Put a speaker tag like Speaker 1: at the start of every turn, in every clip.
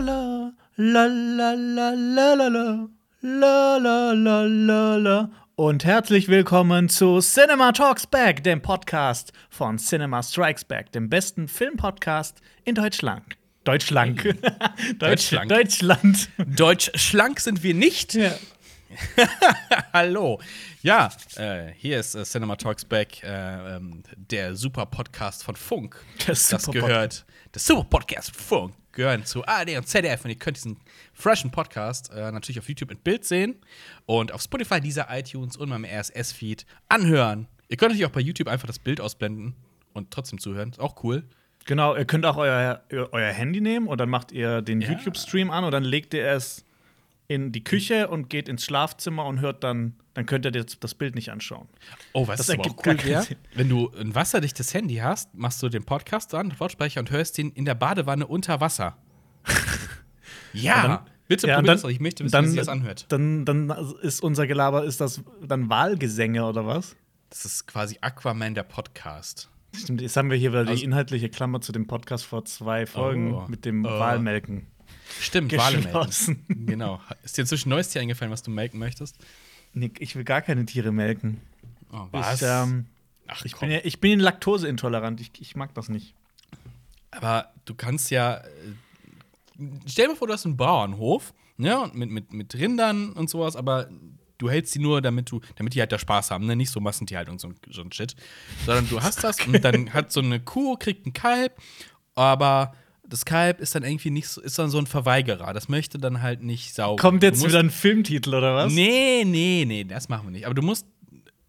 Speaker 1: la la, la la la la la la, la la la la la. Und herzlich willkommen zu Cinema Talks Back, dem Podcast von Cinema Strikes Back, dem besten Filmpodcast in Deutschland. Deutschland. Hey.
Speaker 2: Deutschland.
Speaker 1: Deutschland.
Speaker 2: Deutschland. Deutschschlank sind wir nicht.
Speaker 1: Ja.
Speaker 2: Hallo. Ja, äh, hier ist äh, Cinema Talks Back, äh, ähm, der super Podcast von Funk. Das
Speaker 1: Super
Speaker 2: gehört, der super Podcast von Funk, gehören zu ARD und ZDF. Und ihr könnt diesen freshen Podcast äh, natürlich auf YouTube mit Bild sehen und auf Spotify, dieser iTunes und meinem RSS-Feed anhören. Ihr könnt natürlich auch bei YouTube einfach das Bild ausblenden und trotzdem zuhören. Ist auch cool.
Speaker 1: Genau, ihr könnt auch euer, euer Handy nehmen und dann macht ihr den
Speaker 2: Ja.
Speaker 1: YouTube-Stream an und dann legt ihr es in die Küche und geht ins Schlafzimmer und hört dann, dann könnt ihr das, das Bild nicht anschauen.
Speaker 2: Oh, was
Speaker 1: Das
Speaker 2: das aber auch cool wäre, wenn du ein wasserdichtes Handy hast, machst du den Podcast an, Lautsprecher und hörst ihn in der Badewanne unter Wasser. ja,
Speaker 1: dann-
Speaker 2: bitte
Speaker 1: Ja,
Speaker 2: probier
Speaker 1: dann-
Speaker 2: das aus. Ich möchte wissen,
Speaker 1: dann-
Speaker 2: wie sich das anhört.
Speaker 1: Dann, dann ist unser Gelaber, ist das dann Wahlgesänge oder was?
Speaker 2: Das ist quasi Aquaman der Podcast.
Speaker 1: Stimmt, jetzt haben wir hier wieder
Speaker 2: Also-
Speaker 1: die inhaltliche Klammer zu dem Podcast vor zwei Folgen
Speaker 2: Oh.
Speaker 1: mit dem
Speaker 2: Oh.
Speaker 1: Wahlmelken.
Speaker 2: Stimmt, Wale melken. Genau. Ist dir inzwischen ein neues Tier eingefallen, was du melken möchtest?
Speaker 1: Nick, ich will gar keine Tiere melken.
Speaker 2: Oh,
Speaker 1: Ich, ähm,
Speaker 2: Ach,
Speaker 1: ich, bin ja, ich bin laktoseintolerant. Ich, ich mag das nicht.
Speaker 2: Aber du kannst ja. äh, Stell dir vor, du hast einen Bauernhof, ne, mit, mit, mit Rindern und sowas, aber du hältst sie nur, damit du, damit die halt da Spaß haben, ne? Nicht so Massentierhaltung und so, ein- so ein Shit. Sondern du hast das und dann hat so eine Kuh, kriegt ein Kalb, aber das Kalb ist dann irgendwie nicht so, ist dann so ein Verweigerer. Das möchte dann halt nicht saugen.
Speaker 1: Kommt jetzt
Speaker 2: musst-
Speaker 1: wieder ein Filmtitel oder was?
Speaker 2: Nee, nee, nee, das machen wir nicht. Aber du musst,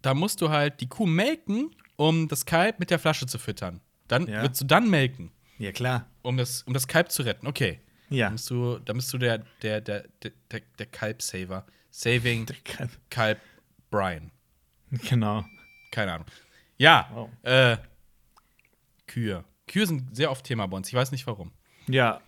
Speaker 2: da musst du halt die Kuh melken, um das Kalb mit der Flasche zu füttern. Dann
Speaker 1: Ja.
Speaker 2: willst du dann melken,
Speaker 1: Ja, klar.
Speaker 2: um das, um das Kalb zu retten. Okay.
Speaker 1: Ja.
Speaker 2: Dann bist du, dann bist du der, der, der, der, der, Kalb-Saver. Saving Kalb Brian.
Speaker 1: Genau.
Speaker 2: Keine Ahnung. Ja,
Speaker 1: Wow.
Speaker 2: äh, Kühe. Kühe sind sehr oft Thema bei uns. Ich weiß nicht warum.
Speaker 1: Ja,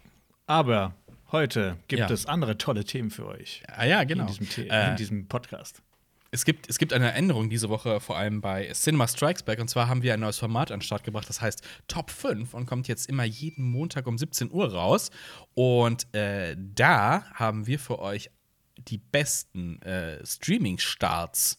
Speaker 1: aber heute gibt
Speaker 2: Ja.
Speaker 1: es andere tolle Themen für euch.
Speaker 2: Ah ja, genau.
Speaker 1: In, diesem The
Speaker 2: Äh,
Speaker 1: in diesem Podcast.
Speaker 2: Es gibt, es gibt eine Änderung diese Woche, vor allem bei Cinema Strikes Back. Und zwar haben wir ein neues Format an den Start gebracht, das heißt Top 5 und kommt jetzt immer jeden Montag um 17 Uhr raus. Und äh, da haben wir für euch die besten äh, Streaming-Starts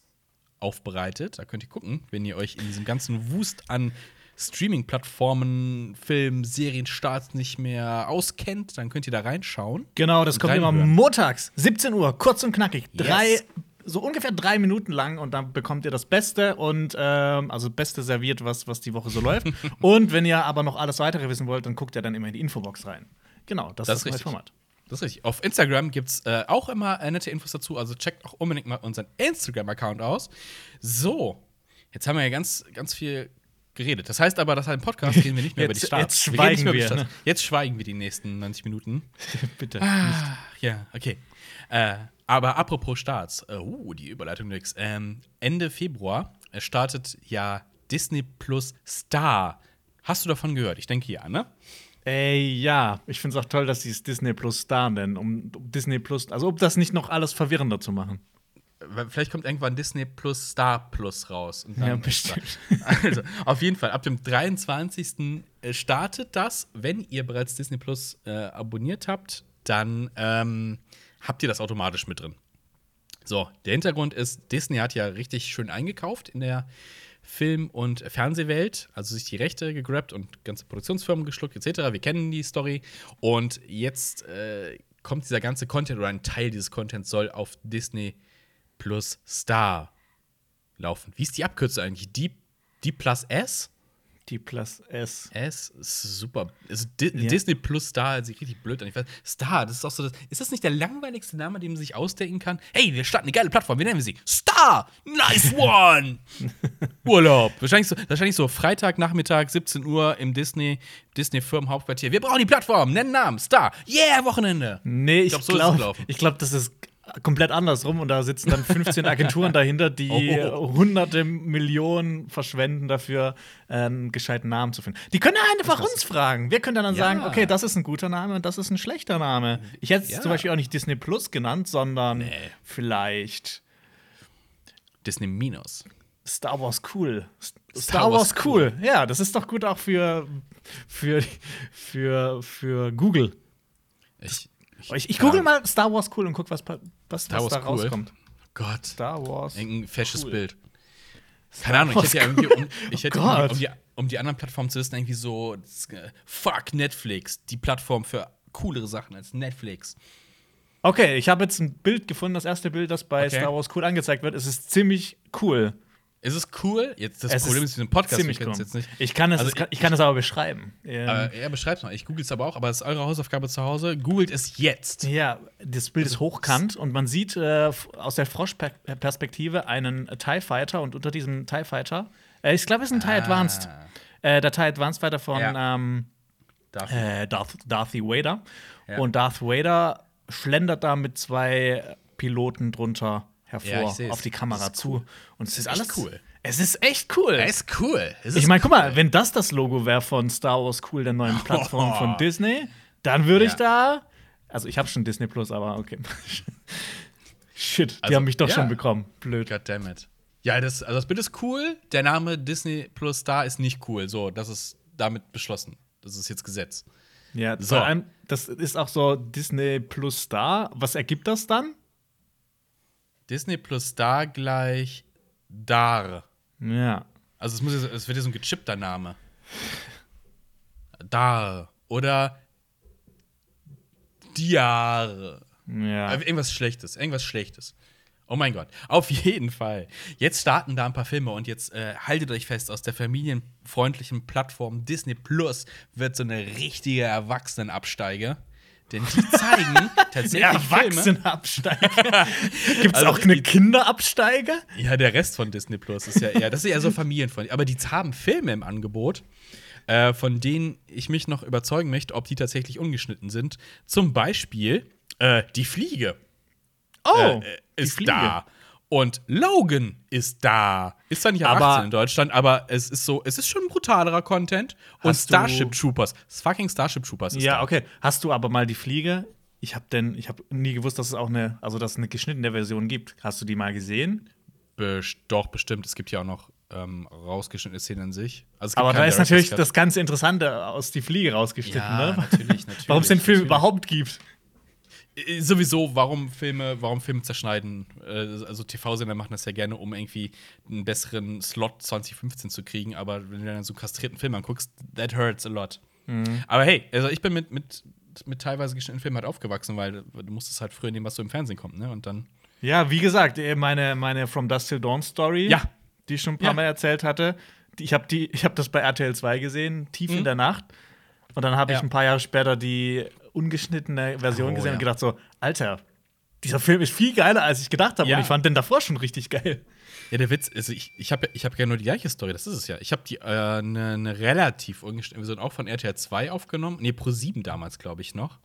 Speaker 2: aufbereitet. Da könnt ihr gucken, wenn ihr euch in diesem ganzen Wust an Streaming-Plattformen, Film, Serien, Starts nicht mehr auskennt, dann könnt ihr da reinschauen.
Speaker 1: Genau, das kommt immer montags, 17 Uhr, kurz und knackig. Drei,
Speaker 2: Yes.
Speaker 1: so ungefähr drei Minuten lang und dann bekommt ihr das Beste und ähm, also Beste serviert, was, was die Woche so läuft. und wenn ihr aber noch alles weitere wissen wollt, dann guckt ihr dann immer in die Infobox rein. Genau, das,
Speaker 2: Das
Speaker 1: ist das. Format.
Speaker 2: Das ist richtig. Auf Instagram gibt es äh, auch immer äh, nette Infos dazu. Also checkt auch unbedingt mal unseren Instagram-Account aus. So, jetzt haben wir ja ganz, ganz viel geredet. Das heißt aber, dass im Podcast reden wir nicht mehr über die
Speaker 1: Jetzt-
Speaker 2: Starts.
Speaker 1: jetzt
Speaker 2: wir nicht
Speaker 1: schweigen
Speaker 2: die
Speaker 1: wir,
Speaker 2: Starts. Jetzt schweigen wir die nächsten 90 Minuten.
Speaker 1: Bitte.
Speaker 2: Ach, ja, okay. Äh, aber apropos Starts, uh, die Überleitung nix. Ähm, Ende Februar äh, startet ja Disney Plus Star. Hast du davon gehört? Ich denke ja, ne?
Speaker 1: Ey, ja, ich finde es auch toll, dass sie es Disney Plus Star nennen, um, um Disney Plus, also um das nicht noch alles verwirrender zu machen.
Speaker 2: Vielleicht kommt irgendwann Disney Plus Star Plus raus. Und
Speaker 1: Ja, bestimmt.
Speaker 2: Also, auf jeden Fall, ab dem 23. startet das. Wenn ihr bereits Disney Plus äh, abonniert habt, dann ähm, habt ihr das automatisch mit drin. So, der Hintergrund ist, Disney hat ja richtig schön eingekauft in der Film- und Fernsehwelt, also sich die Rechte gegrabt und ganze Produktionsfirmen geschluckt, etc. Wir kennen die Story. Und jetzt äh, kommt dieser ganze Content oder ein Teil dieses Contents soll auf Disney Plus Star laufen. Wie ist die Abkürzung eigentlich? Die, die Plus S?
Speaker 1: Die Plus S.
Speaker 2: S ist super. Also Di
Speaker 1: Ja.
Speaker 2: Disney Plus Star hört sich richtig blöd an. Ich weiß, Star, das ist auch so das. Ist das nicht der langweiligste Name, den man sich ausdenken kann? Hey, wir starten eine geile Plattform, wie nennen wir sie? Star! Nice one! Urlaub. Wahrscheinlich so, wahrscheinlich so Freitagnachmittag, 17 Uhr im Disney, Disney Firmenhauptquartier. Wir brauchen die Plattform, nennen Namen, Star. Yeah, Wochenende.
Speaker 1: Nee, ich
Speaker 2: glaub, so
Speaker 1: glaube,
Speaker 2: gelaufen.
Speaker 1: ich glaube, das ist komplett andersrum und da sitzen dann 15 Agenturen dahinter, die
Speaker 2: Oh.
Speaker 1: hunderte Millionen verschwenden dafür, einen gescheiten Namen zu finden. Die können ja einfach uns fragen. Wir können dann, dann
Speaker 2: Ja.
Speaker 1: sagen, okay, das ist ein guter Name und das ist ein schlechter Name. Ich hätte es
Speaker 2: Ja.
Speaker 1: zum Beispiel auch nicht Disney Plus genannt, sondern
Speaker 2: Nee.
Speaker 1: vielleicht
Speaker 2: Disney Minus.
Speaker 1: Star Wars cool. Star,
Speaker 2: Star
Speaker 1: Wars
Speaker 2: Wars
Speaker 1: cool. Ja, das ist doch gut auch für, für, für, für Google.
Speaker 2: Ich,
Speaker 1: Ich, ich, google mal Star Wars cool und guck, was, was,
Speaker 2: Star
Speaker 1: was da
Speaker 2: Wars cool.
Speaker 1: rauskommt.
Speaker 2: Gott.
Speaker 1: Star Wars.
Speaker 2: Irgendein fesches
Speaker 1: Cool.
Speaker 2: Bild. Keine Ahnung, ich hätte ja irgendwie, um, ich hätte
Speaker 1: Oh
Speaker 2: um, die, um, die, um die anderen Plattformen zu wissen, irgendwie so, äh, fuck Netflix, die Plattform für coolere Sachen als Netflix.
Speaker 1: Okay, ich habe jetzt ein Bild gefunden, das erste Bild, das bei
Speaker 2: Okay.
Speaker 1: Star Wars cool angezeigt wird. Es ist ziemlich cool.
Speaker 2: Ist es cool? Jetzt das
Speaker 1: es
Speaker 2: Problem ist,
Speaker 1: ist
Speaker 2: mit dem Podcast,
Speaker 1: ziemlich cool.
Speaker 2: es jetzt nicht.
Speaker 1: Ich kann es,
Speaker 2: Also
Speaker 1: kann, ich kann es aber beschreiben. Ähm,
Speaker 2: Äh, ja, beschreib's mal. Ich google es aber auch, aber es ist eure Hausaufgabe zu Hause. Googelt es jetzt.
Speaker 1: Ja, das Bild
Speaker 2: Also,
Speaker 1: ist hochkant und man sieht äh, aus der Froschperspektive einen TIE Fighter und unter diesem TIE Fighter, äh, ich glaube, es ist ein TIE Advanced,
Speaker 2: Ah,
Speaker 1: äh, der TIE Advanced Fighter von
Speaker 2: Ja.
Speaker 1: ähm,
Speaker 2: darf
Speaker 1: äh, Darth, Darth Vader.
Speaker 2: Ja.
Speaker 1: Und Darth Vader schlendert da mit zwei Piloten drunter hervor
Speaker 2: Ja, ich
Speaker 1: auf die Kamera
Speaker 2: ist
Speaker 1: zu. Und es ist,
Speaker 2: echt
Speaker 1: alles
Speaker 2: cool.
Speaker 1: Es ist echt cool.
Speaker 2: Er ist cool. Es
Speaker 1: ich
Speaker 2: ist
Speaker 1: meine, guck
Speaker 2: cool.
Speaker 1: mal, wenn das das Logo wäre von Star Wars Cool, der neuen Plattform von Disney, dann würde ich da. Also, ich habe schon Disney Plus, aber okay. Shit, die
Speaker 2: Also,
Speaker 1: haben mich doch
Speaker 2: ja.
Speaker 1: schon bekommen. Blöd.
Speaker 2: Goddammit. Ja, das, also das Bild ist cool. Der Name Disney Plus Star ist nicht cool. So, das ist damit beschlossen. Das ist jetzt Gesetz.
Speaker 1: Ja,
Speaker 2: So.
Speaker 1: vor allem, das ist auch so Disney Plus Star. Was ergibt das dann?
Speaker 2: Disney Plus Star gleich Dar.
Speaker 1: Ja.
Speaker 2: Also es, muss es wird ja so ein gechippter Name. Dar. Oder Diar.
Speaker 1: Ja.
Speaker 2: Äh, Irgendwas Schlechtes, irgendwas Schlechtes. Oh mein Gott. Auf jeden Fall. Jetzt starten da ein paar Filme und jetzt äh, haltet euch fest, aus der familienfreundlichen Plattform Disney Plus wird so eine richtige Erwachsenenabsteige. Denn die zeigen tatsächlich.
Speaker 1: Erwachsenenabsteiger. Gibt es
Speaker 2: Also,
Speaker 1: auch eine
Speaker 2: die-
Speaker 1: Kinderabsteiger?
Speaker 2: Ja, der Rest von Disney Plus ist ja eher, das ist eher so familienfreundlich. Aber die haben Filme im Angebot, äh, von denen ich mich noch überzeugen möchte, ob die tatsächlich ungeschnitten sind. Zum Beispiel äh, Die Fliege
Speaker 1: Oh,
Speaker 2: äh,
Speaker 1: die
Speaker 2: ist
Speaker 1: Fliege.
Speaker 2: da. Und Logan ist da. Ist zwar nicht ab
Speaker 1: Aber-
Speaker 2: 18 in Deutschland, aber es ist so, es ist schon brutalerer Content. Und Starship Troopers. Das fucking Starship Troopers ist
Speaker 1: Ja,
Speaker 2: da.
Speaker 1: okay. Hast du aber mal die Fliege? Ich habe denn, ich habe nie gewusst, dass es auch eine, also dass es eine geschnittene Version gibt. Hast du die mal gesehen?
Speaker 2: Best doch, bestimmt. Es gibt ja auch noch ähm, rausgeschnittene Szenen in sich. Also
Speaker 1: Aber da ist natürlich das ganz Interessante aus die Fliege rausgeschnitten,
Speaker 2: Ja,
Speaker 1: ne?
Speaker 2: natürlich, natürlich.
Speaker 1: Warum es den Film
Speaker 2: natürlich.
Speaker 1: überhaupt gibt.
Speaker 2: Äh, Sowieso, warum Filme, warum Filme zerschneiden. Äh, Also TV-Sender machen das ja gerne, um irgendwie einen besseren Slot 2015 zu kriegen. Aber wenn du dann so einen kastrierten Film anguckst, that hurts a lot.
Speaker 1: Mhm.
Speaker 2: Aber hey, also ich bin mit, mit, mit teilweise geschnittenen Filmen halt aufgewachsen, weil du musstest halt früher nehmen, was so im Fernsehen kommt, ne? Und dann.
Speaker 1: Ja, wie gesagt, eh, meine, meine From Dust Till Dawn Story,
Speaker 2: Ja.
Speaker 1: die ich schon ein paar
Speaker 2: Ja.
Speaker 1: Mal erzählt hatte, ich habe hab das bei RTL 2 gesehen, tief in der Nacht. Und dann habe ich
Speaker 2: Mhm. Ja.
Speaker 1: ein paar Jahre später die ungeschnittene Version
Speaker 2: Oh,
Speaker 1: gesehen
Speaker 2: ja.
Speaker 1: und gedacht so, Alter, dieser Film ist viel geiler, als ich gedacht habe.
Speaker 2: Ja.
Speaker 1: Und ich fand den davor schon richtig geil.
Speaker 2: Ja, der Witz, also ich, ich habe ich hab ja nur die gleiche Story, das ist es ja. Ich habe die eine äh, ne- ne relativ ungeschnittene Version auch von RTL 2 aufgenommen. Nee, Pro 7 damals, glaube ich, noch.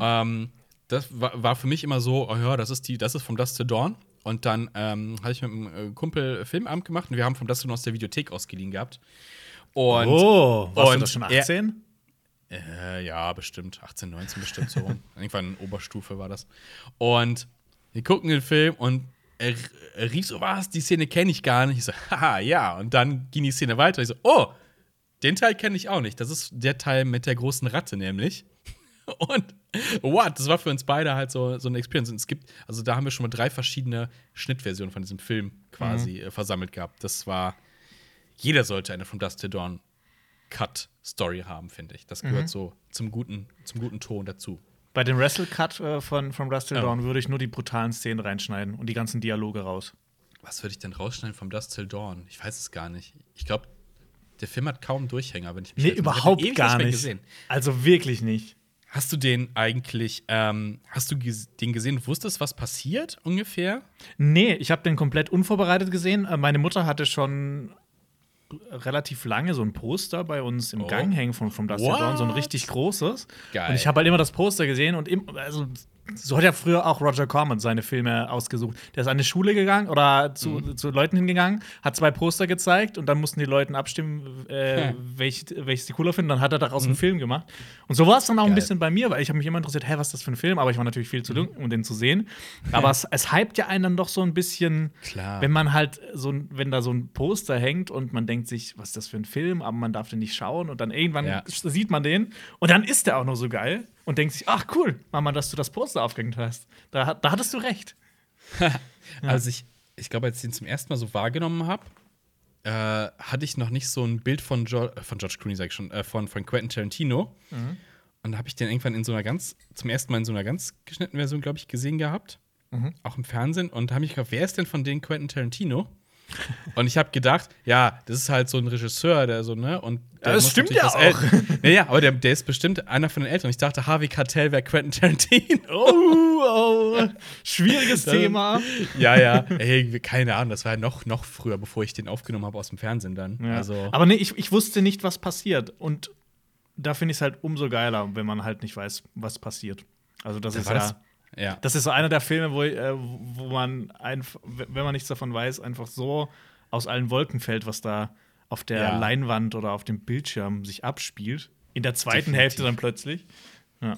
Speaker 2: Ähm, das war, war für mich immer so, oh ja, das ist die, das ist vom Dust to Dawn. Und dann ähm, hatte ich mit einem äh, Kumpel Filmamt gemacht und wir haben vom Dust to Dawn aus der Videothek ausgeliehen gehabt. Und
Speaker 1: oh, warst du
Speaker 2: und
Speaker 1: das schon
Speaker 2: er-
Speaker 1: 18?
Speaker 2: Äh, ja, bestimmt. 18, 19 bestimmt so rum. Irgendwann in Oberstufe war das. Und wir gucken den Film und er, er rief so, was, die Szene kenne ich gar nicht. Ich so, haha, ja. Und dann ging die Szene weiter. Ich so, oh, den Teil kenne ich auch nicht. Das ist der Teil mit der großen Ratte nämlich. Und what? Das war für uns beide halt so, so eine Experience. Und es gibt, also da haben wir schon mal drei verschiedene Schnittversionen von diesem Film quasi äh, versammelt gehabt. Das war, jeder sollte eine From Dust to Dawn Cut-Story haben, finde ich. Das gehört so zum guten, zum guten Ton dazu.
Speaker 1: Bei dem Wrestle Cut äh, von From Dust Till
Speaker 2: Ja.
Speaker 1: Dawn würde ich nur die brutalen Szenen reinschneiden und die ganzen Dialoge raus.
Speaker 2: Was würde ich denn rausschneiden vom Dust Till Dawn? Ich weiß es gar nicht. Ich glaube, der Film hat kaum Durchhänger, wenn ich mich
Speaker 1: Nee, überhaupt gar nicht.
Speaker 2: Gesehen.
Speaker 1: Also wirklich nicht.
Speaker 2: Hast du den eigentlich, ähm, hast du den gesehen, wusstest, was passiert ungefähr?
Speaker 1: Nee, ich habe den komplett unvorbereitet gesehen. Äh, Meine Mutter hatte schon relativ lange so ein Poster bei uns im
Speaker 2: Oh.
Speaker 1: Gang hängen von From Dust
Speaker 2: What?
Speaker 1: Dawn, so ein richtig großes.
Speaker 2: Geil.
Speaker 1: Und ich habe halt immer das Poster gesehen und im, also so hat ja früher auch Roger Corman seine Filme ausgesucht. Der ist an eine Schule gegangen oder zu,
Speaker 2: Mhm.
Speaker 1: zu Leuten hingegangen, hat zwei Poster gezeigt und dann mussten die Leute abstimmen, äh,
Speaker 2: Hm.
Speaker 1: welch, welches die cooler finden. Dann hat er daraus einen Film gemacht. Und so war es dann auch ein
Speaker 2: Geil.
Speaker 1: bisschen bei mir, weil ich habe mich immer interessiert, hä, was ist das für ein Film? Aber ich war natürlich viel zu
Speaker 2: Mhm.
Speaker 1: jung, um den zu sehen. Aber es, es hypt ja einen dann doch so ein bisschen,
Speaker 2: Klar.
Speaker 1: wenn man halt so, ein- wenn da so ein Poster hängt und man denkt sich, was ist das für ein Film? Aber man darf den nicht schauen und dann irgendwann
Speaker 2: Ja.
Speaker 1: sieht man den und dann ist der auch noch so geil. Und denkt sich, ach cool, Mama, dass du das Poster aufgehängt hast. Da, da hattest du recht.
Speaker 2: Also ich, ich glaube, als ich den zum ersten Mal so wahrgenommen habe, äh, hatte ich noch nicht so ein Bild von, jo äh, von George Clooney, sag ich schon, äh, von, von Quentin Tarantino.
Speaker 1: Mhm.
Speaker 2: Und da habe ich den irgendwann in so einer ganz, zum ersten Mal in so einer ganz geschnittenen Version, glaube ich, gesehen gehabt.
Speaker 1: Mhm.
Speaker 2: Auch im Fernsehen. Und da habe ich gefragt, wer ist denn von denen Quentin Tarantino? Und ich habe gedacht, ja, das ist halt so ein Regisseur, der so, ne? Und der
Speaker 1: das stimmt ja
Speaker 2: was äl- ja, ja, aber der, der ist bestimmt einer von den Älteren. Ich dachte, Harvey Keitel wäre Quentin Tarantino.
Speaker 1: Oh, oh. Schwieriges
Speaker 2: Das-
Speaker 1: Thema.
Speaker 2: Ja, ja. Ey, keine Ahnung, das war ja noch, noch früher, bevor ich den aufgenommen habe aus dem Fernsehen dann.
Speaker 1: Ja.
Speaker 2: Also,
Speaker 1: Aber nee, ich, ich wusste nicht, was passiert. Und da finde ich es halt umso geiler, wenn man halt nicht weiß, was passiert. Also, das
Speaker 2: da
Speaker 1: ist ja.
Speaker 2: Das, ja.
Speaker 1: Das ist so einer der Filme, wo, äh, wo man einfach, wenn man nichts davon weiß, einfach so aus allen Wolken fällt, was da auf der
Speaker 2: Ja.
Speaker 1: Leinwand oder auf dem Bildschirm sich abspielt. In der zweiten
Speaker 2: Definitiv.
Speaker 1: Hälfte dann plötzlich. Ja.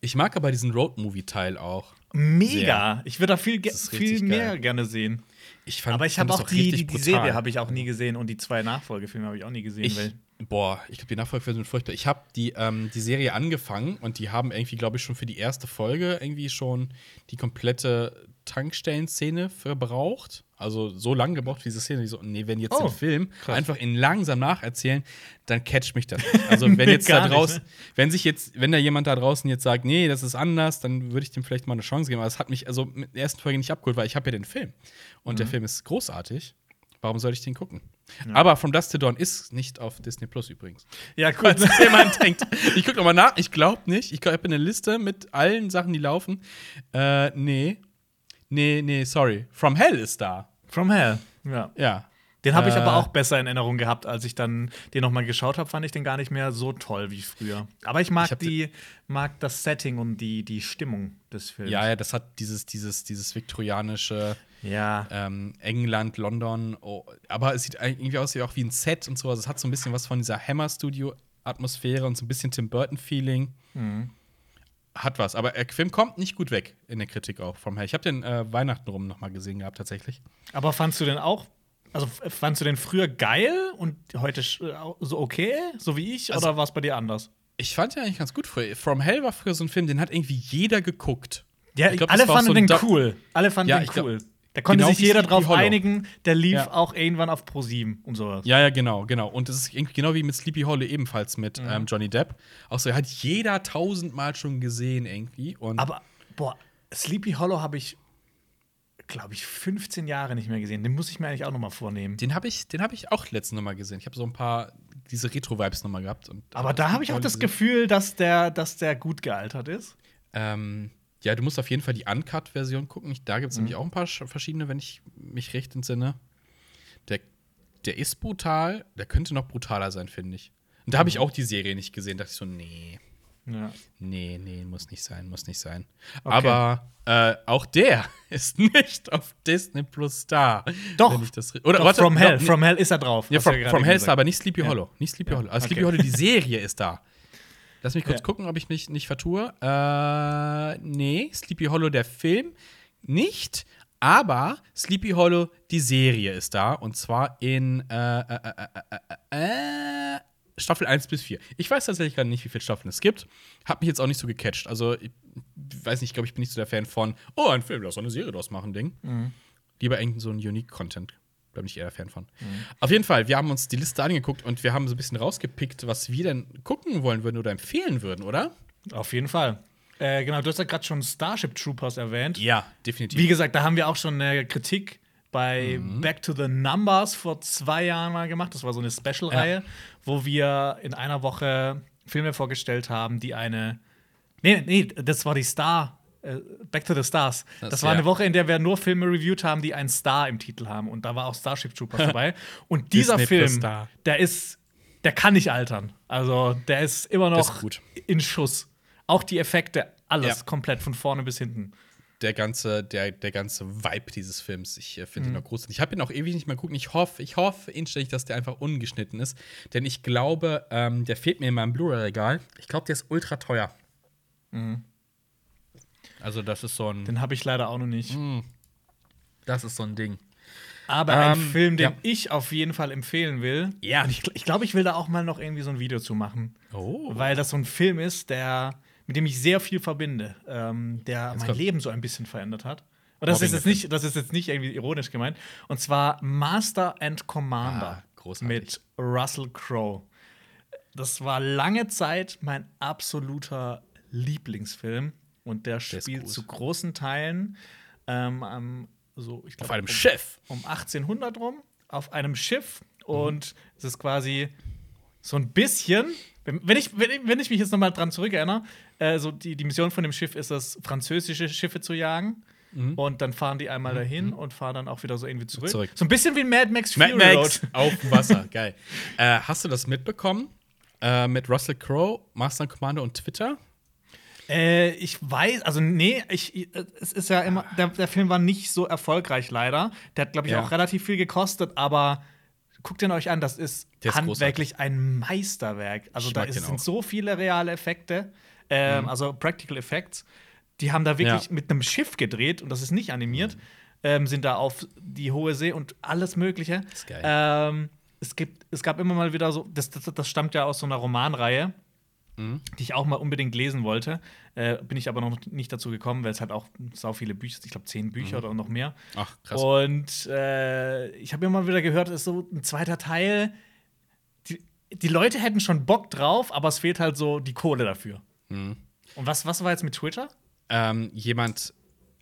Speaker 2: Ich mag aber diesen Road-Movie-Teil auch.
Speaker 1: Mega! Ich würde da viel, viel mehr
Speaker 2: geil.
Speaker 1: gerne sehen.
Speaker 2: Ich fand,
Speaker 1: Aber ich habe auch die, die, die. Serie habe ich auch nie gesehen und die zwei Nachfolgefilme habe ich auch nie gesehen.
Speaker 2: Ich,
Speaker 1: weil
Speaker 2: boah, ich glaube, die Nachfolgeversion sind furchtbar. Ich habe die, ähm, die Serie angefangen und die haben irgendwie, glaube ich, schon für die erste Folge irgendwie schon die komplette Tankstellenszene verbraucht. Also so lang gebraucht, wie diese Szene. Die so, nee, wenn jetzt
Speaker 1: Oh,
Speaker 2: den Film
Speaker 1: krass.
Speaker 2: einfach in langsam nacherzählen, dann catcht mich das nicht. Also wenn jetzt da
Speaker 1: nicht,
Speaker 2: draußen,
Speaker 1: ne?
Speaker 2: wenn sich jetzt, wenn da jemand da draußen jetzt sagt, nee, das ist anders, dann würde ich dem vielleicht mal eine Chance geben. Aber es hat mich also mit der ersten Folge nicht abgeholt, weil ich habe ja den Film. Und
Speaker 1: Mhm.
Speaker 2: der Film ist großartig. Warum soll ich den gucken? Aber From Dust to Dawn ist nicht auf Disney Plus übrigens.
Speaker 1: ja, cool.
Speaker 2: Falls jemand denkt. Ich gucke nochmal nach. Ich glaube nicht. Ich habe eine Liste mit allen Sachen, die laufen. Äh, nee. Nee, nee, sorry. From Hell ist da.
Speaker 1: From Hell. Ja.
Speaker 2: Ja.
Speaker 1: Den habe ich
Speaker 2: Äh,
Speaker 1: aber auch besser in Erinnerung gehabt, als ich dann den noch mal geschaut habe, fand ich den gar nicht mehr so toll wie früher. Aber ich mag
Speaker 2: Ich
Speaker 1: die, mag das Setting und die, die Stimmung des Films.
Speaker 2: Ja, ja, das hat dieses, dieses, dieses viktorianische
Speaker 1: Ja.
Speaker 2: ähm, England, London. Oh, aber es sieht irgendwie aus wie auch wie ein Set und so. Also es hat so ein bisschen was von dieser Hammer Studio-Atmosphäre und so ein bisschen Tim Burton-Feeling.
Speaker 1: Mhm.
Speaker 2: Hat was. Aber der Film kommt nicht gut weg in der Kritik auch vom Hell. Ich habe den äh, Weihnachten rum noch mal gesehen gehabt, tatsächlich.
Speaker 1: Aber fandst du den auch, also fandst du den früher geil und heute äh, so okay, so wie ich,
Speaker 2: Also-
Speaker 1: oder war es bei dir anders?
Speaker 2: Ich fand den eigentlich ganz gut früher. From Hell war früher so ein Film, den hat irgendwie jeder geguckt.
Speaker 1: Ja,
Speaker 2: Ich glaub,
Speaker 1: alle fanden
Speaker 2: so
Speaker 1: den
Speaker 2: Do-
Speaker 1: cool. Alle fanden
Speaker 2: Ja,
Speaker 1: den
Speaker 2: ich glaub-
Speaker 1: cool. Da konnte
Speaker 2: genau
Speaker 1: sich jeder drauf einigen. Der lief
Speaker 2: Ja.
Speaker 1: auch irgendwann auf Pro7 und sowas.
Speaker 2: Ja, ja, genau, genau. Und es ist irgendwie genau wie mit Sleepy Hollow ebenfalls mit
Speaker 1: Mhm.
Speaker 2: ähm, Johnny Depp. Auch so, hat jeder tausendmal schon gesehen irgendwie. Und
Speaker 1: Aber, boah, Sleepy Hollow habe ich, glaube ich, 15 Jahre nicht mehr gesehen. Den muss ich mir eigentlich auch noch mal vornehmen.
Speaker 2: den habe ich, den hab ich auch letztens noch mal gesehen. Ich habe so ein paar diese Retro-Vibes noch mal gehabt. Und
Speaker 1: Aber da habe ich auch das
Speaker 2: Gefühl.
Speaker 1: Gefühl, dass der, dass der gut gealtert ist.
Speaker 2: Ähm, ja, du musst auf jeden Fall die Uncut-Version gucken. Da gibt
Speaker 1: Mhm.
Speaker 2: es nämlich auch ein paar sch- verschiedene, wenn ich mich recht entsinne. Der, der ist brutal, der könnte noch brutaler sein, finde ich. Und da habe
Speaker 1: Mhm.
Speaker 2: ich auch die Serie nicht gesehen. Da dachte ich so, nee,
Speaker 1: Ja.
Speaker 2: nee, nee, muss nicht sein, muss nicht sein.
Speaker 1: Okay.
Speaker 2: Aber äh, auch der ist nicht auf Disney Plus da.
Speaker 1: Doch.
Speaker 2: Das, oder
Speaker 1: Doch,
Speaker 2: warte,
Speaker 1: From Hell,
Speaker 2: doch.
Speaker 1: From Hell ist er drauf.
Speaker 2: Ja, From, From Hell ist da, aber nicht Sleepy
Speaker 1: Ja.
Speaker 2: Hollow. Nicht Sleepy
Speaker 1: Ja,
Speaker 2: Hollow. Also
Speaker 1: okay.
Speaker 2: Sleepy Hollow, die Serie ist da. Lass mich kurz gucken, ob ich mich nicht vertue. Äh, nee, Sleepy Hollow, der Film, nicht. Aber Sleepy Hollow, die Serie ist da. Und zwar in äh, äh, äh, äh, äh, äh, Staffel 1 bis 4. Ich weiß tatsächlich gerade nicht, wie viele Staffeln es gibt. Hab mich jetzt auch nicht so gecatcht. Also, ich weiß nicht, ich glaube, ich bin nicht so der Fan von, oh, ein Film, lass doch eine Serie draus machen, Ding.
Speaker 1: Mhm.
Speaker 2: Lieber irgendwie so ein Unique-Content. Da bin ich eher der Fan von. Auf jeden Fall, wir haben uns die Liste angeguckt und wir haben so ein bisschen rausgepickt, was wir denn gucken wollen würden oder empfehlen würden, oder?
Speaker 1: Auf jeden Fall. Äh, genau, du hast ja gerade schon Starship Troopers erwähnt.
Speaker 2: Ja, definitiv.
Speaker 1: Wie gesagt, da haben wir auch schon eine Kritik bei
Speaker 2: Mhm.
Speaker 1: Back to the Numbers vor zwei Jahren mal gemacht. Das war so eine Special-Reihe, wo wir in einer Woche Filme vorgestellt haben, die eine. Nee, nee, das war die Star. äh, Back to the Stars. Das,
Speaker 2: Das-
Speaker 1: war eine
Speaker 2: ja.
Speaker 1: Woche, in der wir nur Filme reviewed haben, die einen Star im Titel haben. Und da war auch Starship Troopers dabei. Und dieser
Speaker 2: Disney
Speaker 1: Film,
Speaker 2: Star.
Speaker 1: der ist, der kann nicht altern. Also der ist immer noch
Speaker 2: ist gut.
Speaker 1: in Schuss. Auch die Effekte, alles
Speaker 2: Ja.
Speaker 1: komplett von vorne bis hinten.
Speaker 2: Der ganze, der, der ganze Vibe dieses Films. Ich äh, finde
Speaker 1: Mhm.
Speaker 2: ihn auch großartig. Ich habe ihn auch ewig nicht mehr geguckt. Ich hoffe, ich hoffe inständig, dass der einfach ungeschnitten ist. Denn ich glaube, ähm, der fehlt mir in meinem Blu-ray-Regal. Ich glaube, der ist ultra teuer. Also, das ist so ein.
Speaker 1: Den habe ich leider auch noch nicht.
Speaker 2: Mhm. Das ist so ein Ding.
Speaker 1: Aber ein
Speaker 2: Ähm,
Speaker 1: Film, den
Speaker 2: ja.
Speaker 1: ich auf jeden Fall empfehlen will.
Speaker 2: Ja.
Speaker 1: Und ich, ich glaube, ich will da auch mal noch irgendwie so ein Video zu machen.
Speaker 2: Oh.
Speaker 1: Weil das so ein Film ist, der mit dem ich sehr viel verbinde, ähm, der mein
Speaker 2: kommt-
Speaker 1: Leben so ein bisschen verändert hat. Und das ist, jetzt nicht, das ist jetzt nicht irgendwie ironisch gemeint. Und zwar Master and Commander
Speaker 2: Ah,
Speaker 1: mit Russell Crowe. Das war lange Zeit mein absoluter Lieblingsfilm. Und der
Speaker 2: ist
Speaker 1: spielt zu großen Teilen ähm, am, so, glaub,
Speaker 2: Auf einem
Speaker 1: um,
Speaker 2: Schiff.
Speaker 1: um 1800 rum auf einem Schiff
Speaker 2: Mhm.
Speaker 1: und es ist quasi so ein bisschen, wenn ich, wenn ich, wenn ich mich jetzt nochmal dran zurückerinnere, äh, so die, die Mission von dem Schiff ist es, französische Schiffe zu jagen. Und dann fahren die einmal dahin und fahren dann auch wieder so irgendwie zurück.
Speaker 2: Mhm. Zurück.
Speaker 1: So ein bisschen wie Mad Max Fury
Speaker 2: Mad Max
Speaker 1: Road.
Speaker 2: auf dem Wasser, geil. Äh, hast du das mitbekommen? Äh, mit Russell Crowe, Master and Commander und Twitter?
Speaker 1: Äh, ich weiß, also nee, ich, ich- es ist ja immer, der, der Film war nicht so erfolgreich leider. Der hat, glaube ich,
Speaker 2: Ja.
Speaker 1: auch relativ viel gekostet, aber guckt ihn euch an, das ist
Speaker 2: ist
Speaker 1: handwerklich ein Meisterwerk. Also
Speaker 2: Ich
Speaker 1: da ist, sind so viele reale Effekte, ähm, also Practical Effects. Die haben da wirklich
Speaker 2: Ja.
Speaker 1: mit einem Schiff gedreht und das ist nicht animiert, ähm, sind da auf die hohe See und alles Mögliche.
Speaker 2: ist geil.
Speaker 1: Ähm, es, gibt, es gab immer mal wieder so, das, das, das stammt ja aus so einer Romanreihe
Speaker 2: Mhm.
Speaker 1: die ich auch mal unbedingt lesen wollte. Äh, bin ich aber noch nicht dazu gekommen, weil es halt auch sau viele Bücher, ich glaube zehn Bücher oder noch mehr.
Speaker 2: Ach, krass.
Speaker 1: Und äh, ich habe immer wieder gehört, es ist so ein zweiter Teil. Die, die Leute hätten schon Bock drauf, aber es fehlt halt so die Kohle dafür.
Speaker 2: Mhm.
Speaker 1: Und was, was war jetzt mit Twitter?
Speaker 2: ähm, jemand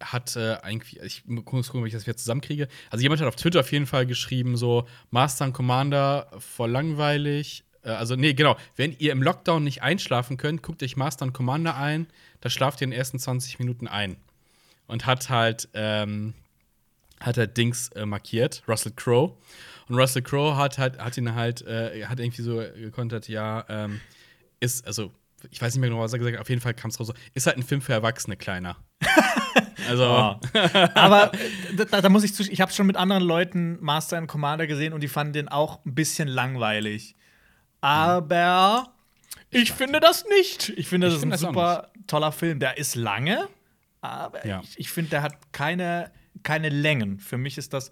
Speaker 2: hat äh, eigentlich, ich muss gucken, ob ich das wieder zusammenkriege. Also jemand hat auf Twitter auf jeden Fall geschrieben, so Master and Commander voll langweilig. Äh, also, nee, genau. Wenn ihr im Lockdown nicht einschlafen könnt, guckt euch Master and Commander ein, da schlaft ihr in den ersten 20 Minuten ein. Und hat halt, ähm, hat er Dings äh, markiert, Russell Crowe. Und Russell Crowe hat, hat, hat ihn halt, äh, hat irgendwie so gekontert, ja, ähm, ist, also, ich weiß nicht mehr genau, was er gesagt hat, auf jeden Fall kam es raus so, ist halt ein Film für Erwachsene, kleiner. also,
Speaker 1: Oh. aber da, da muss ich zu, ich habe schon mit anderen Leuten Master and Commander gesehen und die fanden den auch ein bisschen langweilig. Aber ich, finde das nicht. Ich finde, das
Speaker 2: Ich
Speaker 1: ist
Speaker 2: finde
Speaker 1: ein super toller Film. Der ist lange, aber
Speaker 2: Ja.
Speaker 1: ich, ich finde, der hat keine, keine Längen. Für mich ist das.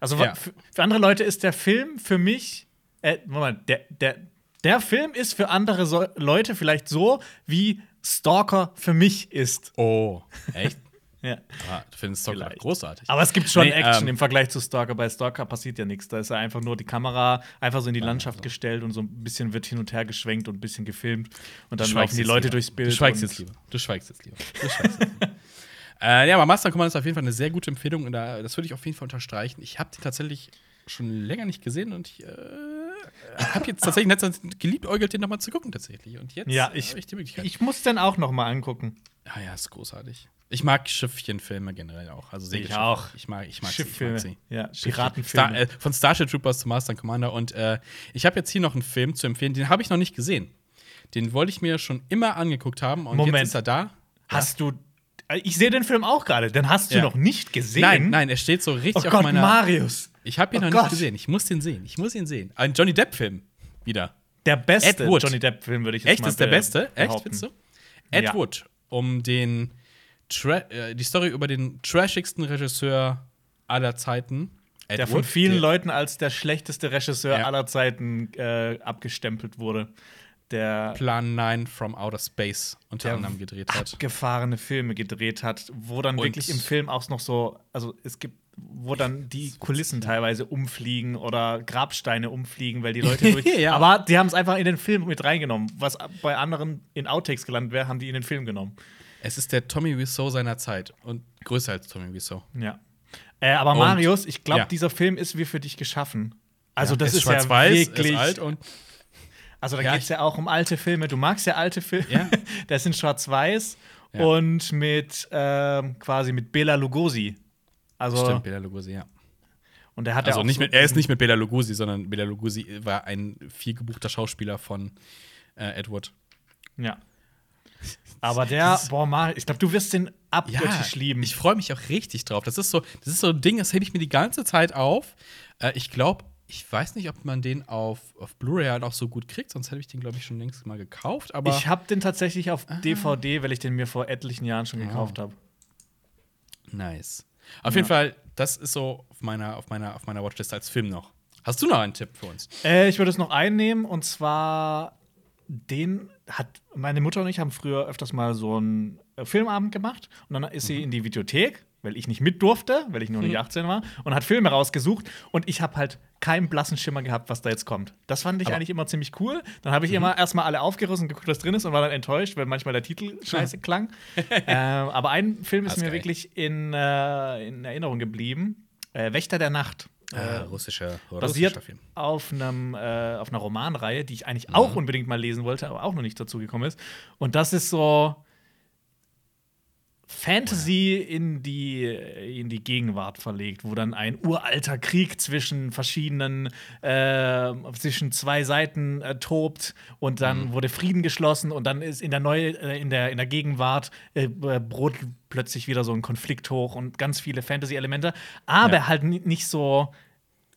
Speaker 1: Also
Speaker 2: Ja.
Speaker 1: für, für andere Leute ist der Film für mich. Äh, Moment, der, der, der Film ist für andere so Leute vielleicht so, wie Stalker für mich ist.
Speaker 2: oh, echt?
Speaker 1: Ja.
Speaker 2: Ah, du findest Stalker
Speaker 1: Vielleicht.
Speaker 2: großartig.
Speaker 1: Aber es gibt schon
Speaker 2: Nee,
Speaker 1: Action
Speaker 2: ähm,
Speaker 1: im Vergleich zu Stalker. Bei Stalker passiert ja nichts. Da ist ja einfach nur die Kamera einfach so in die Landschaft gestellt und so ein bisschen wird hin und her geschwenkt und ein bisschen gefilmt. Und dann laufen die Leute
Speaker 2: lieber.
Speaker 1: durchs Bild.
Speaker 2: Du schweigst jetzt lieber. Du schweigst jetzt lieber. Du schweigst jetzt lieber. äh, ja, aber Master and Commander ist auf jeden Fall eine sehr gute Empfehlung und da, das würde ich auf jeden Fall unterstreichen. Ich habe die tatsächlich schon länger nicht gesehen und ich äh, habe jetzt tatsächlich letztens geliebäugelt, den nochmal zu gucken tatsächlich. Und jetzt
Speaker 1: Ja, ich,
Speaker 2: ich die Möglichkeit.
Speaker 1: ich muss den auch noch mal angucken.
Speaker 2: ja, ja, ist großartig. Ich mag Schiffchenfilme generell auch. Also Segelschiffe.
Speaker 1: auch.
Speaker 2: Ich mag, ich mag
Speaker 1: Schifffilme.
Speaker 2: Sie, ich.
Speaker 1: Ja. Piratenfilme.
Speaker 2: Star, äh, von Starship Troopers zu Master and Commander. Und äh, ich habe jetzt hier noch einen Film zu empfehlen, den habe ich noch nicht gesehen. Den wollte ich mir schon immer angeguckt haben und
Speaker 1: Moment.
Speaker 2: jetzt ist er da.
Speaker 1: Hast du. äh, Ich sehe den Film auch gerade. Den hast du
Speaker 2: Ja.
Speaker 1: noch nicht gesehen.
Speaker 2: Nein, nein, er steht so richtig
Speaker 1: Oh
Speaker 2: auf
Speaker 1: Gott,
Speaker 2: meiner.
Speaker 1: Marius.
Speaker 2: Ich habe ihn
Speaker 1: Oh
Speaker 2: noch
Speaker 1: Gott.
Speaker 2: nicht gesehen. Ich muss den sehen. Ich muss ihn sehen. Ein Johnny Depp-Film wieder.
Speaker 1: Der beste. Johnny Depp-Film, würde ich jetzt
Speaker 2: Echt
Speaker 1: mal
Speaker 2: ist der
Speaker 1: be-
Speaker 2: beste? Echt, findest du? Ed
Speaker 1: Ja.
Speaker 2: Wood um den Tra äh, die Story über den trashigsten Regisseur aller Zeiten. Ed
Speaker 1: Der von vielen
Speaker 2: der-
Speaker 1: Leuten als der schlechteste Regisseur
Speaker 2: Ja.
Speaker 1: aller Zeiten äh, abgestempelt wurde. Der
Speaker 2: Plan 9 from Outer Space unter
Speaker 1: Der
Speaker 2: anderem gedreht hat.
Speaker 1: abgefahrene Filme gedreht hat, wo dann
Speaker 2: Und-
Speaker 1: wirklich im Film auch noch so, also es gibt, wo dann die Kulissen teilweise umfliegen oder Grabsteine umfliegen, weil die Leute durch.
Speaker 2: Ja.
Speaker 1: Aber die haben es einfach in den Film mit reingenommen. Was bei anderen in Outtakes gelandet wäre, haben die in den Film genommen.
Speaker 2: Es ist der Tommy Wiseau seiner Zeit und größer als Tommy Wiseau.
Speaker 1: Ja. Äh, aber
Speaker 2: Und-
Speaker 1: Marius, ich glaube,
Speaker 2: ja.
Speaker 1: dieser Film ist wie für dich geschaffen. Also, das
Speaker 2: Er
Speaker 1: ist, ja
Speaker 2: schwarz-weiß,
Speaker 1: wirklich.
Speaker 2: ist alt und
Speaker 1: Also da
Speaker 2: Ja,
Speaker 1: geht es ja auch um alte Filme. Du magst ja alte Filme.
Speaker 2: Ja.
Speaker 1: das sind schwarz-weiß
Speaker 2: Ja.
Speaker 1: und mit ähm, quasi mit Bela Lugosi. Also
Speaker 2: stimmt, Bela Lugosi, ja.
Speaker 1: und er hat
Speaker 2: Also
Speaker 1: ja auch
Speaker 2: nicht
Speaker 1: so
Speaker 2: mit, er ist nicht mit Bela Lugosi, sondern Bela Lugosi war ein viel gebuchter Schauspieler von äh, Edward.
Speaker 1: Ja. Aber der, boah, Marius, ich glaube, du wirst den abgöttisch lieben.
Speaker 2: Ich freue mich auch richtig drauf. Das ist so, das ist so ein Ding, das hebe ich mir die ganze Zeit auf. Äh, ich glaube, ich weiß nicht, ob man den auf, auf Blu-ray halt auch so gut kriegt, sonst hätte ich den, glaube ich, schon längst mal gekauft. Aber
Speaker 1: Ich habe den tatsächlich auf DVD, weil ich den mir vor etlichen Jahren schon gekauft habe.
Speaker 2: nice. Auf
Speaker 1: Ja.
Speaker 2: jeden Fall, das ist so auf meiner, auf meiner, auf meiner Watchlist als Film noch. Hast du noch einen Tipp für uns?
Speaker 1: Äh, ich würde es noch einnehmen und zwar den hat meine Mutter und ich haben früher öfters mal so einen äh, Filmabend gemacht und dann ist sie
Speaker 2: Mhm.
Speaker 1: in die Videothek, weil ich nicht mit durfte, weil ich noch nicht 18 war, und hat Filme rausgesucht und ich habe halt keinen blassen Schimmer gehabt, was da jetzt kommt. Das fand ich
Speaker 2: Aber- Mhm.
Speaker 1: eigentlich immer ziemlich cool. Dann habe ich immer erstmal alle aufgerissen und geguckt, was drin ist und war dann enttäuscht, weil manchmal der Titel scheiße klang. ähm, aber ein Film ist mir
Speaker 2: geil.
Speaker 1: wirklich in, äh, in Erinnerung geblieben. Äh, Wächter der Nacht.
Speaker 2: Ah, russischer,
Speaker 1: basiert
Speaker 2: russischer Film.
Speaker 1: auf, einem, äh, auf einer Romanreihe, die ich eigentlich
Speaker 2: Mhm.
Speaker 1: auch unbedingt mal lesen wollte, aber auch noch nicht dazu gekommen ist. Und das ist so Fantasy in die, in die Gegenwart verlegt, wo dann ein uralter Krieg zwischen verschiedenen, äh, zwischen zwei Seiten äh, tobt und dann
Speaker 2: Mhm.
Speaker 1: wurde Frieden geschlossen und dann ist in der neue, äh, in der, in der Gegenwart äh, brodelt plötzlich wieder so ein Konflikt hoch und ganz viele Fantasy-Elemente, aber
Speaker 2: Ja.
Speaker 1: halt ni- nicht so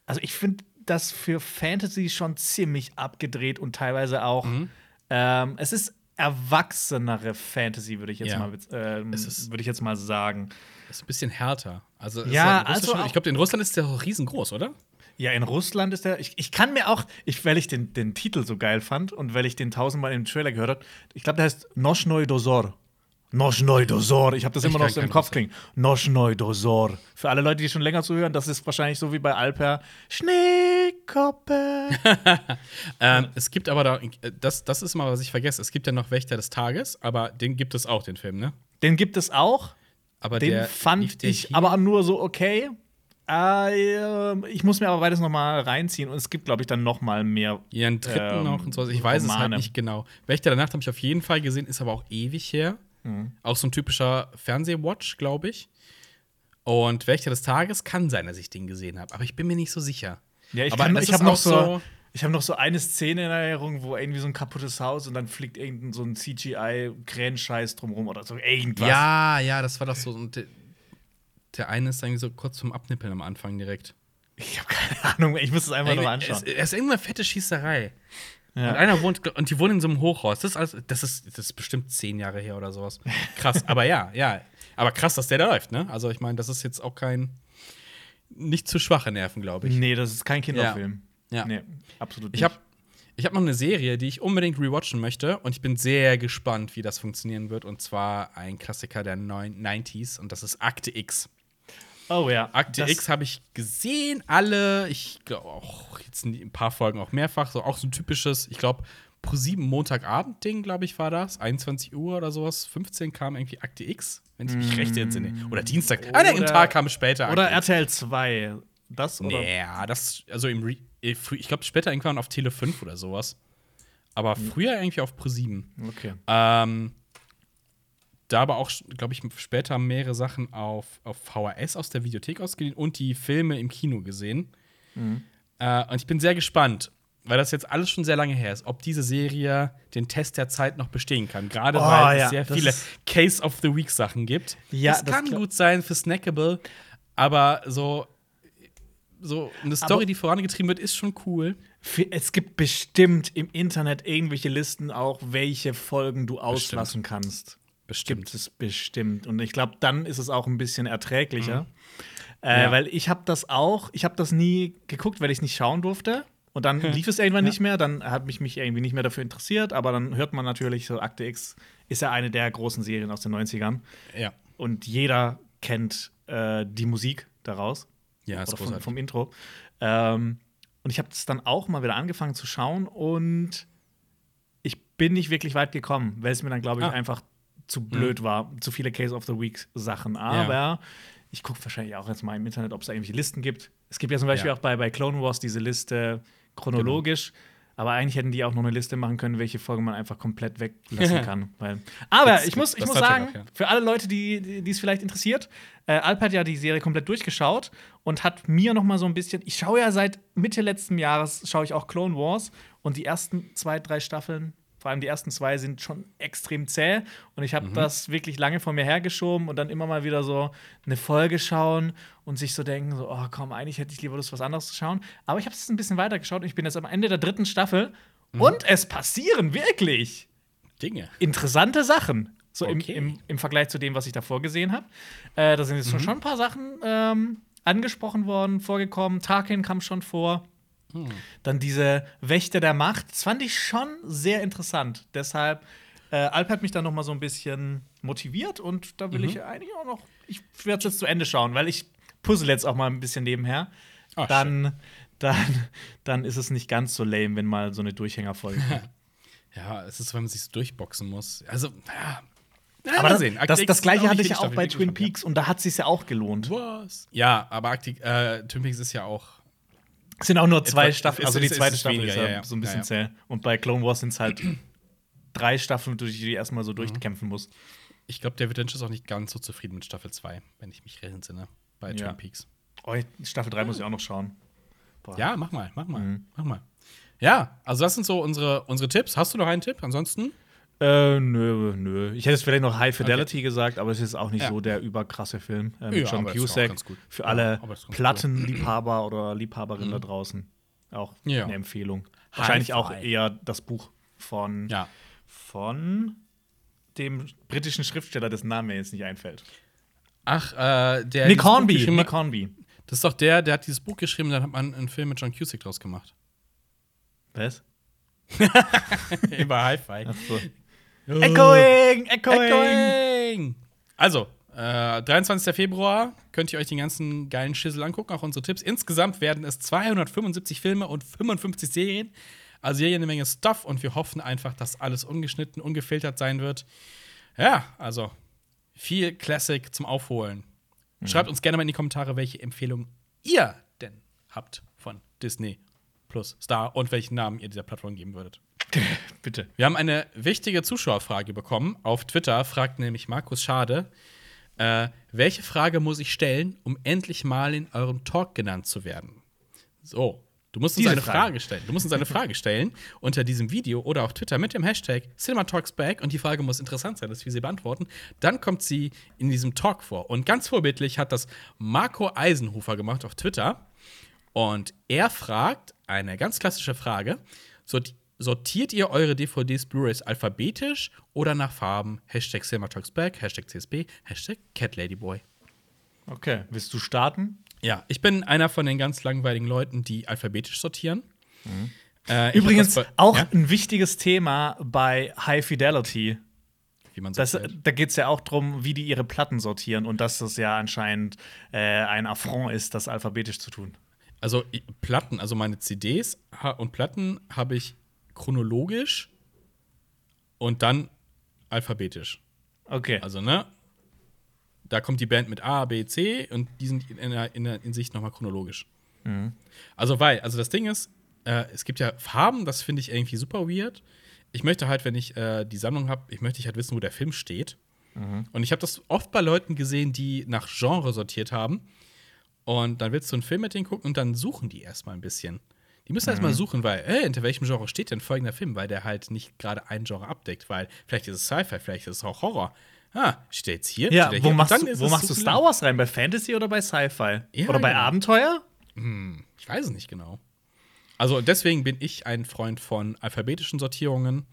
Speaker 1: also ich finde das für Fantasy schon ziemlich abgedreht und teilweise auch.
Speaker 2: Mhm.
Speaker 1: Ähm, es ist erwachsenere Fantasy, würde ich jetzt
Speaker 2: Ja.
Speaker 1: mal
Speaker 2: Es ist-
Speaker 1: würde ich jetzt mal sagen.
Speaker 2: Ist ein bisschen härter. Also,
Speaker 1: Ja, also
Speaker 2: ich glaube, in Russland ist der auch riesengroß, oder?
Speaker 1: Ja, in Russland ist der. Ich, ich kann mir auch, ich, weil ich den, den Titel so geil fand und weil ich den tausendmal im Trailer gehört habe, ich glaube, der heißt Noschnoi Dosor. Noschnoi Dosor. Ich habe das
Speaker 2: Ich
Speaker 1: immer noch so im Kopf klingen. Noschnoi Dosor. Für alle Leute, die schon länger zuhören, das ist wahrscheinlich so wie bei Alper. Schneekoppe.
Speaker 2: Ähm, es gibt aber da, das, das ist mal, was ich vergesse. Es gibt ja noch Wächter des Tages, aber den gibt es auch, den Film, ne?
Speaker 1: den gibt es auch.
Speaker 2: Aber
Speaker 1: Den
Speaker 2: der
Speaker 1: fand ich
Speaker 2: hier?
Speaker 1: aber nur so okay. Äh, ich muss mir aber beides noch mal reinziehen und es gibt, glaube ich, dann noch mal mehr.
Speaker 2: Ja, einen dritten
Speaker 1: ähm,
Speaker 2: noch und so. Ich weiß es halt
Speaker 1: Romane.
Speaker 2: nicht genau. Wächter der Nacht habe ich auf jeden Fall gesehen, ist aber auch ewig her.
Speaker 1: Mhm.
Speaker 2: Auch so ein typischer Fernsehwatch, glaube ich. Und Wächter des Tages kann sein, dass ich den gesehen habe, aber ich bin mir nicht so sicher.
Speaker 1: Ja, ich,
Speaker 2: aber
Speaker 1: kann-
Speaker 2: das
Speaker 1: ich
Speaker 2: ist
Speaker 1: habe noch so. Ich habe noch so eine Szene in Erinnerung, wo irgendwie so ein kaputtes Haus und dann fliegt irgendein so ein CGI-Krähenscheiß drumrum oder so irgendwas.
Speaker 2: Ja, ja, das war das so. Und der, der eine ist irgendwie so kurz zum Abnippeln am Anfang direkt.
Speaker 1: Ich habe keine Ahnung, ich muss es einfach nur
Speaker 2: Es,
Speaker 1: anschauen.
Speaker 2: es ist irgendeine fette Schießerei.
Speaker 1: Ja.
Speaker 2: Und einer wohnt, und die wohnen in so einem Hochhaus. Das ist, alles, das ist, das ist bestimmt zehn Jahre her oder sowas. Krass, aber ja, ja. Aber krass, dass der da läuft, ne? Also, ich meine, das ist jetzt auch kein. Nicht zu schwache Nerven, glaube ich.
Speaker 1: Nee, das ist kein Kinderfilm.
Speaker 2: Ja.
Speaker 1: Nee, absolut
Speaker 2: Ich habe ich hab noch eine Serie, die ich unbedingt rewatchen möchte. Und ich bin sehr gespannt, wie das funktionieren wird. Und zwar ein Klassiker der neun- 90s. Und das ist Akte X.
Speaker 1: Oh ja.
Speaker 2: Akte
Speaker 1: das-
Speaker 2: X habe ich gesehen, alle. Ich glaube auch jetzt ein paar Folgen auch mehrfach. So auch so ein typisches, ich glaube, pro sieben Montagabend-Ding, glaube ich, war das. 21 Uhr oder sowas. 15 kam irgendwie Akte X, wenn ich mich recht entsinne. Oder Dienstag. Ah, der
Speaker 1: Oder-
Speaker 2: Tag kam später.
Speaker 1: Oder
Speaker 2: Akte X.
Speaker 1: RTL 2. Das oder?
Speaker 2: Nee, ja, das, also im Re äh, ich glaube später irgendwann auf Tele 5 oder sowas. Aber früher irgendwie auf Pro 7.
Speaker 1: Okay.
Speaker 2: Ähm, da aber auch, glaube ich, später mehrere Sachen auf, auf VHS aus der Videothek ausgeliehen und die Filme im Kino gesehen.
Speaker 1: Mhm.
Speaker 2: Äh, und ich bin sehr gespannt, weil das jetzt alles schon sehr lange her ist, ob diese Serie den Test der Zeit noch bestehen kann. Gerade
Speaker 1: Oh,
Speaker 2: weil
Speaker 1: ja,
Speaker 2: es sehr viele Case of the Week Sachen gibt.
Speaker 1: Ja,
Speaker 2: das
Speaker 1: das
Speaker 2: kann gut sein für Snackable, aber so, so eine Story,
Speaker 1: Aber-
Speaker 2: die vorangetrieben wird, ist schon cool.
Speaker 1: Es gibt bestimmt im Internet irgendwelche Listen auch, welche Folgen du auslassen kannst.
Speaker 2: Bestimmt.
Speaker 1: Es bestimmt. Und ich glaube, dann ist es auch ein bisschen erträglicher. Äh,
Speaker 2: Ja.
Speaker 1: Weil ich habe das auch, ich habe das nie geguckt, weil ich es nicht schauen durfte. Und dann lief es irgendwann nicht mehr, dann hat mich mich irgendwie nicht mehr dafür interessiert, aber dann hört man natürlich, so Akte X ist ja eine der großen Serien aus den 90ern.
Speaker 2: Ja.
Speaker 1: Und jeder kennt äh, die Musik daraus.
Speaker 2: Ja, ist
Speaker 1: oder vom, vom Intro. Ähm, und ich habe es dann auch mal wieder angefangen zu schauen und ich bin nicht wirklich weit gekommen, weil es mir dann, glaube ich,
Speaker 2: Ah. Mhm.
Speaker 1: einfach zu blöd war. Zu viele Case of the Week Sachen. Aber ich gucke wahrscheinlich auch jetzt mal im Internet, ob es da irgendwelche Listen gibt. Es gibt ja zum Beispiel
Speaker 2: Ja.
Speaker 1: auch bei, bei Clone Wars diese Liste chronologisch. Aber eigentlich hätten die auch noch eine Liste machen können, welche Folgen man einfach komplett weglassen kann. Weil aber
Speaker 2: Das-
Speaker 1: ich muss, ich muss sagen,
Speaker 2: noch, ja.
Speaker 1: für alle Leute, die es vielleicht interessiert, äh, Alp hat ja die Serie komplett durchgeschaut und hat mir noch mal so ein bisschen. Ich schaue ja seit Mitte letzten Jahres schaue ich auch Clone Wars und die ersten zwei, drei Staffeln, vor allem die ersten zwei, sind schon extrem zäh und ich
Speaker 2: Mhm.
Speaker 1: habe das wirklich lange vor mir hergeschoben und dann immer mal wieder so eine Folge schauen und sich so denken, so, oh komm, eigentlich hätte ich lieber Lust, was anderes zu schauen. Aber ich habe es ein bisschen weiter geschaut und ich bin jetzt am Ende der dritten Staffel
Speaker 2: Mhm.
Speaker 1: und es passieren wirklich
Speaker 2: Dinge.
Speaker 1: interessante Sachen. So
Speaker 2: Okay.
Speaker 1: im, im, im Vergleich zu dem, was ich davor gesehen habe. Äh, da sind jetzt schon ein paar Sachen ähm, angesprochen worden, vorgekommen. Tarkin kam schon vor. Dann diese Wächter der Macht. Das fand ich schon sehr interessant. Deshalb, äh, Alp hat mich dann noch mal so ein bisschen motiviert und da will
Speaker 2: Mhm.
Speaker 1: ich eigentlich auch noch, ich werde es jetzt zu Ende schauen, weil ich puzzle jetzt auch mal ein bisschen nebenher.
Speaker 2: Ach,
Speaker 1: dann, dann, dann ist es nicht ganz so lame, wenn mal so eine Durchhängerfolge kommt.
Speaker 2: Ja, es ist, wenn man sich so durchboxen muss. Also, ja. Ja,
Speaker 1: Aber das,
Speaker 2: sehen.
Speaker 1: das, das gleiche hatte ich ja auch bei Twin Peaks und da hat es sich ja auch gelohnt.
Speaker 2: Was? Ja, aber Arctic, äh, Twin Peaks ist ja auch.
Speaker 1: Es sind auch nur zwei
Speaker 2: Etwa-
Speaker 1: Staffeln,
Speaker 2: ist-
Speaker 1: also die
Speaker 2: ist-
Speaker 1: zweite
Speaker 2: ist
Speaker 1: Staffel
Speaker 2: weniger,
Speaker 1: ist ja,
Speaker 2: ja, ja.
Speaker 1: so ein bisschen
Speaker 2: Ja,
Speaker 1: zäh. Und bei Clone Wars sind es halt drei Staffeln, durch die du erstmal so durchkämpfen musst.
Speaker 2: Ich glaube, David Lynch ist auch nicht ganz so zufrieden mit Staffel 2, wenn ich mich recht entsinne, bei
Speaker 1: Ja.
Speaker 2: Twin Peaks.
Speaker 1: Oh, Staffel 3 muss ich auch noch schauen. Boah.
Speaker 2: Ja, mach mal, mach mal,
Speaker 1: Mhm.
Speaker 2: mach mal. Ja, also das sind so unsere, unsere Tipps. Hast du noch einen Tipp? Ansonsten?
Speaker 1: Äh, nö, nö. Ich hätte jetzt vielleicht noch High Fidelity gesagt, aber es ist auch nicht
Speaker 2: Ja.
Speaker 1: so der überkrasse Film. Ähm,
Speaker 2: Ja,
Speaker 1: John Cusack.
Speaker 2: ganz gut.
Speaker 1: Für
Speaker 2: Ja,
Speaker 1: alle
Speaker 2: ganz
Speaker 1: Plattenliebhaber oder Liebhaberinnen da draußen. Auch
Speaker 2: Ja.
Speaker 1: eine Empfehlung. Wahrscheinlich auch eher das Buch von,
Speaker 2: Ja.
Speaker 1: von dem britischen Schriftsteller, dessen Name mir jetzt nicht einfällt.
Speaker 2: Ach, äh, der.
Speaker 1: Nick Hornby. Nick Hornby.
Speaker 2: Das ist doch der, der hat dieses Buch geschrieben, dann hat man einen Film mit John Cusack draus gemacht.
Speaker 1: Was?
Speaker 2: Über Hi-Fi.
Speaker 1: So. Echoing, echoing.
Speaker 2: Echoing! Also, äh, 23. Februar könnt ihr euch den ganzen geilen Schissel angucken, auch unsere Tipps. Insgesamt werden es 275 Filme und 55 Serien. Also hier eine Menge Stuff und wir hoffen einfach, dass alles ungeschnitten, ungefiltert sein wird. Ja, also viel Classic zum Aufholen. Schreibt uns gerne mal in die Kommentare, welche Empfehlung ihr denn habt von Disney plus Star und welchen Namen ihr dieser Plattform geben würdet.
Speaker 1: Bitte.
Speaker 2: Wir haben eine wichtige Zuschauerfrage bekommen. Auf Twitter fragt nämlich Markus Schade, äh, welche Frage muss ich stellen, um endlich mal in eurem Talk genannt zu werden? So, du musst uns
Speaker 1: Diese
Speaker 2: eine
Speaker 1: Frage.
Speaker 2: Frage. stellen. Du musst uns eine Frage stellen unter diesem Video oder auf Twitter mit dem Hashtag CinemaTalksBack und die Frage muss interessant sein, dass wir sie beantworten. Dann kommt sie in diesem Talk vor. Und ganz vorbildlich hat das Marco Eisenhofer gemacht auf Twitter. Und er fragt eine ganz klassische Frage: Sort- Sortiert ihr eure DVDs, Blu-rays alphabetisch oder nach Farben? Hashtag CinemaTalksBack, Hashtag CSB, Hashtag CatLadyboy.
Speaker 1: Okay, willst du starten?
Speaker 2: Ja, ich bin einer von den ganz langweiligen Leuten, die alphabetisch sortieren. Äh, ich hab
Speaker 1: Übrigens auch
Speaker 2: ja,
Speaker 1: ein wichtiges Thema bei High Fidelity.
Speaker 2: wie man
Speaker 1: Das, da geht es ja auch darum, wie die ihre Platten sortieren und dass das ja anscheinend äh, ein Affront ist, das alphabetisch zu tun.
Speaker 2: Also Platten, also meine CDs und Platten habe ich chronologisch und dann alphabetisch.
Speaker 1: Okay.
Speaker 2: Also, ne? Da kommt die Band mit A, B, C und die sind in, der, in, der, in sich nochmal chronologisch. Also, weil, also das Ding ist, äh, es gibt ja Farben, das finde ich irgendwie super weird. Ich möchte halt, wenn ich äh, die Sammlung habe, ich möchte halt wissen, wo der Film steht. Und ich habe das oft bei Leuten gesehen, die nach Genre sortiert haben. Und dann willst du einen Film mit denen gucken und dann suchen die erstmal ein bisschen. Die müssen erstmal suchen, weil, ey, hinter welchem Genre steht denn folgender Film? Weil der halt nicht gerade ein Genre abdeckt, weil vielleicht ist es Sci-Fi, vielleicht ist es auch Horror. Ah, steht jetzt hier?
Speaker 1: ja, wo
Speaker 2: hier?
Speaker 1: Machst, du, wo machst du
Speaker 2: zu
Speaker 1: Star. Wars rein? Bei Fantasy oder bei Sci-Fi?
Speaker 2: Ja,
Speaker 1: oder bei
Speaker 2: genau.
Speaker 1: Abenteuer?
Speaker 2: Ich weiß es nicht genau. Also deswegen bin ich ein Freund von alphabetischen Sortierungen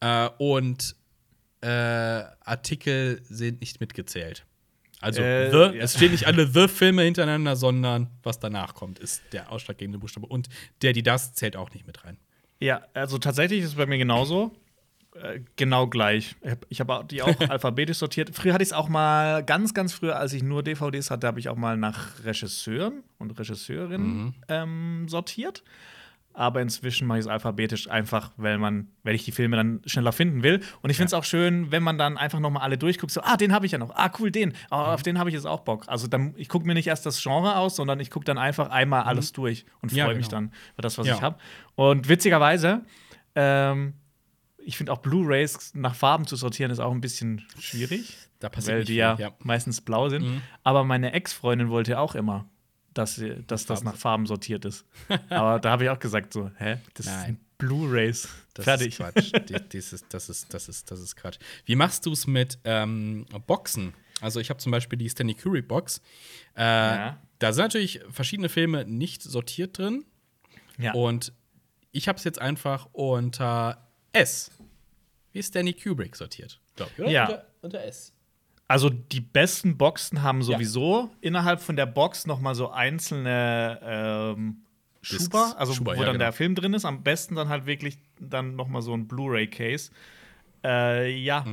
Speaker 2: äh, und äh, Artikel sind nicht mitgezählt. Also
Speaker 1: Äh,
Speaker 2: The,
Speaker 1: ja.
Speaker 2: es stehen nicht alle The-Filme hintereinander, sondern was danach kommt, ist der ausschlaggebende Buchstabe. Und der, die das zählt auch nicht mit rein.
Speaker 1: Ja, also tatsächlich ist es bei mir genauso. Äh, genau gleich. Ich habe hab die auch alphabetisch sortiert. Früher hatte ich es auch mal, ganz, ganz früher, als ich nur DVDs hatte, habe ich auch mal nach Regisseuren und Regisseurinnen ähm, sortiert. Aber inzwischen mache ich es alphabetisch einfach, weil man, weil ich die Filme dann schneller finden will. Und ich finde es auch schön, wenn man dann einfach noch mal alle durchguckt. So, ah, den habe ich ja noch. Ah, cool, den. Ah, auf den habe ich jetzt auch Bock. Also dann, ich gucke mir nicht erst das Genre aus, sondern ich gucke dann einfach einmal alles durch und freue
Speaker 2: Ja,
Speaker 1: mich
Speaker 2: genau.
Speaker 1: dann über das, was
Speaker 2: Ja.
Speaker 1: ich habe. Und witzigerweise, ähm, ich finde auch Blu-rays nach Farben zu sortieren ist auch ein bisschen schwierig,
Speaker 2: Da passiert
Speaker 1: weil die
Speaker 2: viel,
Speaker 1: ja,
Speaker 2: ja.
Speaker 1: meistens blau sind.
Speaker 2: Mhm.
Speaker 1: Aber meine Ex-Freundin wollte auch immer, dass, sie, dass das nach Farben sortiert ist. Aber da habe ich auch gesagt so, hä, das
Speaker 2: Nein.
Speaker 1: sind Blu-rays.
Speaker 2: Das
Speaker 1: Fertig.
Speaker 2: ist Quatsch. Die- das, ist, das, ist, das, ist, das ist Quatsch. Wie machst du es mit ähm, Boxen? Also, ich habe zum Beispiel die Stanley Kubrick Box. Äh,
Speaker 1: Ja.
Speaker 2: Da sind natürlich verschiedene Filme nicht sortiert drin.
Speaker 1: Ja.
Speaker 2: Und ich habe es jetzt einfach unter S. Wie Stanley Kubrick sortiert, glaube ich, oder?
Speaker 1: Ja.
Speaker 2: Unter, unter S.
Speaker 1: Also die besten Boxen haben sowieso innerhalb von der Box noch mal so einzelne ähm. Schuber, also
Speaker 2: Schuber,
Speaker 1: wo
Speaker 2: ja,
Speaker 1: dann
Speaker 2: genau.
Speaker 1: der Film drin ist. Am besten dann halt wirklich dann noch mal so ein Blu-ray-Case. Äh, ja,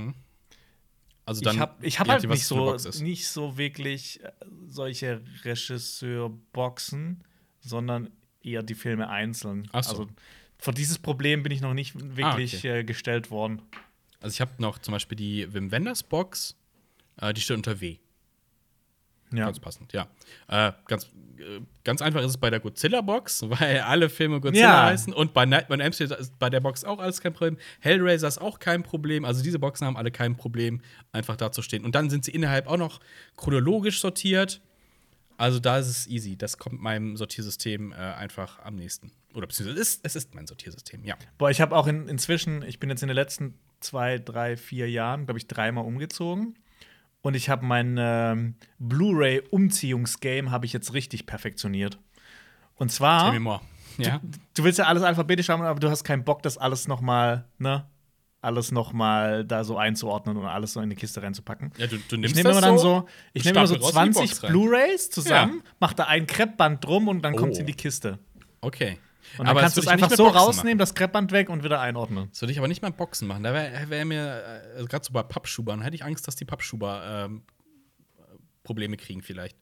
Speaker 2: Also dann,
Speaker 1: ich habe ich hab halt nicht so, nicht so wirklich äh, solche Regisseur-Boxen, sondern eher die Filme einzeln.
Speaker 2: Ach so.
Speaker 1: Also vor dieses Problem bin ich noch nicht wirklich
Speaker 2: okay.
Speaker 1: äh, gestellt worden.
Speaker 2: Also ich habe noch zum Beispiel die Wim Wenders Box, äh, die steht unter W.
Speaker 1: Ja.
Speaker 2: Ganz passend, ja. Äh, ganz, äh, ganz einfach ist es bei der Godzilla-Box, weil alle Filme Godzilla
Speaker 1: Ja.
Speaker 2: heißen. Und bei Nightmare on Elm Street ist bei der Box auch alles kein Problem. Hellraiser ist auch kein Problem. Also diese Boxen haben alle kein Problem, einfach da zu stehen. Und dann sind sie innerhalb auch noch chronologisch sortiert. Also da ist es easy. Das kommt meinem Sortiersystem äh, einfach am nächsten. Oder beziehungsweise es ist, es ist mein Sortiersystem, ja.
Speaker 1: Boah, ich habe auch in, inzwischen, ich bin jetzt in den letzten zwei, drei, vier Jahren, glaube ich, dreimal umgezogen. Und ich habe mein ähm, Blu-ray-Umziehungsgame habe ich jetzt richtig perfektioniert. Und zwar,
Speaker 2: Tell me more. Ja.
Speaker 1: du willst ja alles alphabetisch haben, aber du hast keinen Bock, das alles noch mal, ne? Alles noch mal da so einzuordnen und alles so in die Kiste reinzupacken.
Speaker 2: ja, du, du
Speaker 1: Ich
Speaker 2: nimmst
Speaker 1: nehme immer
Speaker 2: das
Speaker 1: dann so, ich nehme immer so
Speaker 2: stapel raus in die
Speaker 1: 20
Speaker 2: Box rein.
Speaker 1: Blu-rays zusammen, mach da ein Kreppband drum und dann kommt
Speaker 2: Oh.
Speaker 1: in die Kiste.
Speaker 2: Okay.
Speaker 1: Und dann kannst du es einfach so
Speaker 2: Boxen
Speaker 1: rausnehmen,
Speaker 2: Machen.
Speaker 1: das Kreppband weg und wieder einordnen.
Speaker 2: Das würde ich aber nicht mal Boxen machen. Da wäre wär mir, äh, gerade so bei Pappschubern, hätte ich Angst, dass die Pappschuber ähm, Probleme kriegen vielleicht.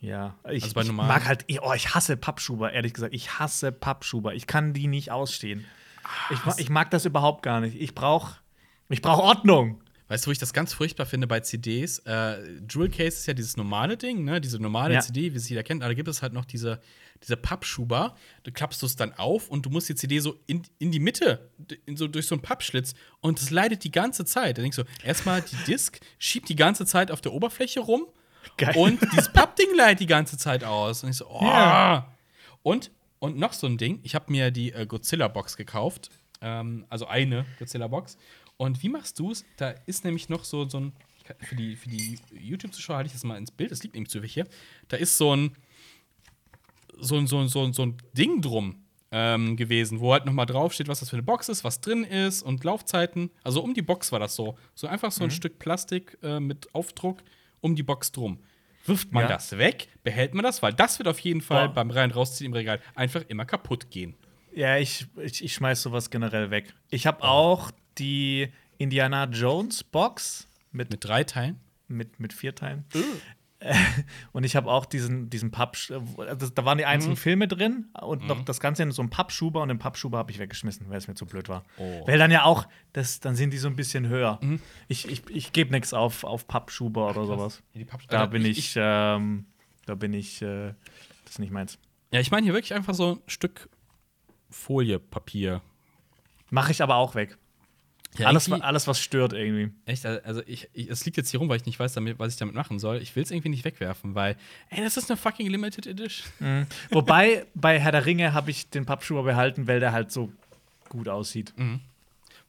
Speaker 1: Ja, ich,
Speaker 2: Also
Speaker 1: ich mag halt, oh, ich hasse Pappschuber, ehrlich gesagt. Ich hasse Pappschuber. Ich kann die nicht ausstehen. Ich, ma- ich mag das überhaupt gar nicht. Ich brauche ich brauch Ordnung.
Speaker 2: Weißt du, wo ich das ganz furchtbar finde bei CDs? Äh, Jewel Case ist ja dieses normale Ding, ne? Diese normale
Speaker 1: Ja.
Speaker 2: CD, wie es jeder kennt. Aber da gibt es halt noch diese, diese Pappschuber. Du klappst es dann auf und du musst die CD so in, in die Mitte, in so, durch so einen Pappschlitz. Und das leidet die ganze Zeit. Da denkst du, erstmal die Disk schiebt die ganze Zeit auf der Oberfläche rum.
Speaker 1: Geil.
Speaker 2: Und dieses Pappding leidet die ganze Zeit aus. Und ich so, oh.
Speaker 1: Ja.
Speaker 2: Und, und noch so ein Ding. Ich habe mir die äh, Godzilla-Box gekauft. Ähm, also eine Godzilla-Box. Und wie machst du es? Da ist nämlich noch so, so ein. Für die, für die YouTube-Zuschauer halte ich das mal ins Bild. Das liegt nämlich zufällig hier. Da ist so ein. So ein, so ein, so ein, so ein Ding drum ähm, gewesen, wo halt noch mal draufsteht, was das für eine Box ist, was drin ist und Laufzeiten. Also um die Box war das so. So einfach so ein Stück Plastik äh, mit Aufdruck um die Box drum. Wirft man
Speaker 1: Ja.
Speaker 2: das weg, behält man das, weil das wird auf jeden Fall
Speaker 1: Boah.
Speaker 2: beim rein rausziehen im Regal einfach immer kaputt gehen.
Speaker 1: Ja, ich, ich, ich schmeiß sowas generell weg. Ich habe auch die Indiana Jones Box mit,
Speaker 2: Mit drei Teilen.
Speaker 1: mit, mit vier Teilen. Und ich habe auch diesen, diesen Papp, also da waren die einzelnen
Speaker 2: Mhm.
Speaker 1: Filme drin und noch das Ganze in so einem Pappschuber und den Pappschuber habe ich weggeschmissen, weil es mir zu blöd war.
Speaker 2: Oh. Mhm.
Speaker 1: Weil dann ja auch, das, dann sind die so ein bisschen höher. Ich, ich, ich gebe nichts auf, auf Pappschuber oder sowas.
Speaker 2: Ja, die Pappsch-
Speaker 1: Da
Speaker 2: Alter,
Speaker 1: bin ich,
Speaker 2: ich-
Speaker 1: ähm, da bin ich, äh, das ist nicht meins.
Speaker 2: Ja, ich meine hier wirklich einfach so ein Stück Folie, Papier.
Speaker 1: Mache ich aber auch weg.
Speaker 2: Ja,
Speaker 1: alles, alles, was stört irgendwie.
Speaker 2: Echt, also ich, ich, es liegt jetzt hier rum, weil ich nicht weiß, damit, was ich damit machen soll. Ich will es irgendwie nicht wegwerfen, weil, ey, das ist eine fucking Limited Edition.
Speaker 1: Wobei, bei Herr der Ringe habe ich den Pappschuber behalten, weil der halt so gut aussieht.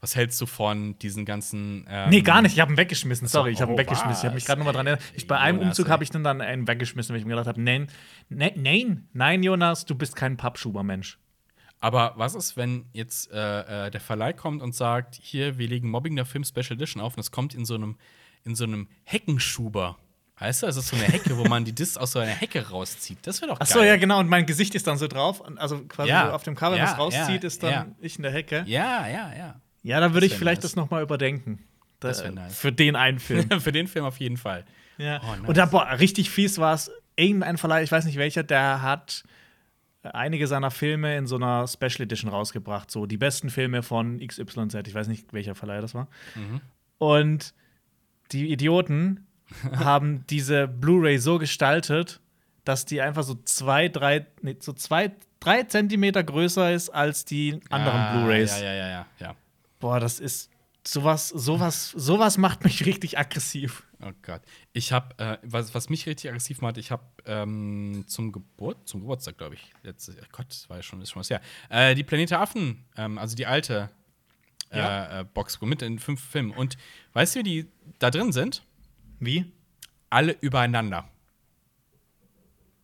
Speaker 2: Was hältst du von diesen ganzen. Ähm,
Speaker 1: Nee, gar nicht. Ich habe ihn weggeschmissen. Sorry, ich habe ihn
Speaker 2: oh,
Speaker 1: weggeschmissen. Ich habe mich
Speaker 2: was?
Speaker 1: gerade nochmal dran erinnert. Ich, bei einem
Speaker 2: Jonas,
Speaker 1: Umzug habe ich dann, dann einen weggeschmissen, weil ich mir gedacht habe, nein, nein, nein, nein, Jonas, du bist kein Pappschubermensch.
Speaker 2: Aber was ist, wenn jetzt äh, äh, der Verleih kommt und sagt, hier, wir legen Mobbing der Film Special Edition auf und es kommt in so einem, in so einem Heckenschuber. Weißt du, es ist so eine Hecke, wo man die Disc aus so einer Hecke rauszieht. Das wäre doch
Speaker 1: Ach
Speaker 2: geil.
Speaker 1: so, ja, genau. Und mein Gesicht ist dann so drauf. Und Also quasi
Speaker 2: Ja.
Speaker 1: so auf dem Cover,
Speaker 2: Ja,
Speaker 1: was rauszieht,
Speaker 2: ja,
Speaker 1: ist dann ich in der Hecke.
Speaker 2: Ja, ja, ja.
Speaker 1: Ja, dann würde ich vielleicht
Speaker 2: nice.
Speaker 1: das noch mal überdenken. Da-
Speaker 2: Das wär nice.
Speaker 1: Für den einen Film.
Speaker 2: Für den Film auf jeden Fall.
Speaker 1: ja.
Speaker 2: Oh, nice.
Speaker 1: Und da, boah, richtig fies war es. Irgendein Verleih, ich weiß nicht welcher, der hat einige seiner Filme in so einer Special Edition rausgebracht. So die besten Filme von XYZ. Ich weiß nicht, welcher Verleih das war.
Speaker 2: Mhm.
Speaker 1: Und die Idioten haben diese Blu-ray so gestaltet, dass die einfach so zwei, drei, nee, so zwei, drei Zentimeter größer ist als die anderen
Speaker 2: Ah,
Speaker 1: Blu-rays.
Speaker 2: Ja, ja, ja, ja, ja.
Speaker 1: Boah, das ist sowas, sowas, sowas macht mich richtig aggressiv.
Speaker 2: Oh Gott. Ich habe, äh, was, was mich richtig aggressiv macht, ich habe ähm, zum Geburt, zum Geburtstag, glaube ich, letztes, oh Gott, das war ja schon, ist schon was her, äh, die Planete Affen, ähm, also die alte äh,
Speaker 1: Ja.
Speaker 2: äh, Box mit in fünf Filmen. Und weißt du, wie die da drin sind?
Speaker 1: Wie?
Speaker 2: Alle übereinander.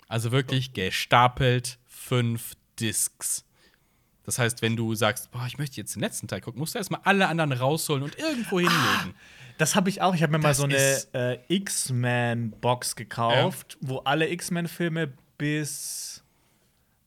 Speaker 2: Also wirklich gestapelt fünf Discs. Das heißt, wenn du sagst, boah, ich möchte jetzt den letzten Teil gucken, musst du erstmal alle anderen rausholen und irgendwo hinlegen.
Speaker 1: Das habe ich auch. Ich habe mir mal
Speaker 2: Das
Speaker 1: so eine äh, X-Men-Box gekauft, wo alle X-Men-Filme bis.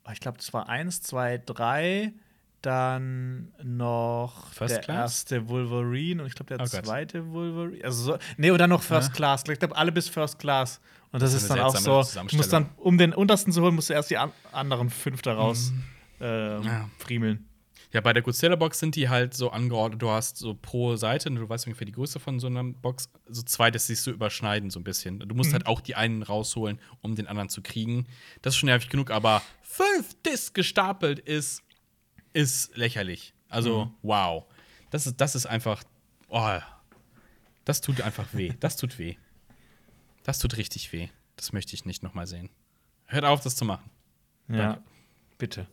Speaker 1: oh, ich glaube, das war eins, zwei, drei, dann noch
Speaker 2: First
Speaker 1: der
Speaker 2: Class?
Speaker 1: erste Wolverine und ich glaube der
Speaker 2: Oh Gott.
Speaker 1: zweite Wolverine. Also so, nee, und dann noch First
Speaker 2: Ja.
Speaker 1: Class. Ich glaube, alle bis First Class. Und das,
Speaker 2: Das
Speaker 1: ist dann auch so, du musst dann, um den untersten zu holen, musst du erst die an anderen fünf daraus ähm,
Speaker 2: Mhm. Ja.
Speaker 1: friemeln.
Speaker 2: Ja, bei der Godzilla-Box sind die halt so angeordnet. Du hast so pro Seite, du weißt ungefähr die Größe von so einer Box, so zwei, das sich so überschneiden, so ein bisschen. Du musst halt auch die einen rausholen, um den anderen zu kriegen. Das ist schon nervig genug, aber fünf Discs gestapelt ist, ist lächerlich. Also, wow. Das ist, das ist einfach. Oh, das tut einfach weh. Das tut weh. Das tut richtig weh. Das möchte ich nicht nochmal sehen. Hört auf, das zu machen.
Speaker 1: Ja,
Speaker 2: Danke.
Speaker 1: bitte.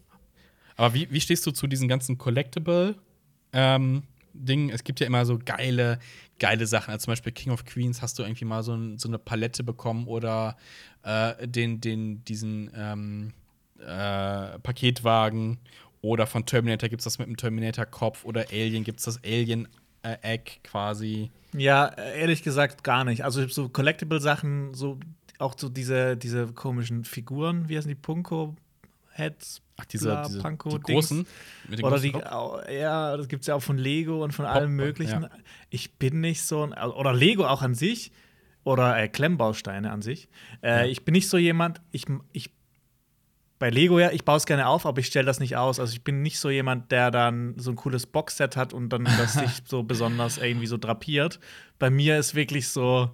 Speaker 2: Aber wie, wie stehst du zu diesen ganzen Collectible ähm? Es gibt ja immer so geile, geile Sachen. Also zum Beispiel King of Queens hast du irgendwie mal so, ein, so eine Palette bekommen oder äh, den, den, diesen ähm, äh, Paketwagen. Oder von Terminator gibt es das mit dem Terminator-Kopf oder Alien gibt es das Alien-Egg quasi.
Speaker 1: Ja, äh, ehrlich gesagt gar nicht. Also so Collectible-Sachen, so auch so diese, diese komischen Figuren, wie heißen die Punko-Heads?
Speaker 2: Ach, diese,
Speaker 1: Bla,
Speaker 2: diese
Speaker 1: Panko
Speaker 2: die großen.
Speaker 1: Oder die, ja, das gibt es ja auch von Lego und von allem
Speaker 2: Pop-
Speaker 1: Möglichen.
Speaker 2: ja.
Speaker 1: Ich bin nicht so ein, oder Lego auch an sich, oder äh, Klemmbausteine an sich. Äh,
Speaker 2: Ja.
Speaker 1: Ich bin nicht so jemand, ich, ich bei Lego ja, ich baue es gerne auf, aber ich stelle das nicht aus. Also ich bin nicht so jemand, der dann so ein cooles Boxset hat und dann das sich so besonders irgendwie so drapiert. Bei mir ist wirklich so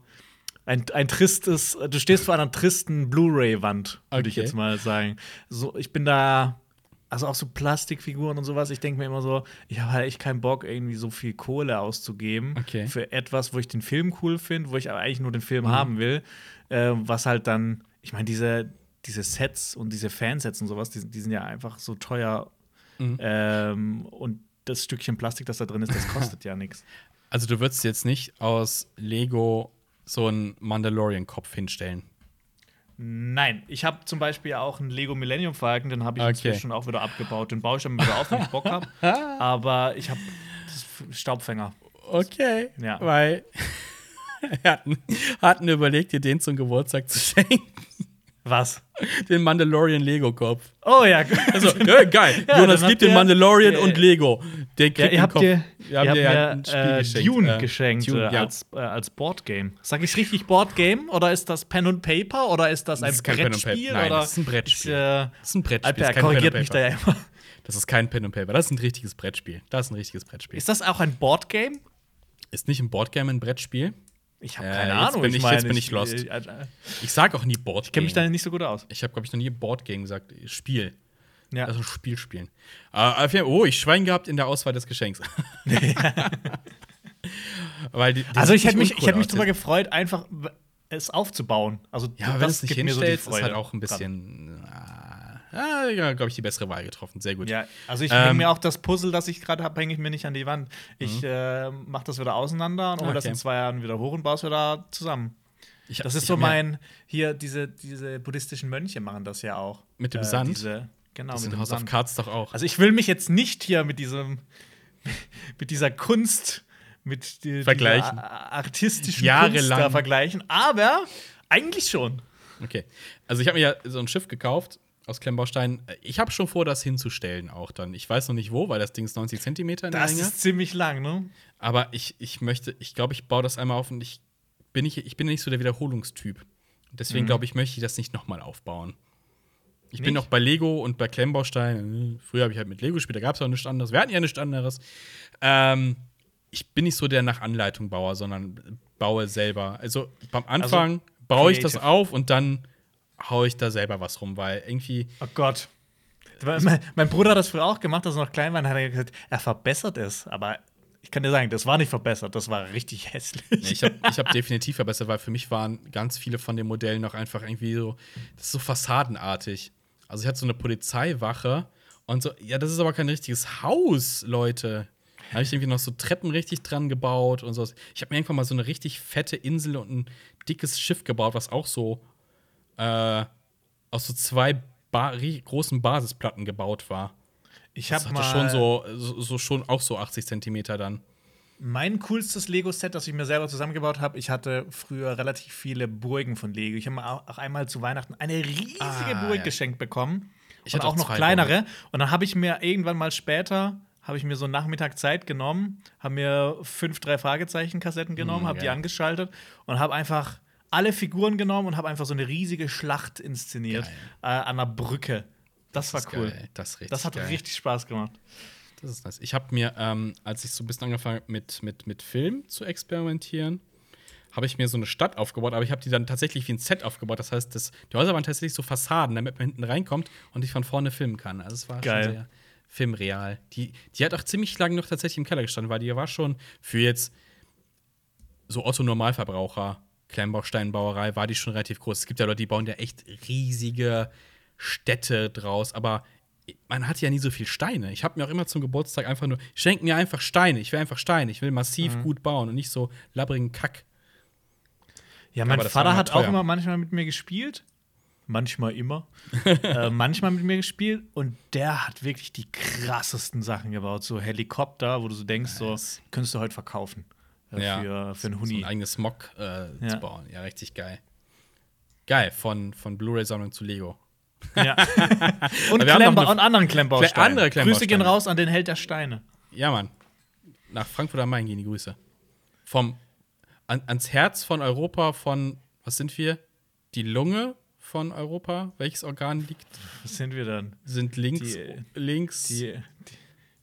Speaker 1: ein, ein tristes, du stehst vor einer tristen Blu-ray-Wand, würde ich
Speaker 2: Okay.
Speaker 1: jetzt mal sagen. So, ich bin da, also auch so Plastikfiguren und sowas. Ich denke mir immer so, ich habe halt echt keinen Bock, irgendwie so viel Kohle auszugeben
Speaker 2: Okay.
Speaker 1: für etwas, wo ich den Film cool finde, wo ich aber eigentlich nur den Film
Speaker 2: Mhm.
Speaker 1: haben will. Äh, was halt dann, ich meine, diese, diese Sets und diese Fansets und sowas, die, die sind ja einfach so teuer.
Speaker 2: Mhm.
Speaker 1: Ähm, und das Stückchen Plastik, das da drin ist, das kostet ja nichts.
Speaker 2: Also du würdest jetzt nicht aus Lego so einen Mandalorian-Kopf hinstellen.
Speaker 1: Nein, ich habe zum Beispiel auch einen Lego Millennium Falcon, den habe ich
Speaker 2: Okay.
Speaker 1: inzwischen auch wieder abgebaut. Den baue ich dann wieder auf, wenn ich Bock habe. Aber ich habe Staubfänger.
Speaker 2: Okay.
Speaker 1: Ja.
Speaker 2: Weil wir hatten, hatten überlegt, dir den zum Geburtstag zu schenken.
Speaker 1: Was?
Speaker 2: Den Mandalorian Lego-Kopf.
Speaker 1: Oh ja,
Speaker 2: Also, ja, geil.
Speaker 1: Ja,
Speaker 2: Jonas gibt den
Speaker 1: ihr-
Speaker 2: Mandalorian
Speaker 1: Ja,
Speaker 2: und Lego. Der
Speaker 1: Ja,
Speaker 2: kriegt
Speaker 1: ihr
Speaker 2: den
Speaker 1: habt
Speaker 2: Kopf.
Speaker 1: dir, ihr habt mir
Speaker 2: ein Spiel
Speaker 1: äh,
Speaker 2: geschenkt.
Speaker 1: Dune
Speaker 2: Äh,
Speaker 1: geschenkt
Speaker 2: Dune,
Speaker 1: äh,
Speaker 2: ja.
Speaker 1: als, äh, als Boardgame. Sag ich richtig Boardgame oder ist das Pen und Paper oder ist das ein
Speaker 2: Das ist kein Pen und
Speaker 1: Brettspiel?
Speaker 2: Paper. Nein,
Speaker 1: oder
Speaker 2: das ist ein Brettspiel.
Speaker 1: Äh,
Speaker 2: Das ist ein Brettspiel.
Speaker 1: Alper,
Speaker 2: das ist kein
Speaker 1: korrigiert
Speaker 2: Pen
Speaker 1: mich
Speaker 2: und
Speaker 1: da ja
Speaker 2: Paper.
Speaker 1: immer.
Speaker 2: Das ist kein Pen und Paper. Das ist ein richtiges Brettspiel. Das ist ein richtiges Brettspiel.
Speaker 1: Ist das auch ein Boardgame?
Speaker 2: Ist nicht ein Boardgame ein Brettspiel?
Speaker 1: Ich habe
Speaker 2: Äh,
Speaker 1: keine
Speaker 2: jetzt
Speaker 1: Ahnung.
Speaker 2: bin ich-
Speaker 1: meine,
Speaker 2: jetzt bin ich lost.
Speaker 1: Ich, äh,
Speaker 2: Ich sag auch nie Boardgame.
Speaker 1: ich kenne mich da nicht so gut aus.
Speaker 2: Ich habe, glaube ich, noch nie Boardgame gesagt. Spiel.
Speaker 1: Ja.
Speaker 2: Also Spiel spielen. Äh, oh, ich Schwein gehabt in der Auswahl des Geschenks. Weil die, die
Speaker 1: Also ich hätte mich, ich hätte mich drüber gefreut, einfach es aufzubauen. Also
Speaker 2: Ja, wenn es nicht hinstellst, ist halt auch ein bisschen. Ah, ja, glaube ich, die bessere Wahl getroffen. Sehr gut.
Speaker 1: Ja, also ich
Speaker 2: Ähm, Mhm.
Speaker 1: hänge mir auch das Puzzle, das ich gerade habe, hänge ich mir nicht an die Wand. Ich äh, mache das wieder auseinander und hole das
Speaker 2: Okay.
Speaker 1: in zwei Jahren wieder hoch und baue es wieder zusammen.
Speaker 2: Ich,
Speaker 1: Das ist so mein, hier, diese, diese buddhistischen Mönche machen das ja auch.
Speaker 2: Mit dem
Speaker 1: Äh,
Speaker 2: Sand?
Speaker 1: Diese, genau,
Speaker 2: Das
Speaker 1: mit dem
Speaker 2: House of
Speaker 1: Sand.
Speaker 2: Cards doch auch.
Speaker 1: Also ich will mich jetzt nicht hier mit diesem, mit dieser Kunst, mit die,
Speaker 2: Vergleichen.
Speaker 1: dieser artistischen
Speaker 2: Jahrelang.
Speaker 1: Kunst vergleichen, aber eigentlich schon.
Speaker 2: Okay. Also ich habe mir ja so ein Schiff gekauft aus Klemmbaustein. Ich habe schon vor, das hinzustellen auch dann. Ich weiß noch nicht wo, weil das Ding ist 90 Zentimeter in der
Speaker 1: Das
Speaker 2: Länge.
Speaker 1: ist ziemlich lang, ne?
Speaker 2: Aber ich, ich möchte, ich glaube, ich baue das einmal auf und ich bin nicht, ich bin nicht so der Wiederholungstyp. Deswegen
Speaker 1: Mhm.
Speaker 2: glaube ich, möchte ich das nicht nochmal aufbauen. Ich bin
Speaker 1: Nicht?
Speaker 2: auch bei Lego und bei Klemmbaustein. äh, Früher habe ich halt mit Lego gespielt, da gab es auch nichts anderes. Wir hatten ja nichts anderes. Ähm, ich bin nicht so der nach Anleitung Bauer, sondern baue selber. Also beim Anfang baue ich das auf und dann haue ich da selber was rum, weil irgendwie
Speaker 1: Oh Gott. Mein, mein Bruder hat das früher auch gemacht, als er noch klein war, und hat er gesagt, er verbessert es. Aber ich kann dir sagen, das war nicht verbessert, das war richtig hässlich.
Speaker 2: Nee, ich habe hab definitiv verbessert, weil für mich waren ganz viele von den Modellen noch einfach irgendwie so, das ist so fassadenartig. Also ich hatte so eine Polizeiwache und so, ja, das ist aber kein richtiges Haus, Leute. Da habe ich irgendwie noch so Treppen richtig dran gebaut und so. Ich habe mir irgendwann mal so eine richtig fette Insel und ein dickes Schiff gebaut, was auch so äh, aus so zwei ba großen Basisplatten gebaut war.
Speaker 1: Ich habe mal
Speaker 2: schon so, so, so schon auch so 80 Zentimeter dann.
Speaker 1: mein coolstes Lego-Set, das ich mir selber zusammengebaut habe. Ich hatte früher relativ viele Burgen von Lego. Ich habe auch einmal zu Weihnachten eine riesige
Speaker 2: Ah,
Speaker 1: Burg
Speaker 2: ja.
Speaker 1: geschenkt bekommen.
Speaker 2: Ich
Speaker 1: und
Speaker 2: hatte
Speaker 1: auch
Speaker 2: auch
Speaker 1: noch kleinere. Und dann habe ich mir irgendwann mal später habe ich mir so einen Nachmittag Zeit genommen, habe mir fünf drei Fragezeichen Kassetten genommen,
Speaker 2: Mm,
Speaker 1: habe die angeschaltet und habe einfach alle Figuren genommen und habe einfach so eine riesige Schlacht inszeniert äh, an einer Brücke. Das, war
Speaker 2: ist
Speaker 1: cool.
Speaker 2: geil. Das
Speaker 1: Das hat
Speaker 2: geil.
Speaker 1: richtig Spaß gemacht.
Speaker 2: Das ist nice. Ich habe mir, ähm, als ich so ein bisschen angefangen habe, mit, mit, mit Film zu experimentieren, habe ich mir so eine Stadt aufgebaut, aber ich habe die dann tatsächlich wie ein Set aufgebaut. Das heißt, das, die Häuser waren tatsächlich so Fassaden, damit man hinten reinkommt und ich von vorne filmen kann. Also es war
Speaker 1: Geil.
Speaker 2: schon sehr filmreal. Die, die hat auch ziemlich lange noch tatsächlich im Keller gestanden, weil die war schon für jetzt so Otto-Normalverbraucher, Kleinbausteinbauerei, war die schon relativ groß. Es gibt ja Leute, die bauen ja echt riesige Städte draus, aber man hat ja nie so viel Steine. Ich habe mir auch immer zum Geburtstag einfach nur, schenk mir einfach Steine. Ich will einfach Steine. Ich will massiv
Speaker 1: Mhm.
Speaker 2: gut bauen und nicht so labbrigen Kack.
Speaker 1: Ja, mein Vater hat auch
Speaker 2: teuer.
Speaker 1: immer manchmal mit mir gespielt. Manchmal immer. äh, manchmal mit mir gespielt. Und der hat wirklich die krassesten Sachen gebaut. So Helikopter, wo du so denkst,
Speaker 2: Nice.
Speaker 1: so, könntest du heute verkaufen. Äh, Für, für einen
Speaker 2: So
Speaker 1: Huni.
Speaker 2: ein eigenes Mock äh,
Speaker 1: Ja.
Speaker 2: zu bauen. Ja, richtig geil. Geil, von, von Blu-ray-Sammlung zu Lego.
Speaker 1: ja. und,
Speaker 2: Aber wir haben noch
Speaker 1: Klemmbau
Speaker 2: eine-
Speaker 1: und anderen Klemmbausteine.
Speaker 2: andere
Speaker 1: Grüße gehen
Speaker 2: Klemmbausteine.
Speaker 1: raus an den Held der Steine.
Speaker 2: Ja, Mann. Nach Frankfurt am Main gehen die Grüße. Vom, an, ans Herz von Europa, von, was sind wir? Die Lunge von Europa. Welches Organ liegt?
Speaker 1: Was sind wir dann?
Speaker 2: Sind links,
Speaker 1: Die-
Speaker 2: links
Speaker 1: Die, die,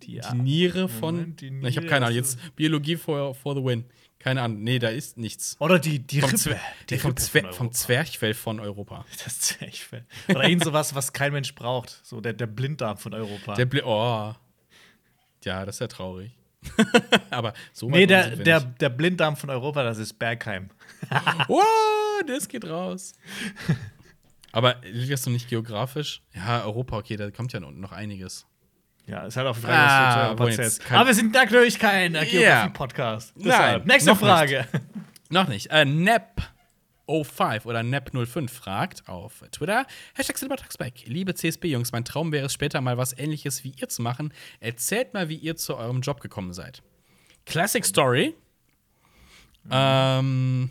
Speaker 1: die,
Speaker 2: die Niere von.
Speaker 1: Moment, die
Speaker 2: Na, ich habe
Speaker 1: Niere
Speaker 2: keine Ahnung.
Speaker 1: ist-
Speaker 2: Jetzt Biologie for, for the win. Keine Ahnung. Nee, da ist nichts.
Speaker 1: Oder die, die
Speaker 2: Vom,
Speaker 1: Rippe.
Speaker 2: Zwer
Speaker 1: Die
Speaker 2: nee, vom,
Speaker 1: Rippe
Speaker 2: Zwer
Speaker 1: von
Speaker 2: vom
Speaker 1: Europa.
Speaker 2: Zwerchfell von Europa.
Speaker 1: Das Zwerchfell. Oder irgend sowas, was kein Mensch braucht. So der, der Blinddarm von Europa.
Speaker 2: Der Bli oh. Ja, das ist ja traurig. Aber so
Speaker 1: nee, der, der, der Blinddarm von Europa, das ist Bergheim.
Speaker 2: Wow, das geht raus. Aber liegt das noch nicht geografisch? Ja, Europa, okay, da kommt ja noch einiges.
Speaker 1: Ja, ist halt auch die Frage,
Speaker 2: Ah,
Speaker 1: was du
Speaker 2: jetzt
Speaker 1: Aber wir sind natürlich kein äh, Geografie-Podcast.
Speaker 2: Nein,
Speaker 1: Nächste
Speaker 2: noch
Speaker 1: Frage.
Speaker 2: Noch nicht. Äh, Nep05 oder Nep05 fragt auf Twitter. Hashtag Silbertagsback. Liebe CSB-Jungs, mein Traum wäre es später mal was ähnliches wie ihr zu machen. Erzählt mal, wie ihr zu eurem Job gekommen seid. Classic Story. Ähm,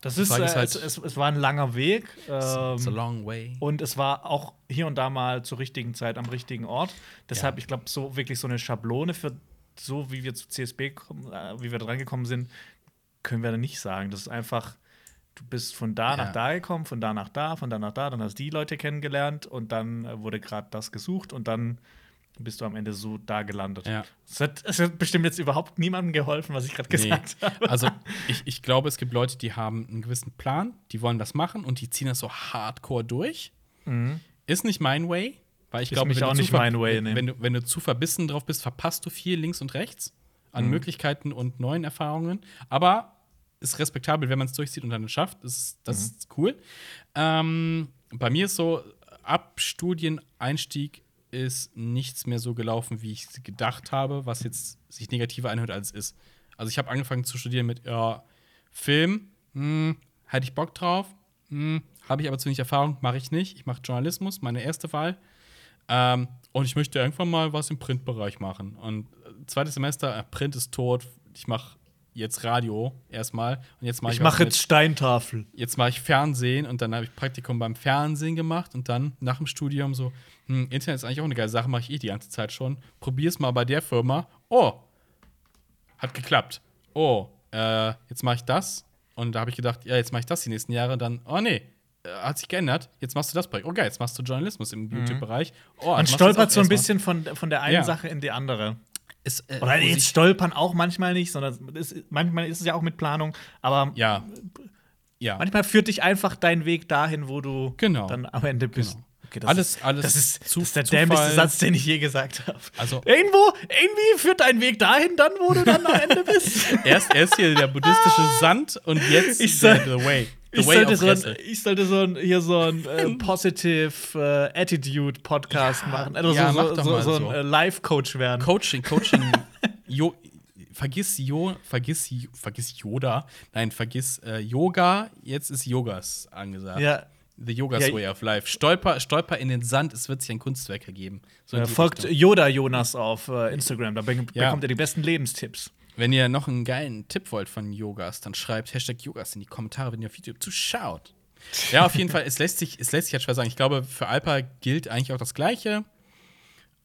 Speaker 1: Das ist, äh,
Speaker 2: ist halt-
Speaker 1: es, es, es war ein langer Weg.
Speaker 2: it's a
Speaker 1: Ähm,
Speaker 2: long way.
Speaker 1: und es war auch hier und da mal zur richtigen Zeit am richtigen Ort. Deshalb,
Speaker 2: Ja.
Speaker 1: ich glaube, so wirklich so eine Schablone für so, wie wir zu CSB kommen, äh, wie wir da reingekommen sind, können wir da nicht sagen. Das ist einfach, du bist von da
Speaker 2: Ja.
Speaker 1: nach da gekommen, von da nach da, von da nach da, dann hast du die Leute kennengelernt und dann äh, wurde gerade das gesucht und dann bist du am Ende so da gelandet.
Speaker 2: Ja.
Speaker 1: Es hat, es hat bestimmt jetzt überhaupt niemandem geholfen, was ich gerade gesagt habe.
Speaker 2: Also, ich, ich glaube, es gibt Leute, die haben einen gewissen Plan, die wollen das machen und die ziehen das so hardcore durch. Ist nicht mein Way, weil ich glaube, wenn du
Speaker 1: auch
Speaker 2: zu
Speaker 1: nicht mein Way, nee.
Speaker 2: wenn, du, wenn du zu verbissen drauf bist, verpasst du viel links und rechts an Möglichkeiten und neuen Erfahrungen. Aber ist respektabel, wenn man es durchzieht und dann es schafft. Das, ist- das ist cool. Ähm, bei mir ist so, ab Studieneinstieg ist nichts mehr so gelaufen, wie ich gedacht habe, was jetzt sich negativer anhört, als ist. Also ich habe angefangen zu studieren mit ja, Film, hm, hatte ich Bock drauf, hm, habe ich aber zu wenig Erfahrung, mache ich nicht. Ich mache Journalismus, meine erste Wahl. Ähm, und ich möchte irgendwann mal was im Printbereich machen. Und äh, zweites Semester, äh, Print ist tot. Ich mache jetzt Radio erstmal. Und jetzt mache ich,
Speaker 1: Ich mache jetzt Steintafel.
Speaker 2: jetzt mache ich Fernsehen und dann habe ich Praktikum beim Fernsehen gemacht und dann nach dem Studium so, hm, Internet ist eigentlich auch eine geile Sache, mache ich eh die ganze Zeit schon. Probier's mal bei der Firma. Oh, hat geklappt. Oh, äh, jetzt mache ich das. Und da habe ich gedacht, ja, jetzt mache ich das die nächsten Jahre. Dann, oh nee, äh, hat sich geändert. Jetzt machst du das Projekt. Oh geil, jetzt machst du Journalismus im YouTube-Bereich. Oh,
Speaker 1: Man stolpert so ein bisschen von, von der einen
Speaker 2: Ja.
Speaker 1: Sache in die andere.
Speaker 2: Ist, äh,
Speaker 1: Oder jetzt stolpern auch manchmal nicht, sondern es, manchmal ist es ja auch mit Planung. Aber
Speaker 2: ja. Ja.
Speaker 1: manchmal führt dich einfach dein Weg dahin, wo du
Speaker 2: Genau.
Speaker 1: dann am Ende bist.
Speaker 2: Genau.
Speaker 1: Okay, das
Speaker 2: Alles-
Speaker 1: ist,
Speaker 2: alles
Speaker 1: das ist,
Speaker 2: zu-
Speaker 1: das ist der
Speaker 2: Zufall.
Speaker 1: dämlichste Satz, den ich je gesagt habe.
Speaker 2: Also-
Speaker 1: Irgendwo, irgendwie führt dein Weg dahin, dann, wo du dann am Ende bist.
Speaker 2: Erst, erst hier der buddhistische Sand und jetzt
Speaker 1: Ich
Speaker 2: der, the way.
Speaker 1: Ich sollte, so ein, ich sollte so ein, hier so ein äh, Positive äh, Attitude Podcast
Speaker 2: Ja,
Speaker 1: machen. Also
Speaker 2: ja,
Speaker 1: so,
Speaker 2: mach
Speaker 1: so, so, so
Speaker 2: so.
Speaker 1: ein äh, Life-Coach werden.
Speaker 2: Coaching, Coaching. jo, vergiss Jo, vergiss, Jo- vergiss Yoda. Nein, vergiss äh, Yoga. Jetzt ist Yogas angesagt.
Speaker 1: ja,
Speaker 2: The Yoga's
Speaker 1: Ja,
Speaker 2: Way of Life. Stolper, stolper in den Sand, es wird sich ein Kunstwerk ergeben. So
Speaker 1: folgt
Speaker 2: Richtung.
Speaker 1: Yoda Jonas auf äh, Instagram. Da be bekommt ihr die besten Lebenstipps.
Speaker 2: Wenn ihr noch einen geilen Tipp wollt von Yogas, dann schreibt Hashtag Yogas in die Kommentare, wenn ihr auf YouTube zuschaut. Ja, auf jeden Fall, es lässt sich, es lässt sich halt schwer sagen. Ich glaube, für Alpa gilt eigentlich auch das Gleiche.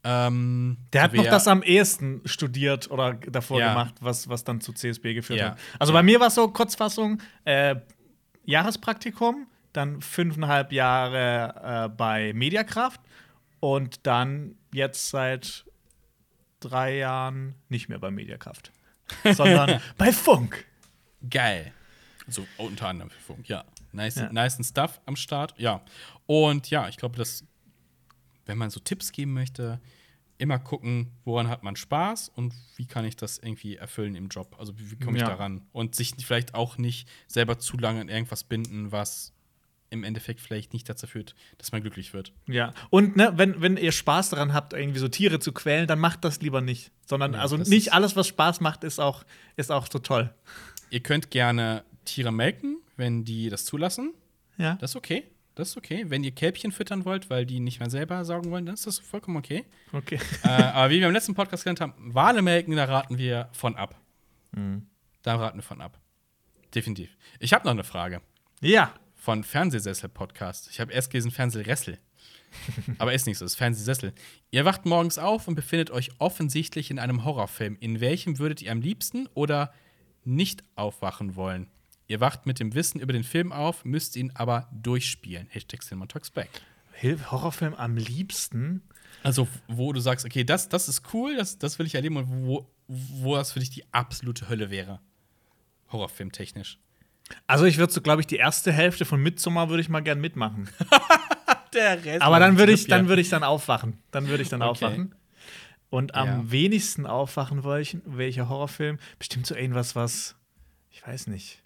Speaker 2: Ähm,
Speaker 1: Der hat noch das am ehesten studiert oder davor
Speaker 2: Ja.
Speaker 1: gemacht, was, was dann zu CSB geführt
Speaker 2: Ja.
Speaker 1: hat. Also bei mir war es so, Kurzfassung, äh, Jahrespraktikum, dann fünfeinhalb Jahre äh, bei Mediakraft und dann jetzt seit drei Jahren nicht mehr bei Mediakraft, sondern bei Funk.
Speaker 2: Geil. So unter anderem für Funk, ja. Nice,
Speaker 1: Ja.
Speaker 2: nice Stuff am Start, ja. Und ja, ich glaube, dass, wenn man so Tipps geben möchte, immer gucken, woran hat man Spaß und wie kann ich das irgendwie erfüllen im Job. Also wie, wie komme ich
Speaker 1: Ja.
Speaker 2: daran? Und sich vielleicht auch nicht selber zu lange an irgendwas binden, was im Endeffekt vielleicht nicht dazu führt, dass man glücklich wird.
Speaker 1: Ja, und ne, wenn, wenn ihr Spaß daran habt, irgendwie so Tiere zu quälen, dann macht das lieber nicht. Sondern,
Speaker 2: Ja,
Speaker 1: also nicht alles, was Spaß macht, ist auch, ist auch so toll.
Speaker 2: Ihr könnt gerne Tiere melken, wenn die das zulassen.
Speaker 1: Ja.
Speaker 2: Das ist okay. Das ist okay. Wenn ihr Kälbchen füttern wollt, weil die nicht mehr selber saugen wollen, dann ist das vollkommen okay.
Speaker 1: Okay.
Speaker 2: äh, aber wie wir im letzten Podcast gelernt haben, Wale melken, da raten wir von ab.
Speaker 1: Mhm.
Speaker 2: Da raten wir von ab. Definitiv. Ich habe noch eine Frage
Speaker 1: Ja.
Speaker 2: Von Fernsehsessel-Podcast. Ich habe erst gelesen Fernsehressel. aber ist nicht so, ist Fernsehsessel. Ihr wacht morgens auf und befindet euch offensichtlich in einem Horrorfilm. In welchem würdet ihr am liebsten oder nicht aufwachen wollen? Ihr wacht mit dem Wissen über den Film auf, müsst ihn aber durchspielen. Hashtag Cinema Talks Back.
Speaker 1: Horrorfilm am liebsten.
Speaker 2: Also, wo du sagst, okay, das, das ist cool, das, das will ich erleben und wo, wo das für dich die absolute Hölle wäre. Horrorfilmtechnisch.
Speaker 1: Also ich würde so, glaube ich, die erste Hälfte von Midsommar würde ich mal gern mitmachen.
Speaker 2: Der Rest
Speaker 1: Aber dann würde ich, dann würde ich dann aufwachen. Dann würde ich dann
Speaker 2: Okay.
Speaker 1: aufwachen. Und am
Speaker 2: Ja.
Speaker 1: wenigsten aufwachen welchen, welcher Horrorfilm? Bestimmt so irgendwas, was ich weiß nicht.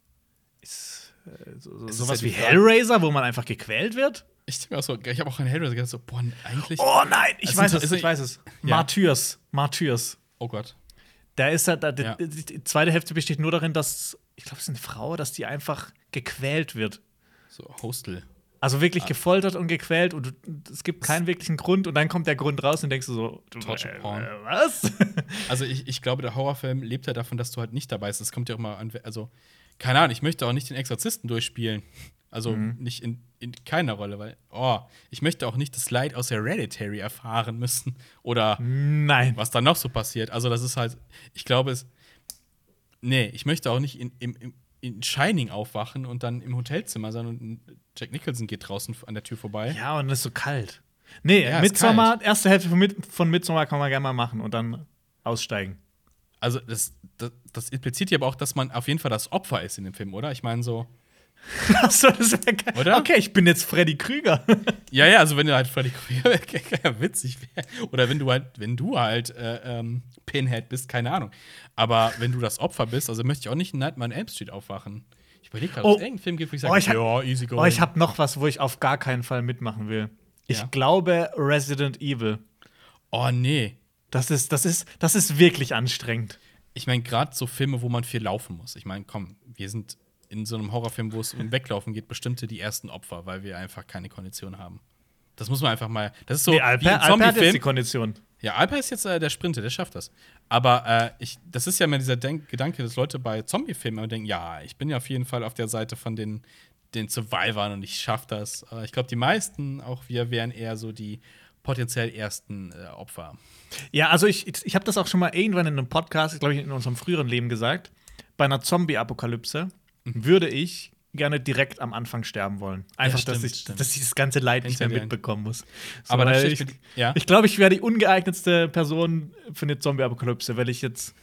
Speaker 1: Ist äh, so, so, sowas wie Hellraiser, wo man einfach gequält wird?
Speaker 2: Ich denke mir auch so, ich habe auch an Hellraiser gedacht, so, boah, eigentlich.
Speaker 1: Oh nein, ich
Speaker 2: Es
Speaker 1: weiß es, ich weiß es.
Speaker 2: Ja.
Speaker 1: Martyrs, Martyrs.
Speaker 2: Oh Gott.
Speaker 1: Da ist halt, da,
Speaker 2: Ja.
Speaker 1: die zweite Hälfte besteht nur darin, dass, ich glaube, es ist eine Frau, dass die einfach gequält wird.
Speaker 2: So, Hostel.
Speaker 1: Also wirklich
Speaker 2: Ah.
Speaker 1: gefoltert und gequält und du, es gibt keinen wirklichen Grund und dann kommt der Grund raus und denkst du so, du,
Speaker 2: Torture
Speaker 1: äh,
Speaker 2: Porn.
Speaker 1: äh, was?
Speaker 2: Also, ich, ich glaube, der Horrorfilm lebt ja davon, dass du halt nicht dabei bist. Das kommt ja auch mal an. Also, keine Ahnung, ich möchte auch nicht den Exorzisten durchspielen. Also,
Speaker 1: Mhm.
Speaker 2: nicht in, in keiner Rolle, weil, oh, ich möchte auch nicht das Leid aus Hereditary erfahren müssen. Oder
Speaker 1: Nein.
Speaker 2: was da noch so passiert. Also, das ist halt, ich glaube, es. Nee, ich möchte auch nicht in, im, in Shining aufwachen und dann im Hotelzimmer sein und Jack Nicholson geht draußen an der Tür vorbei.
Speaker 1: Ja, und es ist so kalt. Nee,
Speaker 2: Ja,
Speaker 1: Midsommar, erste Hälfte von, von Midsommar kann man gerne mal machen und dann aussteigen.
Speaker 2: Also, das, das, das impliziert ja aber auch, dass man auf jeden Fall das Opfer ist in dem Film, oder? Ich meine, so.
Speaker 1: Achso, das wär geil.
Speaker 2: Oder?
Speaker 1: Okay, ich bin jetzt Freddy Krüger.
Speaker 2: Ja, ja, also wenn du halt Freddy Krueger ja, witzig wäre. Oder wenn du halt, wenn du halt äh, ähm, Pinhead bist, keine Ahnung. Aber wenn du das Opfer bist, also möchte ich auch nicht in Nightmare on Elm Street aufwachen. Ich überlege gerade, ob
Speaker 1: Oh.
Speaker 2: es irgendeinen Film gibt, wo ich
Speaker 1: Oh,
Speaker 2: sage,
Speaker 1: ich hab-
Speaker 2: ja, easy going.
Speaker 1: Oh, ich habe noch was, wo ich auf gar keinen Fall mitmachen will. Ich
Speaker 2: Ja.
Speaker 1: glaube Resident Evil.
Speaker 2: oh, nee.
Speaker 1: Das ist, das ist, das ist wirklich anstrengend.
Speaker 2: Ich meine, gerade so Filme, wo man viel laufen muss. Ich meine, komm, wir sind in so einem Horrorfilm, wo es um Weglaufen geht, bestimmte die ersten Opfer, weil wir einfach keine Kondition haben. Das muss man einfach mal. Das ist so
Speaker 1: nee, Alper,
Speaker 2: ein
Speaker 1: Alper hat jetzt die. Kondition.
Speaker 2: Ja, Alper ist jetzt äh, der Sprinter, der schafft das. Aber äh, ich, das ist ja immer dieser Denk Gedanke, dass Leute bei Zombie-Filmen immer denken, ja, ich bin ja auf jeden Fall auf der Seite von den, den Survivern und ich schaffe das. Aber ich glaube, die meisten, auch wir, wären eher so die potenziell ersten äh, Opfer.
Speaker 1: Ja, also ich, ich, ich habe das auch schon mal irgendwann in einem Podcast, glaube ich, in unserem früheren Leben gesagt. Bei einer Zombie-Apokalypse würde ich gerne direkt am Anfang sterben wollen. Einfach,
Speaker 2: stimmt,
Speaker 1: dass, ich,
Speaker 2: stimmt.
Speaker 1: dass ich das ganze Leid nicht mehr mitbekommen muss. So,
Speaker 2: Aber
Speaker 1: ich,
Speaker 2: ich ja.
Speaker 1: ich glaube, ich wäre die ungeeignetste Person für eine Zombie-Apokalypse, weil ich jetzt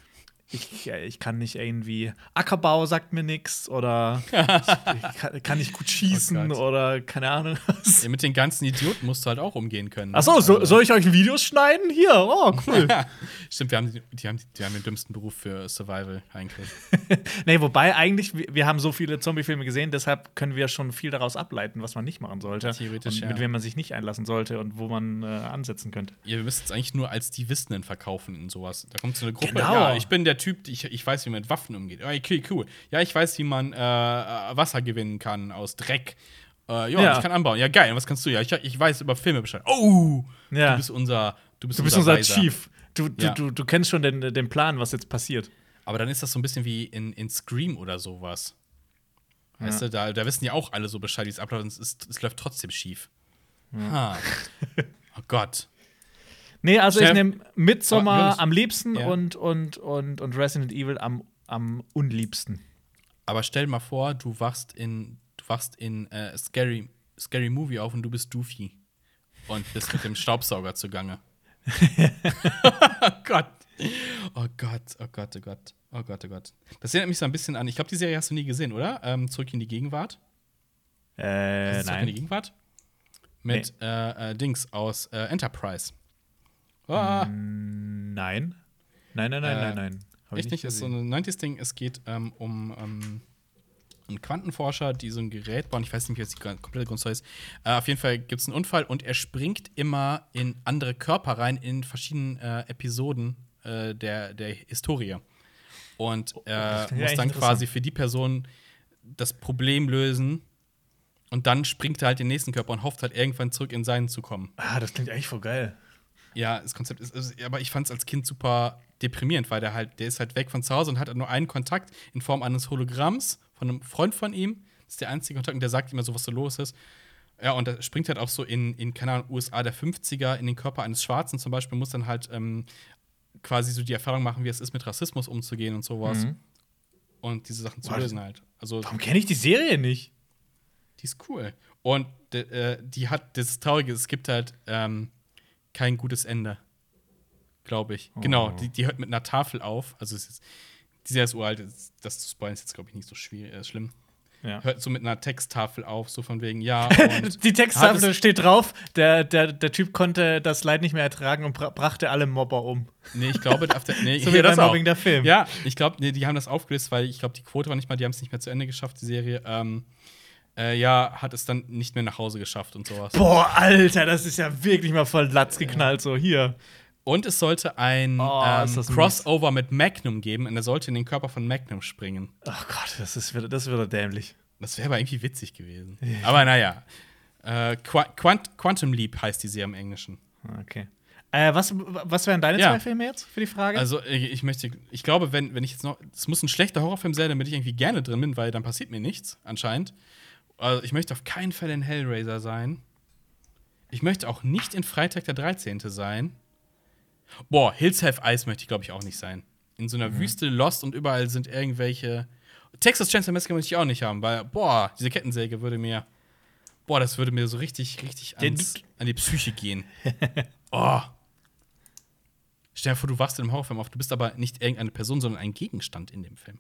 Speaker 1: ich, ja, ich kann nicht irgendwie Ackerbau sagt mir nichts oder ich, ich kann, kann nicht gut schießen
Speaker 2: Oh
Speaker 1: oder keine Ahnung.
Speaker 2: Ja, mit den ganzen Idioten musst du halt auch umgehen können. ne?
Speaker 1: Achso, so,
Speaker 2: Also-
Speaker 1: soll ich euch Videos schneiden? Hier, oh, cool.
Speaker 2: Stimmt, wir haben, die, haben, die haben den dümmsten Beruf für Survival eigentlich.
Speaker 1: nee, wobei eigentlich, wir, haben so viele Zombie-Filme gesehen, deshalb können wir schon viel daraus ableiten, was man nicht machen sollte.
Speaker 2: Theoretisch,
Speaker 1: und
Speaker 2: ja.
Speaker 1: mit wem man sich nicht einlassen sollte und wo man äh, ansetzen könnte.
Speaker 2: Ihr müsst es eigentlich nur als die Wissenden verkaufen in sowas. Da kommt so eine Gruppe.
Speaker 1: Genau.
Speaker 2: Ja, ich bin der Typ, ich, ich weiß, wie man mit Waffen umgeht. Ja, Okay, cool. Ja, ich weiß, wie man äh, äh, Wasser gewinnen kann aus Dreck. Äh, ja,
Speaker 1: Ja.
Speaker 2: ich kann anbauen. Ja, geil. Und was kannst du? Ja, ich, ich weiß über Filme Bescheid. Oh,
Speaker 1: Ja.
Speaker 2: du bist unser, du bist
Speaker 1: Du bist unser
Speaker 2: Weiser.
Speaker 1: Chief. Du, du,
Speaker 2: Ja.
Speaker 1: du, du kennst schon den, den Plan, was jetzt passiert.
Speaker 2: Aber dann ist das so ein bisschen wie in, in Scream oder sowas. Weißt du, da, da wissen ja auch alle so Bescheid, wie es abläuft, und es, läuft trotzdem schief. Ha. Oh Gott.
Speaker 1: Nee, also
Speaker 2: Chef-
Speaker 1: ich nehme Midsommar
Speaker 2: Jonas-
Speaker 1: am liebsten
Speaker 2: Ja.
Speaker 1: und, und, und, und Resident Evil am, am unliebsten.
Speaker 2: Aber stell mal vor, du wachst in, du wachst in äh, Scary, Scary Movie auf und du bist Doofy. Und bist mit dem Staubsauger zugange. oh Gott. Oh Gott, oh Gott, oh Gott. Oh Gott, oh Gott. Das erinnert mich so ein bisschen an, ich glaube, die Serie hast du nie gesehen, oder? Ähm, Zurück in die Gegenwart.
Speaker 1: Äh,
Speaker 2: es Zurück in die
Speaker 1: nein.
Speaker 2: Gegenwart? Mit äh, äh, Dings aus äh, Enterprise. Ah.
Speaker 1: Nein. Nein, nein, nein,
Speaker 2: Äh,
Speaker 1: nein, nein. Hab
Speaker 2: Echt nicht? Das ist so
Speaker 1: gesehen.
Speaker 2: ein 90s-Ding. Es geht ähm, um ähm, einen Quantenforscher, die so ein Gerät bauen. Ich weiß nicht, wie jetzt die komplette Grundstory ist. Äh, auf jeden Fall gibt es einen Unfall und er springt immer in andere Körper rein, in verschiedenen äh, Episoden äh, der, der Historie. Und er
Speaker 1: Oh, klingt
Speaker 2: muss dann quasi für die Person das Problem lösen. Und dann springt er halt in den nächsten Körper und hofft halt irgendwann zurück in seinen zu kommen.
Speaker 1: Ah, das klingt echt voll geil.
Speaker 2: Ja, das Konzept ist, ist aber ich fand es als Kind super deprimierend, weil der halt, der ist halt weg von zu Hause und hat halt nur einen Kontakt in Form eines Hologramms von einem Freund von ihm. Das ist der einzige Kontakt und der sagt immer so, was so los ist. Ja, und er springt halt auch so in, in keine Ahnung, USA der 50er in den Körper eines Schwarzen zum Beispiel, muss dann halt ähm, quasi so die Erfahrung machen, wie es ist, mit Rassismus umzugehen und sowas.
Speaker 1: Mhm.
Speaker 2: Und diese Sachen zu lösen halt. Also,
Speaker 1: Warum kenne ich die Serie nicht?
Speaker 2: die ist cool. Und äh, die hat, das Traurige, es gibt halt ähm, kein gutes Ende. Glaube ich. Genau, die, die hört mit einer Tafel auf. Also, es ist, die Serie ist uralt, das zu spoilern ist jetzt, glaube ich, nicht so schwierig, äh, schlimm.
Speaker 1: Ja.
Speaker 2: Hört so mit einer Texttafel auf, so von wegen, ja.
Speaker 1: Die Texttafel steht drauf, der, der, der Typ konnte das Leid nicht mehr ertragen und bra brachte alle Mobber um.
Speaker 2: nee, ich glaube, der, nee,
Speaker 1: So wie
Speaker 2: das auch.
Speaker 1: Mobbing der Film.
Speaker 2: Ja, ich glaube, nee, die haben das aufgelöst, weil ich glaube, die Quote war nicht mal, die haben es nicht mehr zu Ende geschafft, die Serie. Ähm, äh, ja, hat es dann nicht mehr nach Hause geschafft und sowas.
Speaker 1: Boah, Alter, das ist ja wirklich mal voll Latz geknallt, so hier.
Speaker 2: Und es sollte ein
Speaker 1: Oh,
Speaker 2: ähm,
Speaker 1: mies.
Speaker 2: Crossover mit Magnum geben und er sollte in den Körper von Magnum springen.
Speaker 1: Ach Gott, das ist wieder, das wieder dämlich.
Speaker 2: Das wäre aber irgendwie witzig gewesen. Aber naja. Äh, Qua Quant Quantum Leap heißt die Serie im Englischen.
Speaker 1: Okay. Äh, was, was wären deine
Speaker 2: Ja.
Speaker 1: zwei Filme jetzt für die Frage?
Speaker 2: Also, ich ich möchte, ich glaube, wenn, wenn ich jetzt noch, es muss ein schlechter Horrorfilm sein, damit ich irgendwie gerne drin bin, weil dann passiert mir nichts, anscheinend. Also, ich möchte auf keinen Fall in Hellraiser sein. Ich möchte auch nicht in Freitag der 13. sein. Boah, Hills Have Eyes möchte ich, glaube ich, auch nicht sein. In so einer
Speaker 1: Mhm.
Speaker 2: Wüste Lost und überall sind irgendwelche. Texas Chainsaw Massacre möchte ich auch nicht haben, weil, boah, diese Kettensäge würde mir. Boah, das würde mir so richtig, richtig ans, an die Psyche gehen. oh. Stell dir vor, du wachst in einem Horrorfilm auf, du bist aber nicht irgendeine Person, sondern ein Gegenstand in dem Film.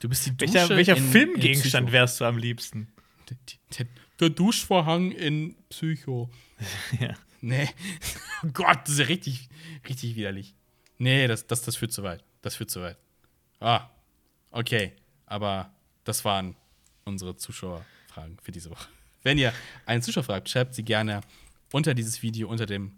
Speaker 2: Du bist die Dusche
Speaker 1: welcher welcher
Speaker 2: in- in
Speaker 1: Filmgegenstand
Speaker 2: Psycho.
Speaker 1: wärst du am liebsten?
Speaker 2: Der, der, der Duschvorhang in Psycho.
Speaker 1: Ja.
Speaker 2: Nee. Oh Gott, das ist ja richtig, richtig widerlich. Nee, das, das, das führt zu weit. Das führt zu weit. Ah, okay. Aber das waren unsere Zuschauerfragen für diese Woche. Wenn ihr einen Zuschauer fragt, schreibt sie gerne unter dieses Video, unter dem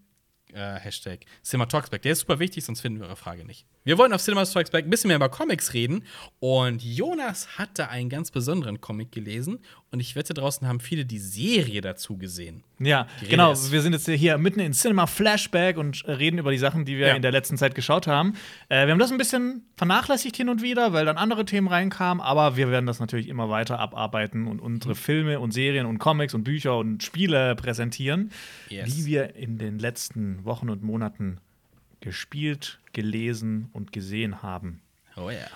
Speaker 2: äh, Hashtag Cinema Talks Back. Der ist super wichtig, sonst finden wir eure Frage nicht. Wir wollen auf Cinema Talks Back ein bisschen mehr über Comics reden. Und Jonas hat da einen ganz besonderen Comic gelesen. Und ich wette, draußen haben viele die Serie dazu gesehen.
Speaker 1: Ja, genau.
Speaker 2: ist-
Speaker 1: Wir sind jetzt hier mitten in Cinema Flashback und reden über die Sachen, die wir
Speaker 2: Ja.
Speaker 1: in der letzten Zeit geschaut haben. Äh, wir haben das ein bisschen vernachlässigt hin und wieder, weil dann andere Themen reinkamen. Aber wir werden das natürlich immer weiter abarbeiten und unsere Filme und Serien und Comics und Bücher und Spiele präsentieren,
Speaker 2: Yes.
Speaker 1: die wir in den letzten Wochen und Monaten gespielt, gelesen und gesehen haben.
Speaker 2: Oh ja.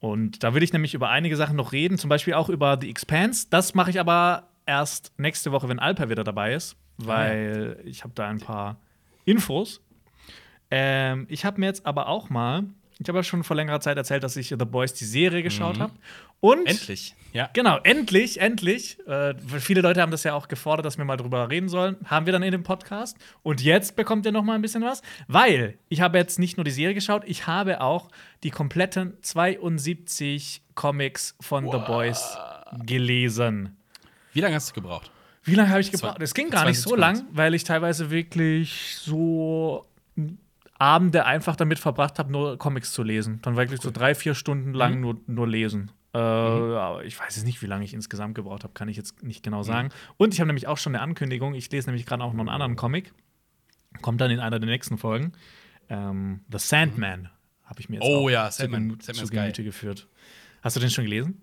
Speaker 1: Und da will ich nämlich über einige Sachen noch reden, zum Beispiel auch über The Expanse. Das mache ich aber erst nächste Woche, wenn Alper wieder dabei ist, weil ich habe da ein paar Infos. Ähm, ich habe mir jetzt aber auch mal, ich habe ja schon vor längerer Zeit erzählt, dass ich The Boys die Serie geschaut habe. Und
Speaker 2: Endlich. Ja.
Speaker 1: Genau, endlich, endlich. Äh, viele Leute haben das ja auch gefordert, dass wir mal drüber reden sollen. Haben wir dann in dem Podcast. Und jetzt bekommt ihr noch mal ein bisschen was, weil ich habe jetzt nicht nur die Serie geschaut, ich habe auch die kompletten 72 Comics von The Boys gelesen.
Speaker 2: Wie lange hast du gebraucht?
Speaker 1: Wie lange habe ich gebraucht? Es ging gar nicht so
Speaker 2: 72
Speaker 1: lang, weil ich teilweise wirklich so Abende einfach damit verbracht habe, nur Comics zu lesen. Dann wirklich so drei, vier Stunden lang
Speaker 2: Mhm.
Speaker 1: nur, nur lesen. Äh, aber ich weiß jetzt nicht, wie lange ich insgesamt gebraucht habe, kann ich jetzt nicht
Speaker 2: Mhm.
Speaker 1: genau sagen. Und ich habe nämlich auch schon eine Ankündigung. Ich lese nämlich gerade auch noch einen anderen Comic. Kommt dann in einer der nächsten Folgen. Ähm, The Sandman habe ich mir jetzt
Speaker 2: Oh
Speaker 1: auch
Speaker 2: ja,
Speaker 1: zu,
Speaker 2: Sandman.
Speaker 1: Gemü-
Speaker 2: Sandman
Speaker 1: zu
Speaker 2: ist geil.
Speaker 1: Gemüte geführt. Hast du den schon gelesen?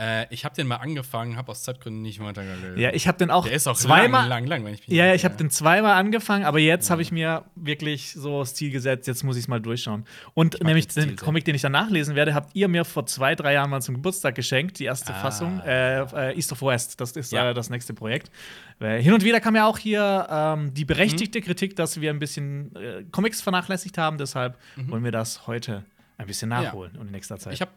Speaker 2: Äh, ich habe den mal angefangen, habe aus Zeitgründen nicht weitergelesen.
Speaker 1: Ja, ich habe den auch
Speaker 2: Der ist auch
Speaker 1: zweimal.
Speaker 2: lang, lang, lang, wenn ich mich
Speaker 1: ja, ja, ich habe den zweimal angefangen, aber jetzt habe ich mir wirklich so das Ziel gesetzt, jetzt muss ich es mal durchschauen. Und nämlich
Speaker 2: den
Speaker 1: den. Comic, den ich dann nachlesen werde, habt ihr mir vor zwei, drei Jahren mal zum Geburtstag geschenkt, die erste
Speaker 2: Ah.
Speaker 1: Fassung, äh, äh, East of West. Das ist
Speaker 2: Ja.
Speaker 1: äh, das nächste Projekt. Äh, hin und wieder kam ja auch hier ähm, die berechtigte
Speaker 2: Mhm.
Speaker 1: Kritik, dass wir ein bisschen äh, Comics vernachlässigt haben, deshalb wollen wir das heute ein bisschen
Speaker 2: Mhm. Ja.
Speaker 1: nachholen und in nächster Zeit.
Speaker 2: Ich habe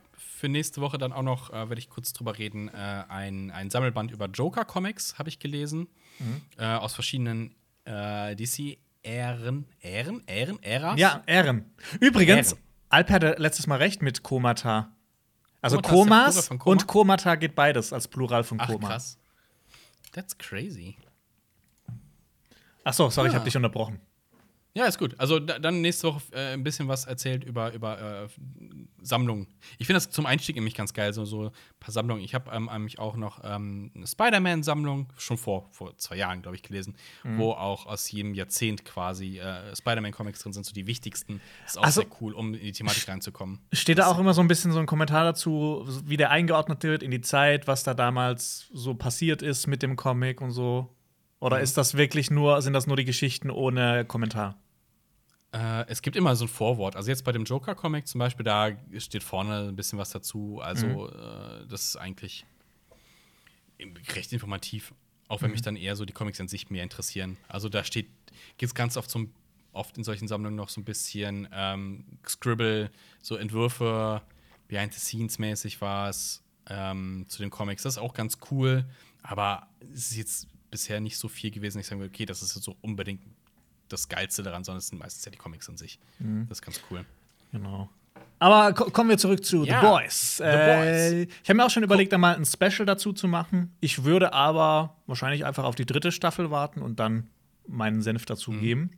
Speaker 2: für nächste Woche dann auch noch, äh, werde ich kurz drüber reden, äh, ein, ein Sammelband über Joker-Comics habe ich gelesen.
Speaker 1: Mhm.
Speaker 2: Äh, aus verschiedenen äh, DC-Ähren. Ähren? Ähren? Äras?
Speaker 1: ja, Ehren. Übrigens,
Speaker 2: Ehren.
Speaker 1: Alp hatte letztes Mal recht mit Komata. Also
Speaker 2: Komata
Speaker 1: Komas
Speaker 2: Koma?
Speaker 1: und Komata geht beides als Plural von
Speaker 2: Ach,
Speaker 1: Koma.
Speaker 2: krass. That's crazy.
Speaker 1: Ach so, sorry, ich
Speaker 2: Ah.
Speaker 1: habe dich unterbrochen.
Speaker 2: Ja, ist gut. Also da, dann nächste Woche äh, ein bisschen was erzählt über, über äh, Sammlungen. Ich finde das zum Einstieg nämlich ganz geil, so, so ein paar Sammlungen. Ich habe ähm, nämlich auch noch ähm, eine Spider-Man-Sammlung, schon vor, vor zwei Jahren, glaube ich, gelesen,
Speaker 1: Mhm.
Speaker 2: wo auch aus jedem Jahrzehnt quasi äh, Spider-Man-Comics drin sind, so die wichtigsten. Ist auch
Speaker 1: Also-
Speaker 2: sehr cool, um in die Thematik reinzukommen.
Speaker 1: Steht da auch immer so ein bisschen so ein Kommentar dazu, wie der eingeordnet wird in die Zeit, was da damals so passiert ist mit dem Comic und so?
Speaker 2: Mhm.
Speaker 1: Oder ist das wirklich nur, sind das nur die Geschichten ohne Kommentar?
Speaker 2: Äh, es gibt immer so ein Vorwort. Also jetzt bei dem Joker-Comic zum Beispiel, da steht vorne ein bisschen was dazu. Also
Speaker 1: Mhm.
Speaker 2: äh, das ist eigentlich recht informativ. Auch wenn mich
Speaker 1: Mhm.
Speaker 2: dann eher so die Comics an sich mehr interessieren. Also da steht, gibt es ganz oft so ein- oft in solchen Sammlungen noch so ein bisschen ähm, Scribble, so Entwürfe, Behind the Scenes mäßig war es ähm, zu den Comics. Das ist auch ganz cool, aber es ist jetzt bisher nicht so viel gewesen, ich würde, okay, das ist jetzt so unbedingt das Geilste daran, sondern es sind meistens ja die Comics an sich.
Speaker 1: Mhm.
Speaker 2: Das ist ganz cool.
Speaker 1: Genau. Aber ko kommen wir zurück zu
Speaker 2: Ja,
Speaker 1: The Boys.
Speaker 2: The
Speaker 1: Äh, ich habe mir auch schon überlegt, da mal ein Special dazu zu machen. Ich würde aber wahrscheinlich einfach auf die dritte Staffel warten und dann meinen Senf dazu geben.
Speaker 2: Mhm.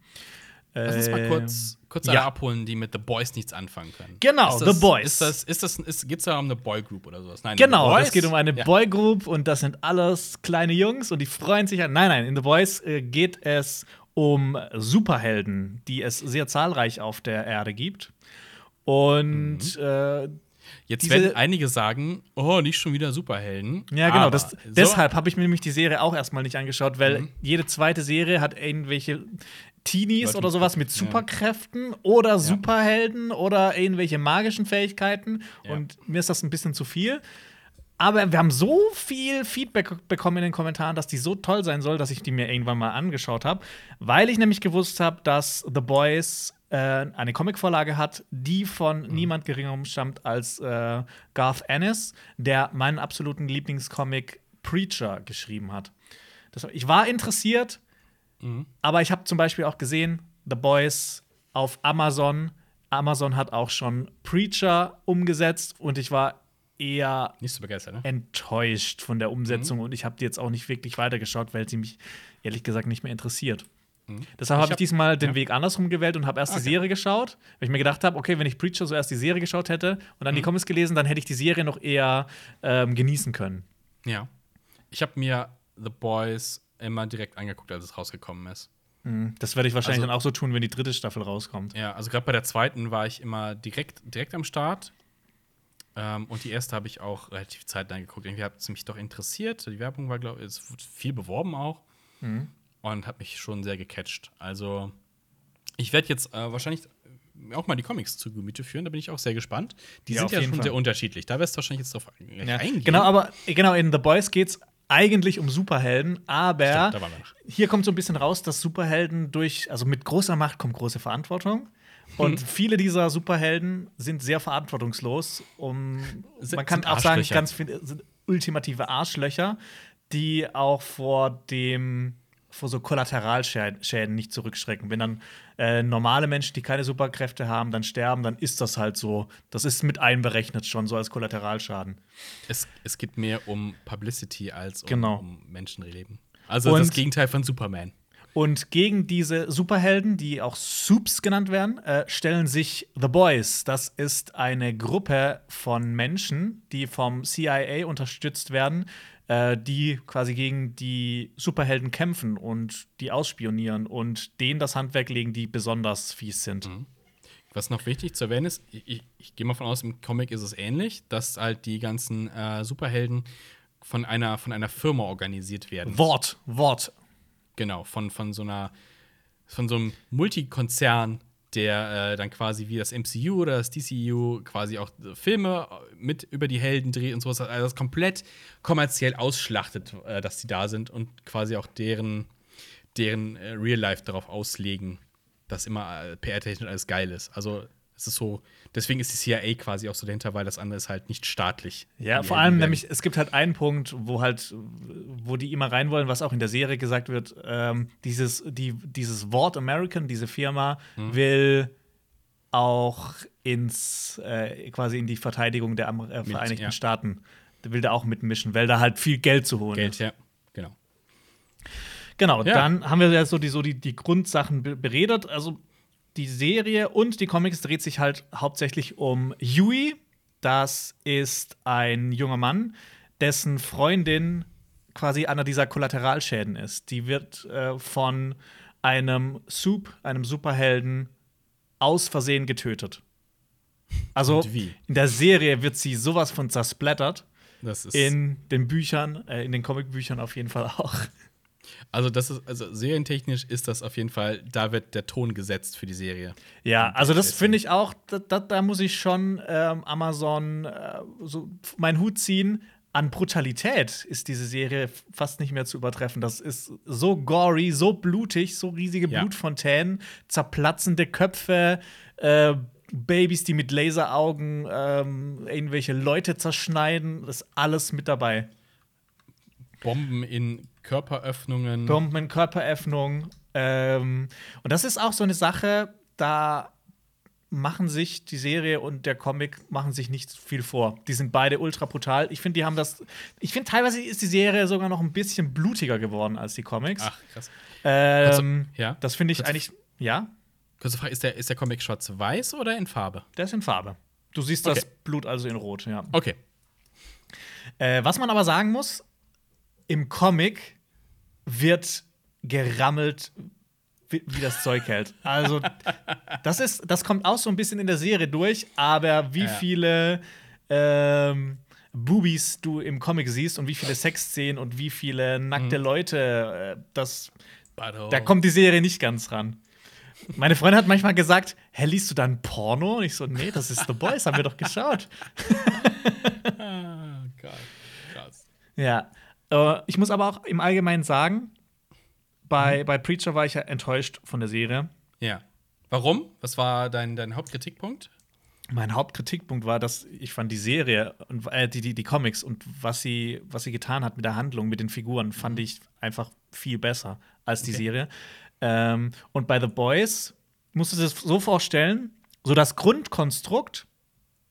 Speaker 2: Lass uns mal
Speaker 1: Äh,
Speaker 2: kurz, kurz
Speaker 1: ja.
Speaker 2: alle abholen, die mit The Boys nichts anfangen können.
Speaker 1: Genau,
Speaker 2: das,
Speaker 1: The Boys.
Speaker 2: Ist das, ist das, ist, geht's da um eine Boygroup oder sowas? Nein,
Speaker 1: Genau,
Speaker 2: Boys?
Speaker 1: es geht um eine
Speaker 2: ja.
Speaker 1: Boygroup und das sind alles kleine Jungs und die freuen sich. An nein, nein, in The Boys äh, geht es um Superhelden, die es sehr zahlreich auf der Erde gibt. Und
Speaker 2: Mhm.
Speaker 1: äh,
Speaker 2: Jetzt werden einige sagen, oh, nicht schon wieder Superhelden.
Speaker 1: ja, genau, das,
Speaker 2: so-
Speaker 1: deshalb habe ich mir nämlich die Serie auch erstmal nicht angeschaut, weil
Speaker 2: Mhm.
Speaker 1: jede zweite Serie hat irgendwelche Teenies
Speaker 2: Leute
Speaker 1: oder sowas mit
Speaker 2: ja.
Speaker 1: Superkräften oder Superhelden oder irgendwelche magischen Fähigkeiten.
Speaker 2: Ja.
Speaker 1: Und mir ist das ein bisschen zu viel. Aber wir haben so viel Feedback bekommen in den Kommentaren, dass die so toll sein soll, dass ich die mir irgendwann mal angeschaut habe, weil ich nämlich gewusst habe, dass The Boys äh, eine Comicvorlage hat, die von
Speaker 2: Mhm.
Speaker 1: niemand geringerem stammt als äh, Garth Ennis, der meinen absoluten Lieblingscomic Preacher geschrieben hat. Das, ich war interessiert,
Speaker 2: Mhm.
Speaker 1: aber ich habe zum Beispiel auch gesehen, The Boys auf Amazon. Amazon hat auch schon Preacher umgesetzt und ich war eher
Speaker 2: Nicht so begeistert, ne?
Speaker 1: enttäuscht von der
Speaker 2: Mhm.
Speaker 1: Umsetzung und ich habe die jetzt auch nicht wirklich weitergeschaut, weil sie mich ehrlich gesagt nicht mehr interessiert.
Speaker 2: Mhm.
Speaker 1: Deshalb
Speaker 2: Ich
Speaker 1: habe ich
Speaker 2: hab-
Speaker 1: diesmal den
Speaker 2: ja.
Speaker 1: Weg andersrum gewählt und habe erst die
Speaker 2: Okay.
Speaker 1: Serie geschaut, weil ich mir gedacht habe, okay, wenn ich Preacher zuerst die Serie geschaut hätte und dann die
Speaker 2: Mhm.
Speaker 1: Comics gelesen, dann hätte ich die Serie noch eher ähm, genießen können.
Speaker 2: Ja. Ich habe mir The Boys immer direkt angeguckt, als es rausgekommen ist.
Speaker 1: Mhm. Das werde ich wahrscheinlich
Speaker 2: Also-
Speaker 1: dann auch so tun, wenn die dritte Staffel rauskommt.
Speaker 2: Ja, also gerade bei der zweiten war ich immer direkt, direkt am Start. Ähm, und die erste habe ich auch relativ zeitnah geguckt. Irgendwie hat es mich doch interessiert. Die Werbung war, glaube ich, es wurde viel beworben auch.
Speaker 1: Mhm.
Speaker 2: Und hat mich schon sehr gecatcht. Also, ich werde jetzt äh, wahrscheinlich auch mal die Comics zu Gemüte führen. Da bin ich auch sehr gespannt. Die
Speaker 1: Ja,
Speaker 2: sind ja schon
Speaker 1: Fall.
Speaker 2: sehr unterschiedlich. Da wirst du wahrscheinlich jetzt drauf
Speaker 1: Ja,
Speaker 2: eingehen.
Speaker 1: genau, aber genau, in The Boys geht's eigentlich um Superhelden, aber
Speaker 2: Stimmt,
Speaker 1: hier kommt so ein bisschen raus, dass Superhelden durch, also mit großer Macht kommt große Verantwortung. Und viele dieser Superhelden sind sehr verantwortungslos. Um, man kann auch sagen, ganz viele sind ultimative Arschlöcher, die auch vor dem vor so Kollateralschäden nicht zurückschrecken. Wenn dann äh, normale Menschen, die keine Superkräfte haben, dann sterben, dann ist das halt so. Das ist mit einberechnet schon, so als Kollateralschaden.
Speaker 2: Es, es geht mehr um Publicity als um,
Speaker 1: Genau.
Speaker 2: um Menschenleben. Also
Speaker 1: Und-
Speaker 2: das Gegenteil von Superman.
Speaker 1: Und gegen diese Superhelden, die auch Soups genannt werden, äh, stellen sich The Boys. Das ist eine Gruppe von Menschen, die vom CIA unterstützt werden, äh, die quasi gegen die Superhelden kämpfen und die ausspionieren und denen das Handwerk legen, die besonders fies sind.
Speaker 2: Was noch wichtig zu erwähnen ist, ich, ich, ich gehe mal von aus, im Comic ist es ähnlich, dass halt die ganzen äh, Superhelden von einer, von einer Firma organisiert werden.
Speaker 1: Wort, Wort.
Speaker 2: Genau, von, von so einer, von so einem Multikonzern, der äh, dann quasi wie das MCU oder das DCU quasi auch äh, Filme mit über die Helden dreht und sowas. Also das komplett kommerziell ausschlachtet, äh, dass die da sind und quasi auch deren, deren äh, Real Life darauf auslegen, dass immer äh, PR-technisch alles geil ist. Also es ist so, deswegen ist die CIA quasi auch so dahinter, weil das andere ist halt nicht staatlich.
Speaker 1: Ja, vor allem nämlich, es gibt halt einen Punkt, wo halt, wo die immer rein wollen, was auch in der Serie gesagt wird, ähm, dieses, die, dieses Wort American, diese Firma,
Speaker 2: Mhm.
Speaker 1: will auch ins, äh, quasi in die Verteidigung der Amer äh, Vereinigten
Speaker 2: ja.
Speaker 1: Staaten, will da auch mitmischen, weil da halt viel Geld zu holen
Speaker 2: Geld,
Speaker 1: ist.
Speaker 2: ja, genau.
Speaker 1: Genau,
Speaker 2: Ja.
Speaker 1: dann haben wir ja so die, so die, die Grundsachen be beredet. Also die Serie und die Comics dreht sich halt hauptsächlich um Huey. Das ist ein junger Mann, dessen Freundin quasi einer dieser Kollateralschäden ist. Die wird äh, von einem Soup, einem Superhelden, aus Versehen getötet. Also in der Serie wird sie sowas von zersplattert.
Speaker 2: Das ist
Speaker 1: In den Büchern, äh, in den Comicbüchern auf jeden Fall auch.
Speaker 2: Also, das ist, also serientechnich ist das auf jeden Fall, da wird der Ton gesetzt für die Serie.
Speaker 1: Ja, also das finde ich auch, da, da, da muss ich schon ähm, Amazon äh, so meinen Hut ziehen. An Brutalität ist diese Serie fast nicht mehr zu übertreffen. Das ist so gory, so blutig, so riesige
Speaker 2: Ja.
Speaker 1: Blutfontänen, zerplatzende Köpfe, äh, Babys, die mit Laseraugen ähm, irgendwelche Leute zerschneiden. Das ist alles mit dabei.
Speaker 2: Bomben in Körperöffnungen.
Speaker 1: Bomben in Körperöffnung. Ähm, und das ist auch so eine Sache, da machen sich die Serie und der Comic machen sich nicht viel vor. Die sind beide ultra brutal. Ich finde, die haben das. Ich finde, teilweise ist die Serie sogar noch ein bisschen blutiger geworden als die Comics.
Speaker 2: Ach, krass.
Speaker 1: ähm,
Speaker 2: Kurze- ja?
Speaker 1: Das finde ich
Speaker 2: Kurze-
Speaker 1: eigentlich. Ja,
Speaker 2: Kurze Frage, ist der, ist der Comic schwarz-weiß oder in Farbe?
Speaker 1: der ist in Farbe. Du siehst das
Speaker 2: Okay.
Speaker 1: Blut also in Rot, ja.
Speaker 2: Okay.
Speaker 1: Äh, was man aber sagen muss, im Comic wird gerammelt, wie, wie das Zeug hält. Also, das ist, das kommt auch so ein bisschen in der Serie durch, aber wie
Speaker 2: Ja.
Speaker 1: viele ähm, Boobies du im Comic siehst und wie viele Sexszenen und wie viele nackte Leute, äh, das, da kommt die Serie nicht ganz ran. Meine Freundin hat manchmal gesagt, hä, liest du dann Porno? Und ich so, nee, das ist The Boys, haben wir doch geschaut.
Speaker 2: Ah, Gott. Krass.
Speaker 1: Ja. Äh, ich muss aber auch im Allgemeinen sagen, bei, bei Preacher war ich ja enttäuscht von der Serie.
Speaker 2: Ja. Warum? Was war dein, dein Hauptkritikpunkt?
Speaker 1: Mein Hauptkritikpunkt war, dass ich fand die Serie und äh, die, die, die Comics und was sie, was sie getan hat mit der Handlung, mit den Figuren, fand ich einfach viel besser als die
Speaker 2: Okay.
Speaker 1: Serie. Ähm, und bei The Boys musst du dir das so vorstellen, so das Grundkonstrukt,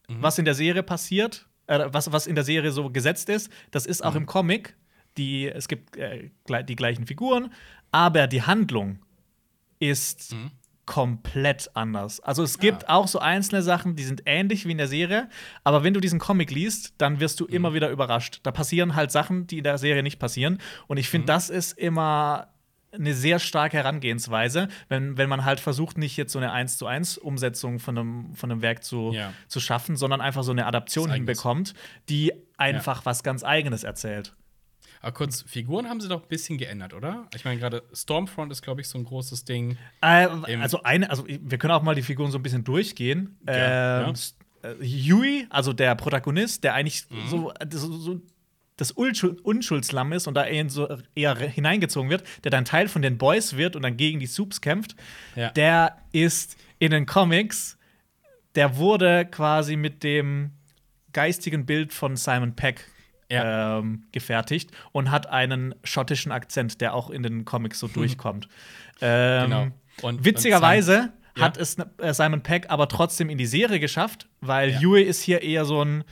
Speaker 1: was in der Serie passiert, äh, was, was in der Serie so gesetzt ist, das ist auch im Comic. Die, es gibt äh, die gleichen Figuren, aber die Handlung ist
Speaker 2: Mhm.
Speaker 1: komplett anders. Also es gibt auch so einzelne Sachen, die sind ähnlich wie in der Serie, aber wenn du diesen Comic liest, dann wirst du immer wieder überrascht. Da passieren halt Sachen, die in der Serie nicht passieren. Und ich finde, das ist immer eine sehr starke Herangehensweise, wenn, wenn man halt versucht, nicht jetzt so eine 1 zu 1 Umsetzung von einem, von einem Werk zu,
Speaker 2: Ja.
Speaker 1: zu schaffen, sondern einfach so eine Adaption hinbekommt, die einfach was ganz Eigenes erzählt.
Speaker 2: Aber kurz, Figuren haben sie doch ein bisschen geändert, oder? Ich meine, gerade Stormfront ist, glaube ich, so ein großes Ding.
Speaker 1: Äh, also eine, also wir können auch mal die Figuren so ein bisschen durchgehen.
Speaker 2: Ja,
Speaker 1: ähm,
Speaker 2: ja.
Speaker 1: äh, Huey, also der Protagonist, der eigentlich
Speaker 2: Mhm.
Speaker 1: so, so, so das Unschuld, Unschuldslamm ist und da eher, so eher hineingezogen wird, der dann Teil von den Boys wird und dann gegen die Soups kämpft,
Speaker 2: Ja.
Speaker 1: der ist in den Comics, der wurde quasi mit dem geistigen Bild von Simon Peck
Speaker 2: Ja.
Speaker 1: ähm, gefertigt und hat einen schottischen Akzent, der auch in den Comics so durchkommt. Ähm,
Speaker 2: Genau. Und-
Speaker 1: witzigerweise
Speaker 2: und
Speaker 1: hat
Speaker 2: Ja.
Speaker 1: es äh, Simon Peck aber trotzdem in die Serie geschafft, weil
Speaker 2: Ja.
Speaker 1: Huey ist hier eher so ein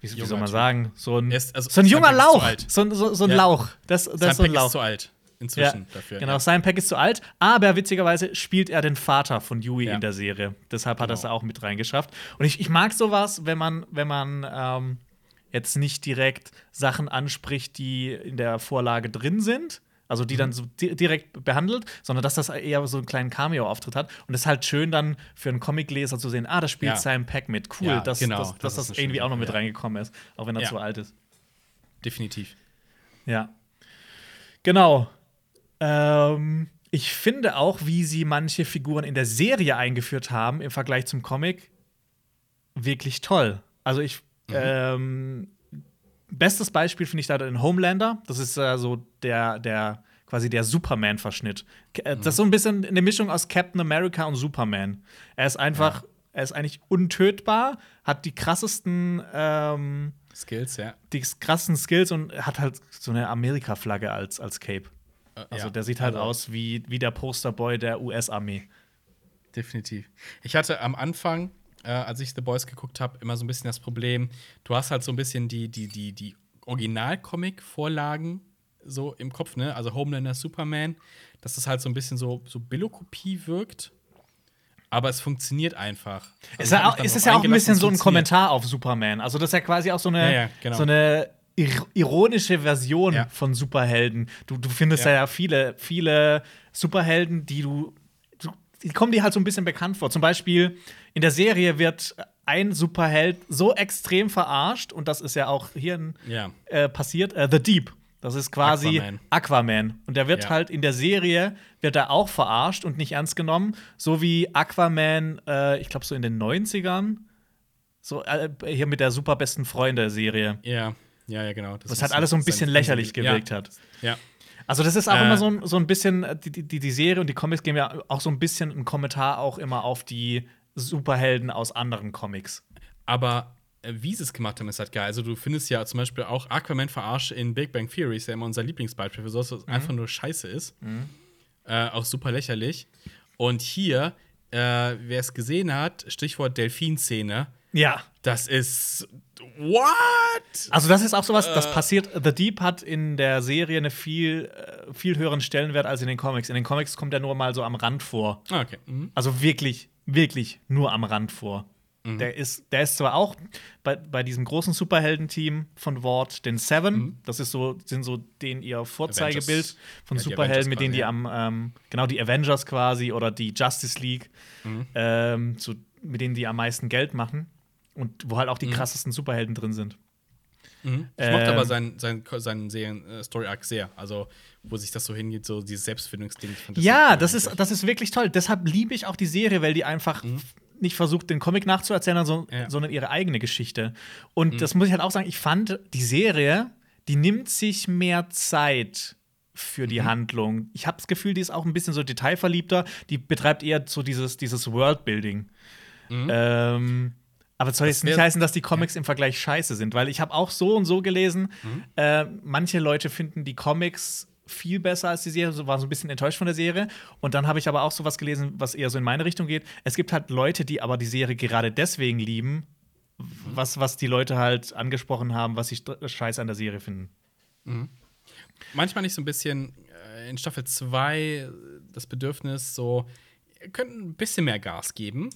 Speaker 1: wie, wie soll man sagen? So ein,
Speaker 2: ist- also
Speaker 1: so ein
Speaker 2: Simon
Speaker 1: junger Lauch. So, ein- so, so ein
Speaker 2: Ja.
Speaker 1: Lauch. Das, das ist so ein
Speaker 2: Peck
Speaker 1: Lauch.
Speaker 2: ist zu alt inzwischen dafür.
Speaker 1: Genau,
Speaker 2: ja.
Speaker 1: Simon Peck ist zu alt, aber witzigerweise spielt er den Vater von Huey
Speaker 2: Ja.
Speaker 1: in der Serie. Deshalb hat er es
Speaker 2: Genau.
Speaker 1: auch mit reingeschafft. Und ich, ich mag sowas, wenn man, wenn man ähm, jetzt nicht direkt Sachen anspricht, die in der Vorlage drin sind, Also die dann so di direkt behandelt, sondern dass das eher so einen kleinen Cameo-Auftritt hat. Und es ist halt schön dann für einen Comicleser zu sehen, ah, das spielt
Speaker 2: Ja.
Speaker 1: Simon Peck mit. Cool,
Speaker 2: Ja,
Speaker 1: dass,
Speaker 2: genau,
Speaker 1: dass,
Speaker 2: das
Speaker 1: dass das,
Speaker 2: schöne
Speaker 1: irgendwie auch noch mit
Speaker 2: ja.
Speaker 1: reingekommen ist, auch wenn er zu alt ist.
Speaker 2: Definitiv.
Speaker 1: Ja. Genau. Ähm, ich finde auch, wie sie manche Figuren in der Serie eingeführt haben im Vergleich zum Comic, wirklich toll. Also ich ähm, bestes Beispiel finde ich da den Homelander. Das ist äh, so der, der quasi der Superman-Verschnitt. Äh, Das ist so ein bisschen eine Mischung aus Captain America und Superman. Er ist einfach, er ist eigentlich untötbar, hat die krassesten ähm,
Speaker 2: Skills, ja.
Speaker 1: die krassen Skills und hat halt so eine Amerika-Flagge als, als Cape.
Speaker 2: Äh,
Speaker 1: Also
Speaker 2: ja.
Speaker 1: der sieht halt
Speaker 2: Also,
Speaker 1: aus wie, wie der Posterboy der US-Armee.
Speaker 2: Definitiv. Ich hatte am Anfang, äh, als ich The Boys geguckt habe, immer so ein bisschen das Problem, du hast halt so ein bisschen die, die, die, die Original-Comic-Vorlagen so im Kopf, ne? Also Homelander, Superman, dass das halt so ein bisschen so, so Billo-Kopie wirkt. Aber es funktioniert einfach.
Speaker 1: Es ist
Speaker 2: Also
Speaker 1: auch,
Speaker 2: mich
Speaker 1: es ist ja auch ein bisschen so ein
Speaker 2: es.
Speaker 1: Kommentar auf Superman. Also das ist ja quasi auch so eine,
Speaker 2: Ja, ja, genau.
Speaker 1: so eine ir ironische Version
Speaker 2: Ja.
Speaker 1: von Superhelden. Du, du findest
Speaker 2: Ja.
Speaker 1: ja. ja viele, viele Superhelden, die du, die kommen dir halt so ein bisschen bekannt vor. Zum Beispiel in der Serie wird ein Superheld so extrem verarscht und das ist ja auch hier in,
Speaker 2: Ja.
Speaker 1: äh, passiert. Äh, The Deep. Das ist quasi
Speaker 2: Aquaman.
Speaker 1: Aquaman. Und der wird
Speaker 2: Ja.
Speaker 1: halt in der Serie wird er auch verarscht und nicht ernst genommen, so wie Aquaman, äh, ich glaube so in den 90ern, so äh, hier mit der super besten Freunde Serie.
Speaker 2: Ja, ja, ja, genau.
Speaker 1: Das hat alles so ein bisschen lächerlich gewirkt hat.
Speaker 2: Ja.
Speaker 1: Also das ist auch
Speaker 2: Äh.
Speaker 1: immer so ein, so ein bisschen, äh, die, die, die Serie und die Comics geben ja auch so ein bisschen einen Kommentar auch immer auf die Superhelden aus anderen Comics.
Speaker 2: Aber äh, wie sie es gemacht haben, ist halt geil. Also, du findest ja zum Beispiel auch Aquaman verarscht in Big Bang Theory, ist ja immer unser Lieblingsbeispiel für sowas, was
Speaker 1: Mhm.
Speaker 2: einfach nur scheiße ist. Äh, auch super lächerlich. Und hier, äh, wer es gesehen hat, Stichwort Delfin-Szene,
Speaker 1: Ja.
Speaker 2: das ist. What?
Speaker 1: Also das ist auch sowas,
Speaker 2: Äh.
Speaker 1: das passiert. The Deep hat in der Serie einen viel, äh, viel höheren Stellenwert als in den Comics. In den Comics kommt er nur mal so am Rand vor.
Speaker 2: Okay. Mhm.
Speaker 1: Also wirklich, wirklich nur am Rand vor. Der, ist, der ist zwar auch bei, bei diesem großen Superheldenteam von Ward, den Seven, das ist so, sind so den ihr Vorzeigebild
Speaker 2: Avengers.
Speaker 1: von
Speaker 2: Ja,
Speaker 1: Superhelden, mit denen die am, ähm, genau, die Avengers quasi oder die Justice League, ähm, so, mit denen die am meisten Geld machen und wo halt auch die krassesten Superhelden drin sind.
Speaker 2: Mhm. Ich mochte
Speaker 1: Ähm.
Speaker 2: aber seinen, seinen, seinen Serien-Story-Arc sehr. Also, wo sich das so hingeht, so dieses Selbstfindungsding. Fand
Speaker 1: Ja, das ist, das ist wirklich toll. Deshalb liebe ich auch die Serie, weil die einfach nicht versucht, den Comic nachzuerzählen, so,
Speaker 2: Ja. Mhm.
Speaker 1: sondern ihre eigene Geschichte. Und das muss ich halt auch sagen, ich fand, die Serie, die nimmt sich mehr Zeit für
Speaker 2: Mhm.
Speaker 1: die Handlung. Ich habe das Gefühl, die ist auch ein bisschen so detailverliebter. Die betreibt eher so dieses, dieses Worldbuilding. Ähm, aber soll jetzt
Speaker 2: Mhm. Das
Speaker 1: nicht heißen, dass die Comics im Vergleich scheiße sind, weil ich habe auch so und so gelesen,
Speaker 2: Mhm.
Speaker 1: äh, manche Leute finden die Comics viel besser als die Serie, so waren so ein bisschen enttäuscht von der Serie. Und dann habe ich aber auch sowas gelesen, was eher so in meine Richtung geht. Es gibt halt Leute, die aber die Serie gerade deswegen lieben, was, was die Leute halt angesprochen haben, was sie scheiße an der Serie finden.
Speaker 2: manchmal nicht so ein bisschen äh, in Staffel 2 das Bedürfnis, so, ihr könnt ein bisschen mehr Gas geben.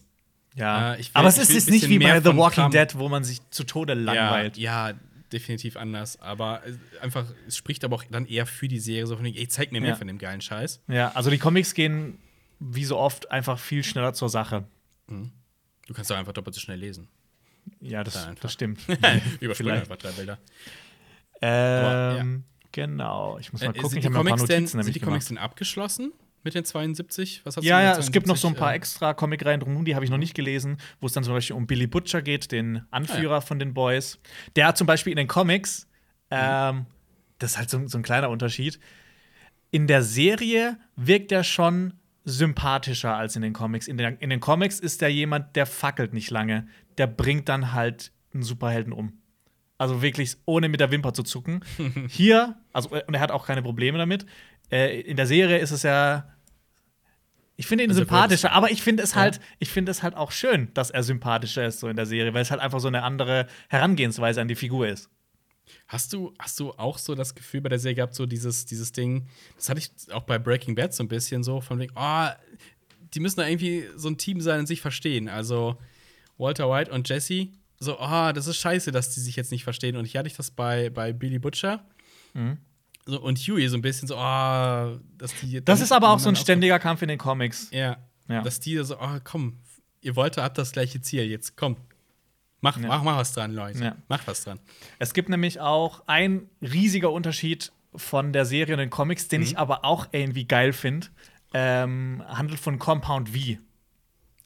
Speaker 1: Ja,
Speaker 2: Äh, ich
Speaker 1: aber es
Speaker 2: ich
Speaker 1: ist jetzt nicht wie bei The Walking
Speaker 2: Kram.
Speaker 1: Dead, wo man sich zu Tode langweilt.
Speaker 2: Ja, ja, definitiv anders. Aber äh, einfach, es spricht aber auch dann eher für die Serie, so von ey, zeig mir mehr
Speaker 1: Ja.
Speaker 2: von dem geilen Scheiß.
Speaker 1: Ja, also die Comics gehen wie so oft einfach viel schneller zur Sache.
Speaker 2: Du kannst doch einfach doppelt so schnell lesen.
Speaker 1: Ja, das,
Speaker 2: Ja, einfach.
Speaker 1: das stimmt.
Speaker 2: Überspringen einfach drei Bilder.
Speaker 1: ähm, Genau. Ich muss mal
Speaker 2: Äh,
Speaker 1: gucken.
Speaker 2: sind
Speaker 1: Ich
Speaker 2: die
Speaker 1: paar
Speaker 2: Comics denn, sind die Comics denn abgeschlossen mit den 72? Was hast du
Speaker 1: Ja,
Speaker 2: mit
Speaker 1: ja, es gibt noch so ein paar
Speaker 2: 72,
Speaker 1: extra Comicreihen drum, die habe ich noch nicht gelesen, wo es dann zum Beispiel um Billy Butcher geht, den Anführer von den Boys. Der hat zum Beispiel in den Comics, ähm, das ist halt so, so ein kleiner Unterschied, in der Serie wirkt er schon sympathischer als in den Comics. In den, in den Comics ist er jemand, der fackelt nicht lange. Der bringt dann halt einen Superhelden um. Also wirklich ohne mit der Wimper zu zucken. Hier, also und er hat auch keine Probleme damit. Äh, in der Serie ist es ja ich finde ihn
Speaker 2: Also
Speaker 1: sympathischer,
Speaker 2: würdest-
Speaker 1: aber ich finde es
Speaker 2: Ja.
Speaker 1: halt, ich finde es halt auch schön, dass er sympathischer ist so in der Serie, weil es halt einfach so eine andere Herangehensweise an die Figur ist.
Speaker 2: Hast du, hast du auch so das Gefühl bei der Serie gehabt, so dieses, dieses Ding, das hatte ich auch bei Breaking Bad so ein bisschen so, von wegen, oh, die müssen da irgendwie so ein Team sein und sich verstehen. Also Walter White und Jesse, so, oh, das ist scheiße, dass die sich jetzt nicht verstehen. Und hier hatte ich das bei, bei Billy Butcher. So, und Huey so ein bisschen so, oh, dass die.
Speaker 1: Das ist aber auch so ein ständiger Kampf in den Comics.
Speaker 2: Ja.
Speaker 1: Ja.
Speaker 2: Dass die so, oh, komm, ihr wollt, habt das gleiche Ziel, jetzt komm. Mach,
Speaker 1: Ja.
Speaker 2: mach, mach was dran, Leute.
Speaker 1: Ja.
Speaker 2: Mach was dran.
Speaker 1: Es gibt nämlich auch ein riesiger Unterschied von der Serie und den Comics, den
Speaker 2: Mhm.
Speaker 1: ich aber auch irgendwie geil finde. Ähm, handelt von Compound V.
Speaker 2: Ah,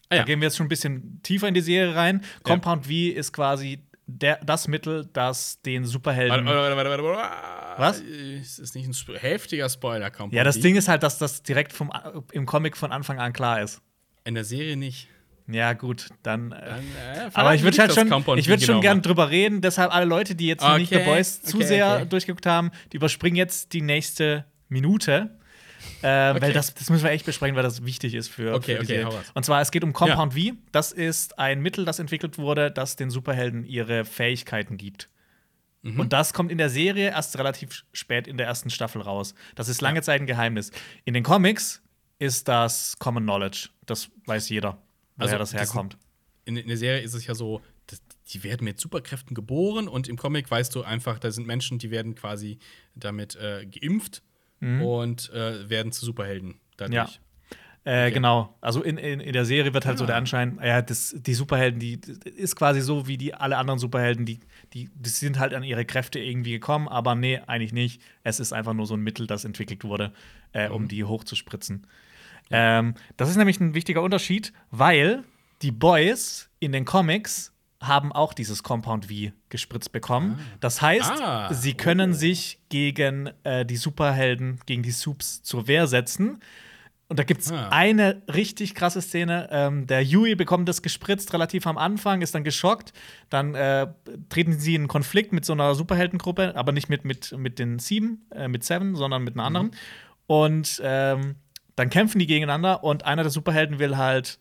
Speaker 1: Da
Speaker 2: ja.
Speaker 1: gehen wir jetzt schon ein bisschen tiefer in die Serie rein. Compound V ist quasi der, das Mittel, das den Superhelden.
Speaker 2: Warte, warte, warte, warte, warte.
Speaker 1: Was?
Speaker 2: Es ist nicht ein sp heftiger Spoiler, kommt.
Speaker 1: ja, das Ding ist halt, dass das direkt vom, im Comic von Anfang an klar ist.
Speaker 2: In der Serie nicht.
Speaker 1: Ja, gut, dann. Äh,
Speaker 2: Dann, äh,
Speaker 1: aber ich würde halt
Speaker 2: das
Speaker 1: schon, ich würde
Speaker 2: V
Speaker 1: schon
Speaker 2: genau
Speaker 1: gern drüber reden. Deshalb alle Leute, die jetzt noch nicht The
Speaker 2: Okay,
Speaker 1: Boys zu
Speaker 2: okay,
Speaker 1: sehr
Speaker 2: okay.
Speaker 1: durchgeguckt haben, die überspringen jetzt die nächste Minute. Äh, Weil
Speaker 2: Okay.
Speaker 1: das, das müssen wir echt besprechen, weil das wichtig ist für,
Speaker 2: Okay,
Speaker 1: für die
Speaker 2: okay, hau.
Speaker 1: Und zwar, es geht um Compound V. Das ist ein Mittel, das entwickelt wurde, das den Superhelden ihre Fähigkeiten gibt.
Speaker 2: Mhm.
Speaker 1: Und das kommt in der Serie erst relativ spät in der ersten Staffel raus. Das ist lange Zeit ein Geheimnis. In den Comics ist das Common Knowledge. Das weiß jeder, woher
Speaker 2: Also,
Speaker 1: das
Speaker 2: das
Speaker 1: herkommt.
Speaker 2: in, in der Serie ist es ja so, die werden mit Superkräften geboren und im Comic weißt du einfach, da sind Menschen, die werden quasi damit äh, geimpft und äh, werden zu Superhelden dadurch.
Speaker 1: Ja. Äh, Genau. Also in, in, in der Serie wird halt so
Speaker 2: Ah.
Speaker 1: der Anschein, ja, das, die Superhelden, die das ist quasi so wie die alle anderen Superhelden, die, die, die sind halt an ihre Kräfte irgendwie gekommen, aber nee, eigentlich nicht. Es ist einfach nur so ein Mittel, das entwickelt wurde, äh,
Speaker 2: Mhm.
Speaker 1: um die hochzuspritzen. Ähm, das ist nämlich ein wichtiger Unterschied, weil die Boys in den Comics haben auch dieses Compound V gespritzt bekommen. Das heißt,
Speaker 2: Ah.
Speaker 1: sie können
Speaker 2: Oh.
Speaker 1: sich gegen äh, die Superhelden, gegen die Subs zur Wehr setzen. Und da gibt es
Speaker 2: Ah.
Speaker 1: eine richtig krasse Szene. Ähm, der Yui bekommt das gespritzt relativ am Anfang, ist dann geschockt. Dann äh, treten sie in Konflikt mit so einer Superheldengruppe, aber nicht mit, mit, mit den Sieben, äh, mit Seven, sondern mit einer anderen. Und ähm, dann kämpfen die gegeneinander und einer der Superhelden will halt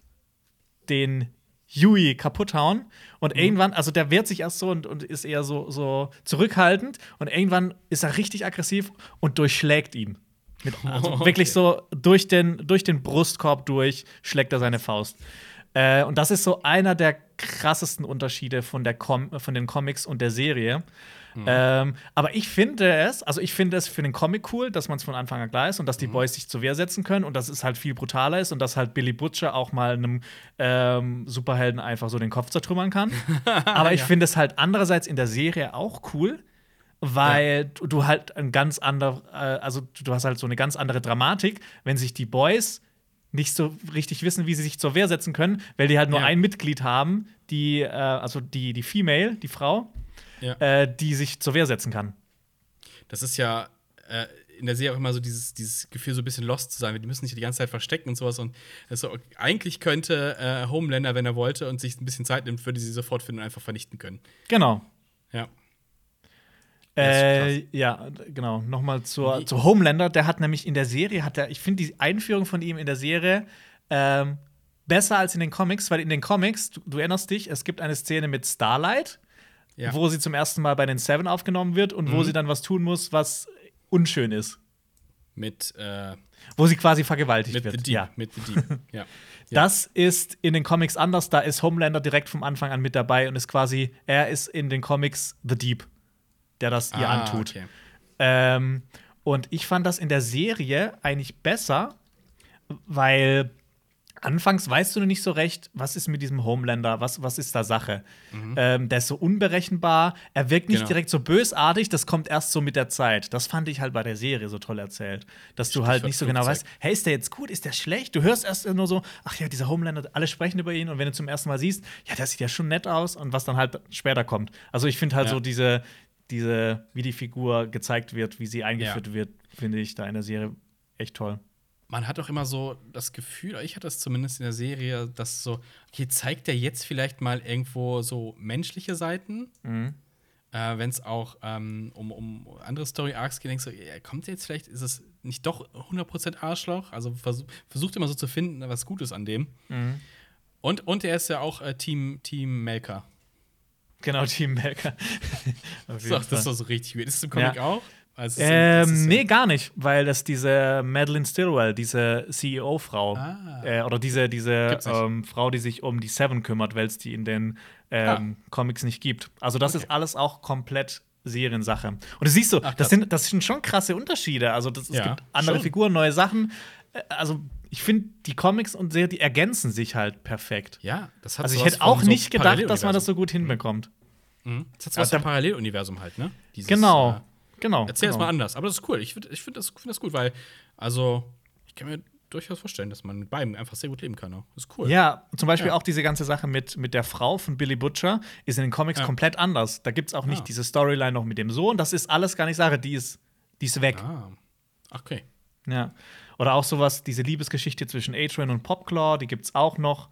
Speaker 1: den Yui kaputt hauen. Und irgendwann, also der wehrt sich erst so und, und ist eher so, so zurückhaltend. Und irgendwann ist er richtig aggressiv und durchschlägt ihn. Mit, also
Speaker 2: Okay.
Speaker 1: wirklich so durch den, durch den Brustkorb durch schlägt er seine Faust. Äh, und das ist so einer der krassesten Unterschiede von, der Com von den Comics und der Serie. Ähm, aber ich finde es, also ich finde es für den Comic cool, dass man es von Anfang an klar ist und dass die Boys sich zur Wehr setzen können und dass es halt viel brutaler ist und dass halt Billy Butcher auch mal einem ähm, Superhelden einfach so den Kopf zertrümmern kann. aber ich finde es halt andererseits in der Serie auch cool, weil du- du halt ein ganz anderer, äh, also du hast halt so eine ganz andere Dramatik, wenn sich die Boys nicht so richtig wissen, wie sie sich zur Wehr setzen können, weil die halt nur
Speaker 2: Ja.
Speaker 1: ein Mitglied haben, die, äh, also die, die Female, die Frau,
Speaker 2: Ja.
Speaker 1: äh, die sich zur Wehr setzen kann.
Speaker 2: Das ist ja äh, in der Serie auch immer so dieses, dieses Gefühl, so ein bisschen lost zu sein. Die müssen sich die ganze Zeit verstecken und sowas. Und das so, eigentlich könnte äh, Homelander, wenn er wollte und sich ein bisschen Zeit nimmt, würde sie sofort finden und einfach vernichten können.
Speaker 1: Genau.
Speaker 2: Ja.
Speaker 1: Äh, ja, genau. Nochmal zur,
Speaker 2: Wie-
Speaker 1: zu Homelander. Der hat nämlich in der Serie, hat er, ich finde die Einführung von ihm in der Serie ähm, besser als in den Comics, weil in den Comics, du, du erinnerst dich, es gibt eine Szene mit Starlight,
Speaker 2: Ja.
Speaker 1: wo sie zum ersten Mal bei den Seven aufgenommen wird und wo
Speaker 2: Mhm.
Speaker 1: sie dann was tun muss, was unschön ist.
Speaker 2: Mit, äh,
Speaker 1: Wo sie quasi vergewaltigt wird.
Speaker 2: Deep.
Speaker 1: Ja.
Speaker 2: Mit The Deep. ja. Ja.
Speaker 1: Das ist in den Comics anders. Da ist Homelander direkt vom Anfang an mit dabei und ist quasi, er ist in den Comics The Deep, der das ihr
Speaker 2: Ah,
Speaker 1: antut.
Speaker 2: okay.
Speaker 1: Ähm, und ich fand das in der Serie eigentlich besser, weil anfangs weißt du nicht so recht, was ist mit diesem Homelander, was, was ist da Sache. Ähm, der ist so unberechenbar, er wirkt nicht
Speaker 2: Genau.
Speaker 1: direkt so bösartig, das kommt erst so mit der Zeit. Das fand ich halt bei der Serie so toll erzählt, dass du halt nicht so genau weißt, hey, ist der jetzt gut, ist der schlecht? Du hörst erst nur so, ach ja, dieser Homelander, alle sprechen über ihn und wenn du zum ersten Mal siehst, ja, der sieht ja schon nett aus und was dann halt später kommt. Also ich finde halt
Speaker 2: Ja.
Speaker 1: so diese, diese, wie die Figur gezeigt wird, wie sie eingeführt
Speaker 2: Ja.
Speaker 1: wird, finde ich da in der Serie echt toll.
Speaker 2: Man hat auch immer so das Gefühl, ich hatte das zumindest in der Serie, dass so, okay, zeigt er jetzt vielleicht mal irgendwo so menschliche Seiten?
Speaker 1: Mhm.
Speaker 2: Äh, Wenn es auch ähm, um, um andere Story-Arcs geht, denkst du, ja, kommt jetzt vielleicht, ist es nicht doch 100% Arschloch? Also versuch, versucht immer so zu finden, was Gutes an dem.
Speaker 1: Mhm.
Speaker 2: Und, und er ist ja auch äh, Team, Team Melker.
Speaker 1: Genau, Team Melker.
Speaker 2: Das ist das doch so richtig weird. Ist es im Comic
Speaker 1: Ja.
Speaker 2: auch? Also, es
Speaker 1: Ähm, nee, gar nicht, weil das diese Madeline Stillwell, diese CEO-Frau,
Speaker 2: Ah.
Speaker 1: äh, oder diese, diese ähm, Frau, die sich um die Seven kümmert, weil es die in den ähm, Comics nicht gibt. Also, das
Speaker 2: Okay.
Speaker 1: ist alles auch komplett Seriensache. Und du siehst so,
Speaker 2: Ach,
Speaker 1: das, sind, das sind schon krasse Unterschiede. Also, das, es
Speaker 2: Ja,
Speaker 1: gibt andere
Speaker 2: schon.
Speaker 1: Figuren, neue Sachen. Äh, Also, ich finde, die Comics und Serien, die ergänzen sich halt perfekt.
Speaker 2: Ja, das hat
Speaker 1: Also, ich hätte auch
Speaker 2: so
Speaker 1: nicht gedacht, dass man das so gut hinbekommt.
Speaker 2: Mhm. Das hat sowas
Speaker 1: Also,
Speaker 2: Paralleluniversum halt, ne? Dieses,
Speaker 1: Genau.
Speaker 2: äh,
Speaker 1: Genau.
Speaker 2: Erzähl es
Speaker 1: genau.
Speaker 2: mal anders. Aber das ist cool. Ich finde ich find das, find das gut, weil, also, ich kann mir durchaus vorstellen, dass man mit beiden einfach sehr gut leben kann. Auch. Das ist cool.
Speaker 1: Ja, zum Beispiel
Speaker 2: Ja.
Speaker 1: auch diese ganze Sache mit, mit der Frau von Billy Butcher ist in den Comics
Speaker 2: Ja.
Speaker 1: komplett anders. Da gibt es auch nicht
Speaker 2: Ah.
Speaker 1: diese Storyline noch mit dem Sohn. Das ist alles gar nicht Sache, die ist, die ist weg.
Speaker 2: Ah. Okay.
Speaker 1: Ja. Oder auch sowas, diese Liebesgeschichte zwischen A-Train und Popclaw, die gibt's auch noch.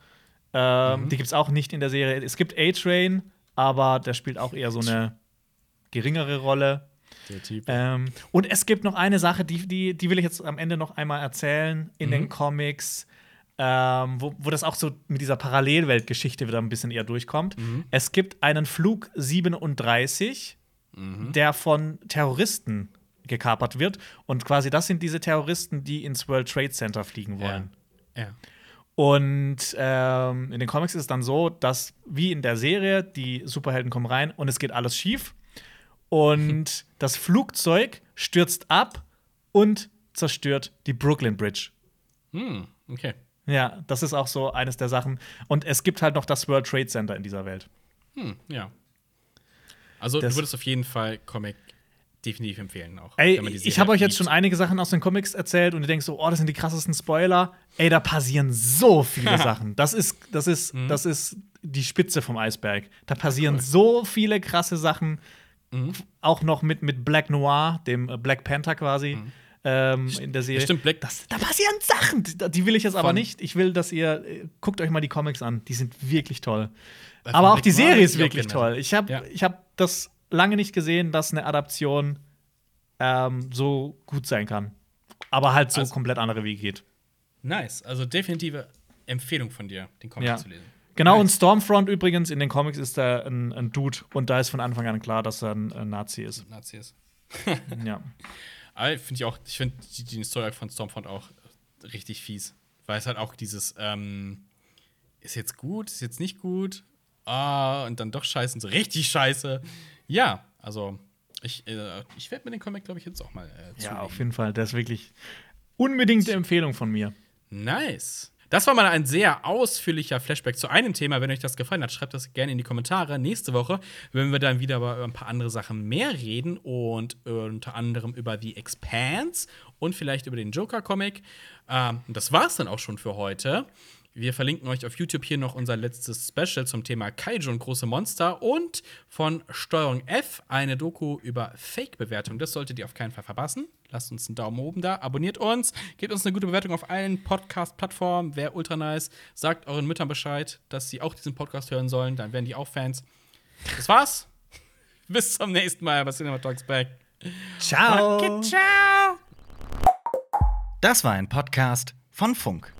Speaker 1: Ähm,
Speaker 2: Mhm.
Speaker 1: Die gibt's auch nicht in der Serie. Es gibt A-Train, aber der spielt auch eher so eine geringere Rolle.
Speaker 2: Der Typ.
Speaker 1: Ähm, und es gibt noch eine Sache, die, die, die will ich jetzt am Ende noch einmal erzählen in
Speaker 2: Mhm.
Speaker 1: den Comics, ähm, wo, wo das auch so mit dieser Parallelweltgeschichte wieder ein bisschen eher durchkommt.
Speaker 2: Mhm.
Speaker 1: Es gibt einen Flug 37,
Speaker 2: Mhm.
Speaker 1: der von Terroristen gekapert wird. Und quasi das sind diese Terroristen, die ins World Trade Center fliegen wollen.
Speaker 2: Ja.
Speaker 1: Und ähm, in den Comics ist es dann so, dass wie in der Serie, die Superhelden kommen rein und es geht alles schief. Und das Flugzeug stürzt ab und zerstört die Brooklyn Bridge.
Speaker 2: Hm, okay.
Speaker 1: Ja, das ist auch so eines der Sachen. Und es gibt halt noch das World Trade Center in dieser Welt.
Speaker 2: Hm, ja. Also,
Speaker 1: Das-
Speaker 2: du würdest auf jeden Fall Comic definitiv empfehlen auch.
Speaker 1: Ey,
Speaker 2: wenn man die
Speaker 1: ich habe euch jetzt schon einige Sachen aus den Comics erzählt und ihr denkt so, oh, das sind die krassesten Spoiler. Ey, da passieren so viele Sachen. Das ist, das ist,
Speaker 2: Mhm.
Speaker 1: das ist die Spitze vom Eisberg. Da passieren so viele krasse Sachen.
Speaker 2: Mhm.
Speaker 1: Auch noch mit, mit Black Noir, dem äh, Black Panther quasi. Ähm, in der Serie.
Speaker 2: Mhm. Stimmt, Black-
Speaker 1: das, da passieren Sachen. Die, die will ich jetzt aber
Speaker 2: Von-
Speaker 1: nicht. Ich will, dass ihr äh, guckt euch mal die Comics an. Die sind wirklich toll.
Speaker 2: Weil
Speaker 1: Aber
Speaker 2: von
Speaker 1: auch die
Speaker 2: Black Noir
Speaker 1: Serie ist wirklich toll. Ich habe
Speaker 2: Ja.
Speaker 1: ich hab das lange nicht gesehen, dass eine Adaption ähm, so gut sein kann. Aber halt so
Speaker 2: Also-
Speaker 1: komplett andere Wege geht.
Speaker 2: Nice. Also, definitive Empfehlung von dir, den Comic
Speaker 1: Ja.
Speaker 2: zu lesen.
Speaker 1: Genau, und
Speaker 2: Nice.
Speaker 1: Stormfront übrigens in den Comics ist er ein, ein Dude und da ist von Anfang an klar, dass er ein, ein Nazi ist.
Speaker 2: Nazis.
Speaker 1: Ja.
Speaker 2: Aber finde ich auch, ich finde die, die Story von Stormfront auch richtig fies. Weil es halt auch dieses, ähm, ist jetzt gut, ist jetzt nicht gut, ah, und dann doch scheiße und so richtig scheiße. Ja, also ich, äh, ich werde mir den Comic, glaube ich, jetzt auch mal äh,
Speaker 1: ja, auf jeden Fall. Der ist wirklich unbedingte Empfehlung von mir.
Speaker 2: Nice. Das war mal ein sehr ausführlicher Flashback zu einem Thema. Wenn euch das gefallen hat, schreibt das gerne in die Kommentare. Nächste Woche werden wir dann wieder über ein paar andere Sachen mehr reden und unter anderem über The Expanse und vielleicht über den Joker-Comic. Ähm, das war's dann auch schon für heute. Wir verlinken euch auf YouTube hier noch unser letztes Special zum Thema Kaiju und große Monster und von Steuerung F eine Doku über Fake-Bewertung. Das solltet ihr auf keinen Fall verpassen. Lasst uns einen Daumen oben da, abonniert uns, gebt uns eine gute Bewertung auf allen Podcast-Plattformen. Wäre ultra nice. Sagt euren Müttern Bescheid, dass sie auch diesen Podcast hören sollen. Dann werden die auch Fans. Das war's. Bis zum nächsten Mal bei Cinema Talks Back.
Speaker 1: Ciao.
Speaker 2: ciao.
Speaker 3: Das war ein Podcast von Funk.